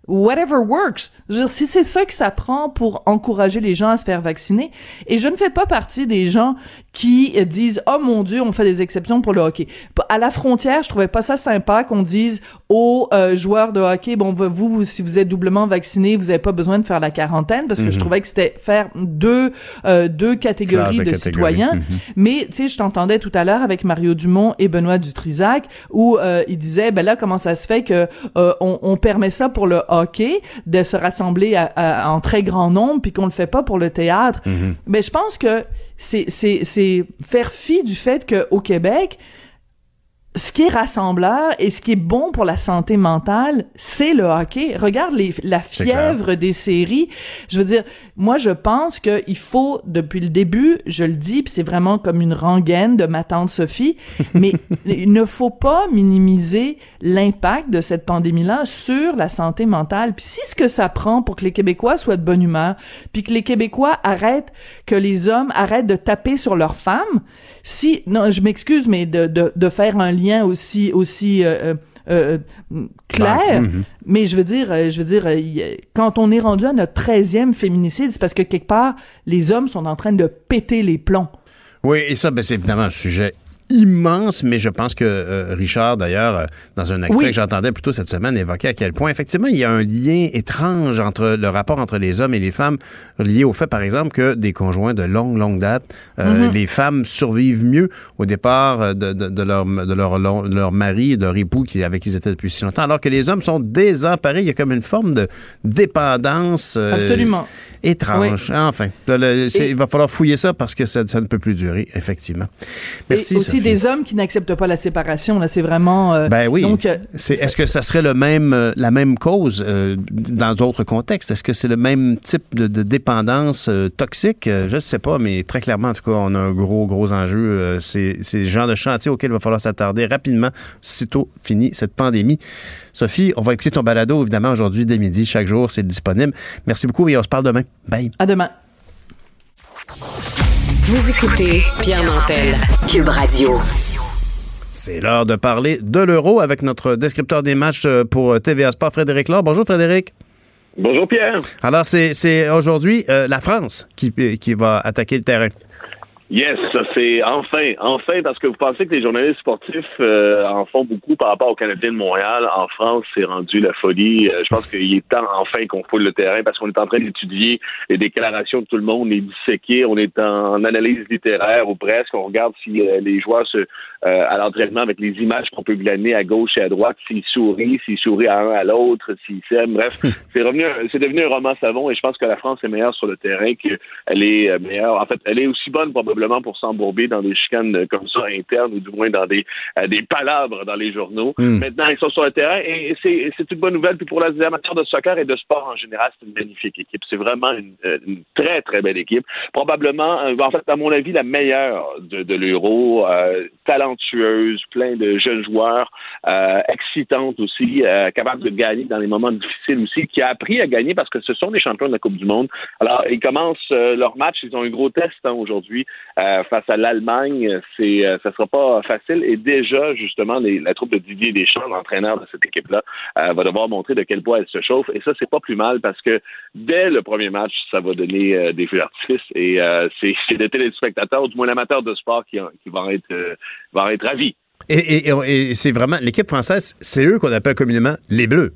whatever works. Je veux dire, si c'est ça que ça prend pour encourager les gens à se faire vacciner, et je ne fais pas partie des gens qui disent oh mon dieu on fait des exceptions pour le hockey. À la frontière, je trouvais pas ça sympa qu'on dise aux euh, joueurs de hockey bon vous, si vous êtes doublement vacciné vous avez pas besoin de faire la quarantaine parce que je Mhm. trouvais que c'était faire deux euh, deux catégories de citoyens. Mhm. Mais tu sais, je t'entendais tout à l'heure avec Mario Dumont et Benoît Dutrisac où euh, il disait ben là comment ça se fait que euh, on, on permet ça pour le hockey de se rassembler à- à- en très grand nombre puis qu'on le fait pas pour le théâtre. Mais je pense que c'est c'est c'est faire fi du fait que au Québec ce qui est rassembleur et ce qui est bon pour la santé mentale, c'est le hockey. Regarde les, la fièvre des séries. Je veux dire, moi, je pense qu'il faut, depuis le début, je le dis, puis c'est vraiment comme une rengaine de ma tante Sophie, mais il ne faut pas minimiser l'impact de cette pandémie-là sur la santé mentale. Puis si ce que ça prend pour que les Québécois soient de bonne humeur, puis que les Québécois arrêtent, que les hommes arrêtent de taper sur leurs femmes, si, non, je m'excuse, mais de, de, de faire un lien aussi, aussi, euh, euh, euh, clair, Mhm. mais je veux dire, je veux dire, quand on est rendu à notre 13e féminicide, c'est parce que quelque part, les hommes sont en train de péter les plombs. Oui, et ça, ben, c'est évidemment un sujet immense, mais je pense que euh, Richard, d'ailleurs, euh, dans un extrait Oui. que j'entendais plus tôt cette semaine, évoquait à quel point, effectivement, il y a un lien étrange entre le rapport entre les hommes et les femmes, lié au fait, par exemple, que des conjoints de longue, longue date, euh, Mhm. les femmes survivent mieux au départ de, de- de leur, de leur, long- de leur mari, de leur époux qui, avec qui ils étaient depuis si longtemps, alors que les hommes sont désemparés. Il y a comme une forme de dépendance euh, Absolument. étrange. Enfin, le- le- c'est- Et- il va falloir fouiller ça parce que ça, ça ne peut plus durer, effectivement. Merci, et aussi Des hommes qui n'acceptent pas la séparation. Là, c'est vraiment. euh, Ben oui. Donc, euh, C'est- Est-ce que ça serait le même, euh, la même cause euh, dans d'autres contextes? Est-ce que c'est le même type de, de dépendance toxique? Je ne sais pas, mais très clairement, en tout cas, on a un gros, gros enjeu. C'est c'est le genre de chantier auquel il va falloir s'attarder rapidement, sitôt fini cette pandémie. Sophie, on va écouter ton balado, évidemment, aujourd'hui, dès midi, chaque jour, c'est disponible. Merci beaucoup et on se parle demain. Bye. à demain. Vous écoutez Pierre Nantel, Cube Radio. C'est l'heure de parler de l'euro avec notre descripteur des matchs euh, pour euh, TVA Sport, Frédéric Laure. Bonjour, Frédéric. Bonjour Pierre. Alors, c'est c'est aujourd'hui euh, la France qui, qui va attaquer le terrain. Yes, ça c'est enfin, enfin, parce que vous pensez que les journalistes sportifs euh, en font beaucoup par rapport aux Canadiens de Montréal. En France, c'est rendu la folie. Euh, je pense qu'il est temps enfin qu'on foule le terrain parce qu'on est en train d'étudier les déclarations de tout le monde, les disséquer. On est en analyse littéraire ou presque. On regarde si euh, les joueurs se, à l'entraînement avec les images qu'on peut glaner à gauche et à droite, s'ils sourient, s'ils sourient à un à l'autre, s'ils s'aiment. Bref, c'est revenu, c'est devenu un roman savon et je pense que la France est meilleure sur le terrain qu'elle est meilleure. En fait, elle est aussi bonne probablement pour s'embourber dans des chicanes comme ça internes ou du moins dans des, euh, des palabres dans les journaux. Hmm. Maintenant, ils sont sur le terrain et c'est, c'est une bonne nouvelle. Puis pour les amateurs de soccer et de sport en général, c'est une magnifique équipe. C'est vraiment une, euh, une très, très belle équipe. Probablement, euh, en fait, à mon avis, la meilleure de, de l'Euro, euh, talentueuse, plein de jeunes joueurs, euh, excitante aussi, euh, capable de gagner dans les moments difficiles aussi, qui a appris à gagner parce que ce sont des champions de la Coupe du Monde. Alors, ils commencent leur match, ils ont un gros test hein, aujourd'hui euh, face à l'Allemagne, c'est euh, ça sera pas facile. Et déjà, justement, la troupe de Didier Deschamps, l'entraîneur de cette équipe-là, euh, va devoir montrer de quel poids elle se chauffe. Et ça, c'est pas plus mal parce que dès le premier match, ça va donner euh, des feux d'artifice. Et c'est c'est des téléspectateurs, ou du moins l'amateurs de sport, qui, qui vont être vont être et- et c'est vraiment l'équipe française, c'est eux qu'on appelle communément les Bleus.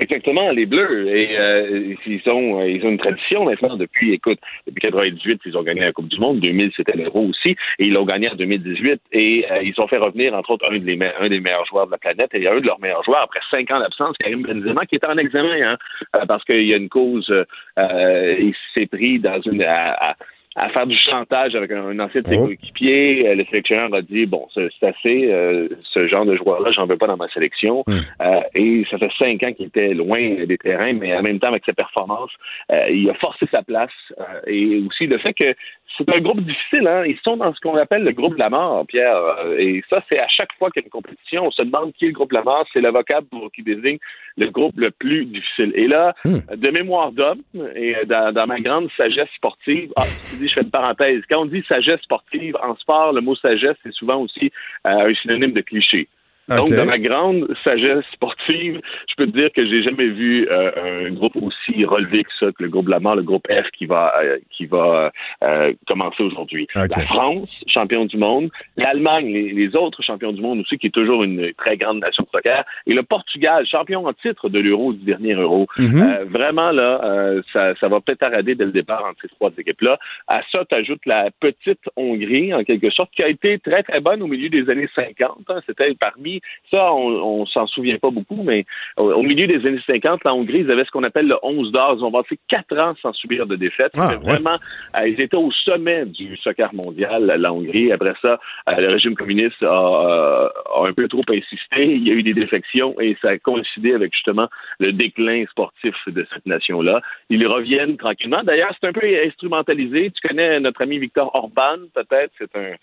Exactement, les Bleus. Et euh, ils ont euh, ils ont une tradition maintenant depuis, écoute, depuis 98, ils ont gagné la Coupe du Monde. 2000, c'était l'Euro aussi. Et ils l'ont gagné en 2018. Et euh, ils ont fait revenir, entre autres, un des, un des meilleurs joueurs de la planète. Et un de leurs meilleurs joueurs, après cinq ans d'absence, Karim Benzema, qui est en examen, hein, euh, parce qu'il y a une cause, euh, il s'est pris dans une... à- à- à faire du chantage avec un, un ancien de ses Oh. coéquipiers. Euh, Le sélectionneur a dit bon, c'est assez, euh, ce genre de joueur-là, j'en veux pas dans ma sélection. Euh, et ça fait cinq ans qu'il était loin des terrains, mais en même temps, avec ses performances, euh, il a forcé sa place. euh, et aussi le fait que c'est un groupe difficile, hein. Ils sont dans ce qu'on appelle le groupe de la mort, Pierre. Euh, Et ça, c'est à chaque fois qu'il y a une compétition, on se demande qui est le groupe de la mort. C'est le vocable qui désigne le groupe le plus difficile. Et là, de mémoire d'homme et dans, dans ma grande sagesse sportive, ah, je fais une parenthèse. Quand on dit sagesse sportive en sport, le mot sagesse c'est souvent aussi euh, un synonyme de cliché. Donc, dans ma grande sagesse sportive, je peux te dire que j'ai jamais vu euh, un groupe aussi relevé que ça, que le groupe de la mort, le groupe F qui va euh, qui va euh, commencer aujourd'hui. La France, champion du monde, l'Allemagne, les, les autres champions du monde aussi, qui est toujours une très grande nation de soccer, et le Portugal, champion en titre de l'Euro du dernier Euro. Mhm. Euh, vraiment là, euh, ça, ça va peut-être arrader dès le départ entre ces trois équipes-là. À ça, tu ajoutes la petite Hongrie, en quelque sorte, qui a été très très bonne au milieu des années 50. hein. C'était parmi ça, on, on s'en souvient pas beaucoup, mais au, au milieu des années 50, la Hongrie, ils avaient ce qu'on appelle le 11 d'or. Ils ont passé quatre ans sans subir de défaite. Ah, vraiment, euh, ils étaient au sommet du soccer mondial, la Hongrie. Après ça, euh, le régime communiste a, euh, a un peu trop insisté. Il y a eu des défections et ça a coïncidé avec justement le déclin sportif de cette nation-là. Ils reviennent tranquillement. D'ailleurs, c'est un peu instrumentalisé. Tu connais notre ami Victor Orban, peut-être? C'est un,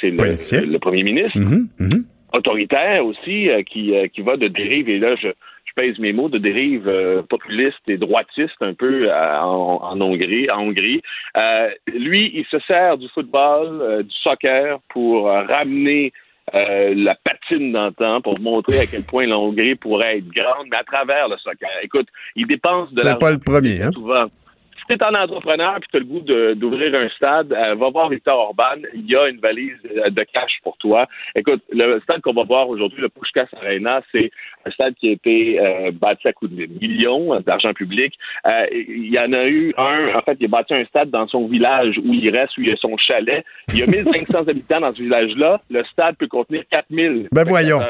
c'est le, le premier ministre Mhm, mhm. Autoritaire aussi euh, qui, euh, qui va de dérive, et là je, je pèse mes mots, de dérive euh, populiste et droitiste un peu euh, en, en Hongrie. En Hongrie. Euh, lui, il se sert du football, euh, du soccer pour ramener euh, la patine d'antan pour montrer à quel point la Hongrie pourrait être grande, mais à travers le soccer. Écoute, il dépense de C'est l'argent pas le premier, hein? souvent. Si tu es un entrepreneur et tu as le goût d'ouvrir un stade, euh, va voir Victor Orban. Il y a une valise euh, de cash pour toi. Écoute, le stade qu'on va voir aujourd'hui, le Pushkas Arena, c'est un stade qui a été euh, bâti à coups de millions d'argent public. Euh, il y en a eu un, en fait, il a bâti un stade dans son village où il reste, où il a son chalet. Il y a 1500 habitants dans ce village-là. Le stade peut contenir 4000. Ben voyons.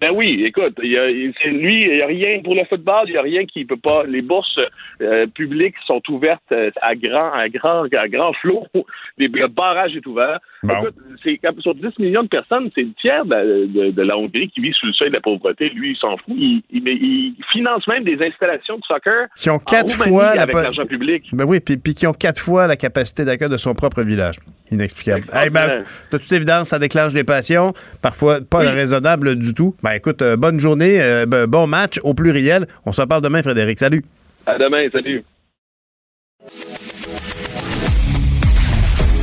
Ben oui, écoute, y a, lui, il n'y a rien pour le football, il n'y a rien qui peut pas. Les bourses euh, publiques sont ouvertes euh, à grand, à grand, à grand flot. Les- Le barrage est ouvert. Écoute, c'est sur 10 millions de personnes, c'est le tiers de, la- de- de la Hongrie qui vit sous le seuil de la pauvreté. Lui, il s'en fout. Il, il- mais il finance même des installations de soccer Qui ont quatre fois la avec l'argent public. Ben oui, puis, puis qui ont quatre fois la capacité d'accueil de son propre village. Inexplicable. Eh ben, de toute évidence, ça déclenche des passions, parfois pas raisonnables du tout. Ben écoute, euh, bonne journée, euh, ben, bon match au pluriel. On se reparle demain, Frédéric. Salut. À demain, salut.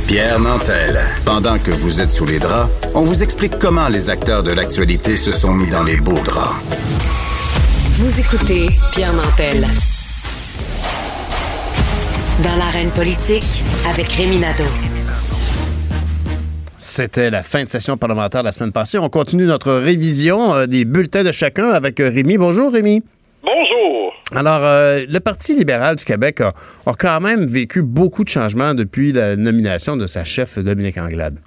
Pierre Nantel. Pendant que vous êtes sous les draps, on vous explique comment les acteurs de l'actualité se sont mis dans les beaux draps. Vous écoutez Pierre Nantel. Dans l'arène politique avec Rémi Nadeau. C'était la fin de session parlementaire la semaine passée. On continue notre révision euh, des bulletins de chacun avec euh, Rémi. Bonjour, Rémi. Bonjour. Alors, euh, le Parti libéral du Québec a, a quand même vécu beaucoup de changements depuis la nomination de sa chef, Dominique Anglade.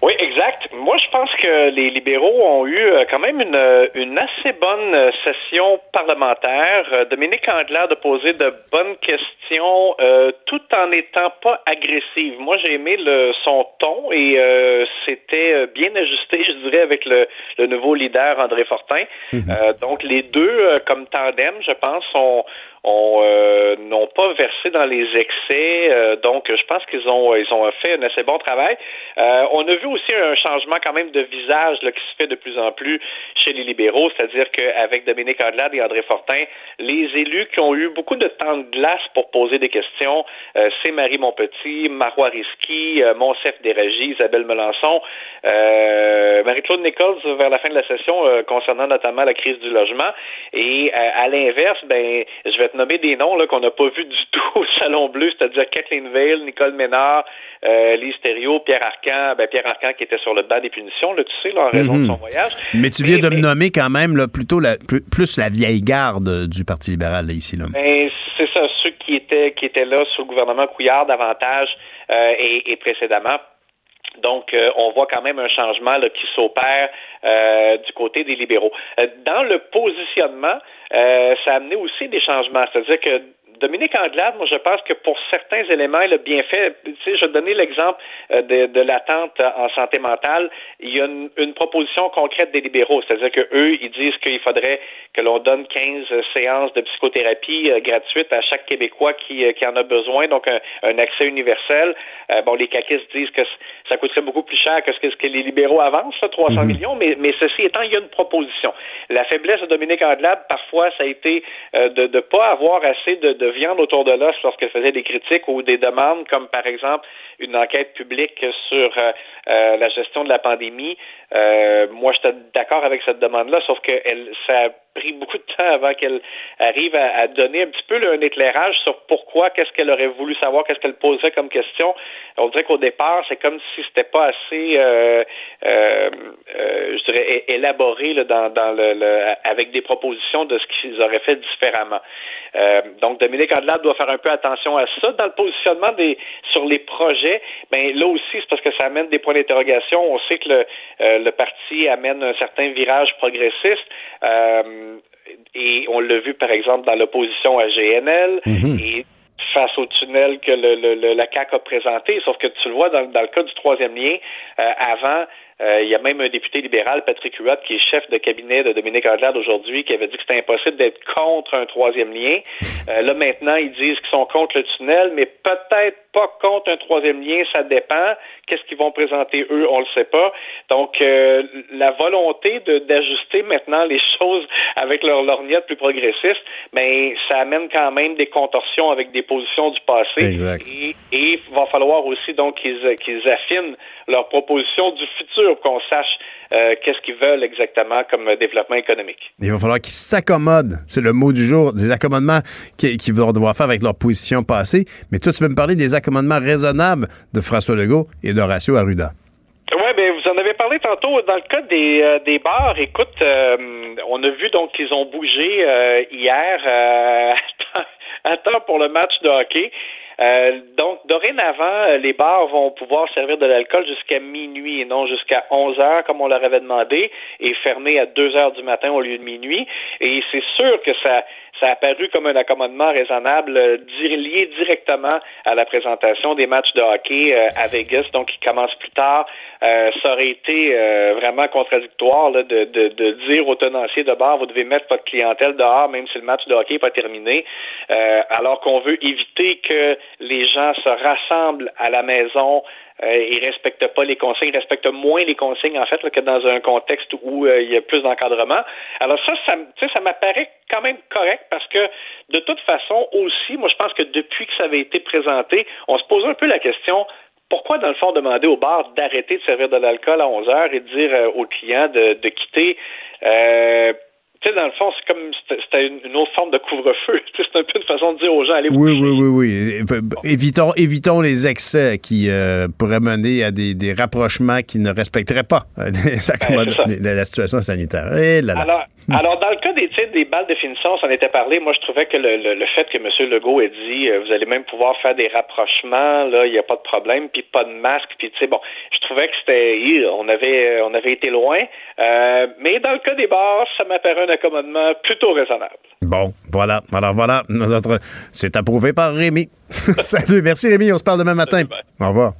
Oui, exact. Moi, je pense que les libéraux ont eu euh, quand même une, une assez bonne euh, session parlementaire. Euh, Dominique Anglade a posé de bonnes questions euh, tout en n'étant pas agressive. Moi, j'ai aimé le, son ton et euh, c'était bien ajusté, je dirais, avec le, le nouveau leader André Fortin. Euh, donc, les deux, comme tandem, je pense, ont, ont, euh, n'ont pas versé dans les excès. Euh, donc, je pense qu'ils ont ils ont fait un assez bon travail. Euh, on a vu aussi un changement quand même de visage là, qui se fait de plus en plus chez les libéraux, c'est-à-dire qu'avec Dominique Andelade et André Fortin, les élus qui ont eu beaucoup de temps de glace pour poser des questions, euh, c'est Marie Montpetit, Marois Risky, euh, Monsef Déragi, Isabelle Melançon, euh, Marie-Claude Nichols vers la fin de la session euh, concernant notamment la crise du logement. Et euh, à l'inverse, ben, je vais nommer des noms là, qu'on n'a pas vus du tout au Salon Bleu, c'est-à-dire Kathleen Veil, Nicole Ménard, euh, Lise Thériault, Pierre Arcan, ben, Pierre Arcan qui était sur le banc des punitions, là, tu sais, là, en raison de Mhm. son voyage. Mais tu viens de me nommer quand même là, plutôt la, plus, la vieille garde du Parti libéral là, ici. Là. Ben, c'est ça, ceux qui étaient qui étaient là sous le gouvernement Couillard davantage euh, et, et précédemment. Donc, euh, on voit quand même un changement qui s'opère euh, du côté des libéraux. Euh, dans le positionnement, ça a amené aussi des changements. C'est-à-dire que Dominique Anglade, moi, je pense que pour certains éléments, il a bien fait. Tu sais, je vais donner l'exemple euh, de, de l'attente en santé mentale. Il y a une, une proposition concrète des libéraux, c'est-à-dire que eux, ils disent qu'il faudrait que l'on donne 15 séances de psychothérapie euh, gratuites à chaque Québécois qui, euh, qui en a besoin, donc un, un accès universel. Euh, bon, les caquistes disent que ça coûterait beaucoup plus cher que ce que, ce que les libéraux avancent, là, 300 millions, mais, mais ceci étant, il y a une proposition. La faiblesse de Dominique Anglade, parfois, ça a été euh, de ne pas avoir assez de, de viande autour de l'os lorsqu'elle faisait des critiques ou des demandes, comme par exemple une enquête publique sur euh, euh, la gestion de la pandémie. Euh, moi, j'étais d'accord avec cette demande-là, sauf que elle, ça pris beaucoup de temps avant qu'elle arrive à, donner un petit peu un éclairage sur pourquoi, qu'est-ce qu'elle aurait voulu savoir, qu'est-ce qu'elle poserait comme question. On dirait qu'au départ, c'est comme si c'était pas assez, euh, euh, euh, je dirais, élaboré là, dans, dans le, le- avec des propositions de ce qu'ils auraient fait différemment. Euh, donc, Dominique Andelade doit faire un peu attention à ça. Dans le positionnement des sur les projets, ben là aussi, c'est parce que ça amène des points d'interrogation. On sait que le, euh, le parti amène un certain virage progressiste. Euh, et on l'a vu, par exemple, dans l'opposition à GNL et face au tunnel que le, le- le- la CAQ a présenté. Sauf que tu le vois dans, dans le cas du troisième lien, euh, avant, euh, il y a même un député libéral, Patrick Huot, qui est chef de cabinet de Dominique Anglade aujourd'hui, qui avait dit que c'était impossible d'être contre un troisième lien. Euh, là, maintenant, ils disent qu'ils sont contre le tunnel, mais peut-être pas contre un troisième lien, ça dépend. Qu'est-ce qu'ils vont présenter eux, on le sait pas. Donc, euh, la volonté d'ajuster maintenant les choses avec leur lorgnette plus progressiste, mais ça amène quand même des contorsions avec des positions du passé. Exact. Et, il va falloir aussi donc qu'ils qu'ils affinent leurs propositions du futur, qu'on sache euh, qu'est-ce qu'ils veulent exactement comme développement économique. Il va falloir qu'ils s'accommodent. C'est le mot du jour. Des accommodements qu'ils vont devoir faire avec leur position passée. Mais toi, tu veux me parler des accommodements raisonnables de François Legault et d'Horacio Arruda. Oui, ben vous en avez parlé tantôt dans le cas des, euh, des bars. Écoute, euh, on a vu donc qu'ils ont bougé hier à temps pour le match de hockey. Euh, donc, dorénavant, euh, les bars vont pouvoir servir de l'alcool jusqu'à minuit et non jusqu'à 11 heures, comme on leur avait demandé, et fermer à 2 heures du matin au lieu de minuit. Et c'est sûr que ça, ça a apparu comme un accommodement raisonnable euh, lié directement à la présentation des matchs de hockey euh, à Vegas, donc qui commence plus tard. Euh, ça aurait été vraiment contradictoire là, de, de, de dire aux tenanciers de bar, vous devez mettre votre clientèle dehors, même si le match de hockey n'est pas terminé, alors qu'on veut éviter que les gens se rassemblent à la maison euh, ils respectent pas les consignes, ils respectent moins les consignes en fait là, que dans un contexte où euh, il y a plus d'encadrement. Alors ça, ça, ça m'apparaît quand même correct parce que de toute façon aussi, moi je pense que depuis que ça avait été présenté, on se pose un peu la question pourquoi, dans le fond, demander au bar d'arrêter de servir de l'alcool à 11 heures et de dire euh, aux clients de, de quitter? Euh, tu sais, dans le fond, c'est comme c'était une, autre forme de couvre-feu. C'est un peu une façon de dire aux gens allez vous Oui, oui, oui, oui. Évitons, évitons les excès qui euh, pourraient mener à des, des rapprochements qui ne respecteraient pas euh, les Ben, la, la situation sanitaire. Eh là là. Alors, alors, dans le cas des, sais, des balles de finition, on s'en était parlé. Moi, je trouvais que le, le, le fait que M. Legault ait dit euh, vous allez même pouvoir faire des rapprochements, là, il n'y a pas de problème, puis pas de masque, puis tu sais, bon, je trouvais que c'était, on avait, on avait été loin. Euh, mais dans le cas des bars, ça m'apparaît un accommodement plutôt raisonnable. Bon, voilà. Alors voilà, notre, c'est approuvé par Rémi. Salut, merci Rémi, on se parle demain matin. Au revoir.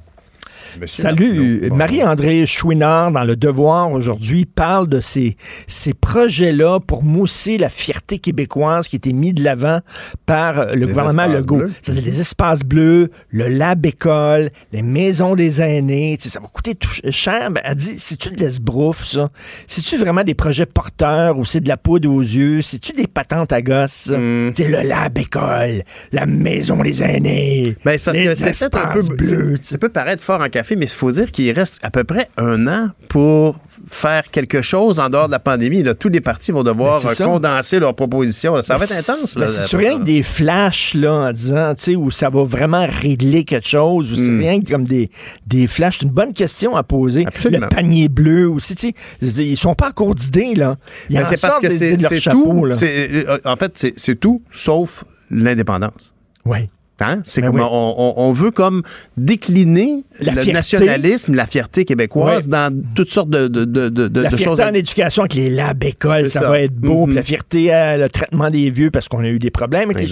Monsieur Salut. Marie-André Chouinard, dans Le Devoir aujourd'hui, parle de ces, ces projets-là pour mousser la fierté québécoise qui était mis de l'avant par euh, le Les gouvernement Legault. C'est-à-dire les espaces bleus, le lab école, les maisons des aînés. Tu sais, ça va coûter tout cher. Ben, elle dit, c'est-tu de l'esbrouffe, ça? C'est-tu vraiment des projets porteurs ou c'est de la poudre aux yeux? C'est-tu des patentes à gosses? Hmm. C'est le lab école, la maison des aînés. Ben, c'est parce les que c'est peut-être un peu. c'est- Ça peut paraître fort en café, mais il faut dire qu'il reste à peu près un an pour faire quelque chose en dehors de la pandémie. Là, tous les partis vont devoir Ben, c'est euh, condenser leurs propositions. Ça va être Mais intense. c'est- Là, mais C'est-tu rien que des flashs, là, en disant, tu sais, où ça va vraiment régler quelque chose, ou c'est Hmm. rien que comme des, des flashs? C'est une bonne question à poser. Absolument. Le panier bleu aussi, tu sais. je veux dire, Ils sont pas en cours d'idées, là. Ils Ben, en c'est parce que c'est c'est chapeau, tout. là. c'est- euh, En fait, c'est c'est tout sauf l'indépendance. Oui. Hein? C'est Ben comme oui. on, veut comme décliner La le fierté. nationalisme, la fierté québécoise Oui. dans toutes sortes de, de, de, de- de La choses. fierté en éducation avec les labs écoles, ça, ça. va être beau. Puis la fierté à le traitement des vieux, parce qu'on a eu des problèmes avec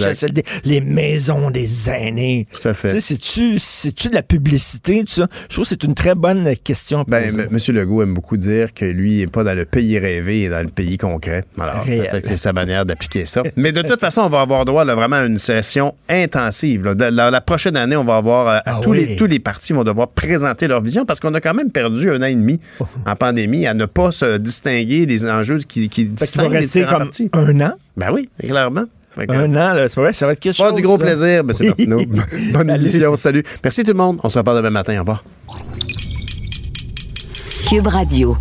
les maisons des aînés. Tout à fait. C'est-tu c'est-tu de la publicité, tout ça? Je trouve que c'est une très bonne question. Ben. M. Monsieur Legault aime beaucoup dire que lui n'est pas dans le pays rêvé, il est dans le pays concret. Alors, peut-être que c'est sa manière d'appliquer ça. Mais de toute façon, on va avoir droit là, vraiment à une session intensive. Là. La, la prochaine année, on va avoir euh, Ah tous, oui. les, tous les partis vont devoir présenter leur vision parce qu'on a quand même perdu un an et demi en pandémie à ne pas se distinguer les enjeux qui, qui Fait qu'il va distinguent les rester différents comme partis. un an? Ben oui, clairement. Un an, là, c'est vrai, ça va être quelque Pas chose. du gros ça. plaisir, M. Oui. Martineau. Bonne émission. Salut. Merci tout le monde. On se reparle demain matin. Au revoir. Cube Radio.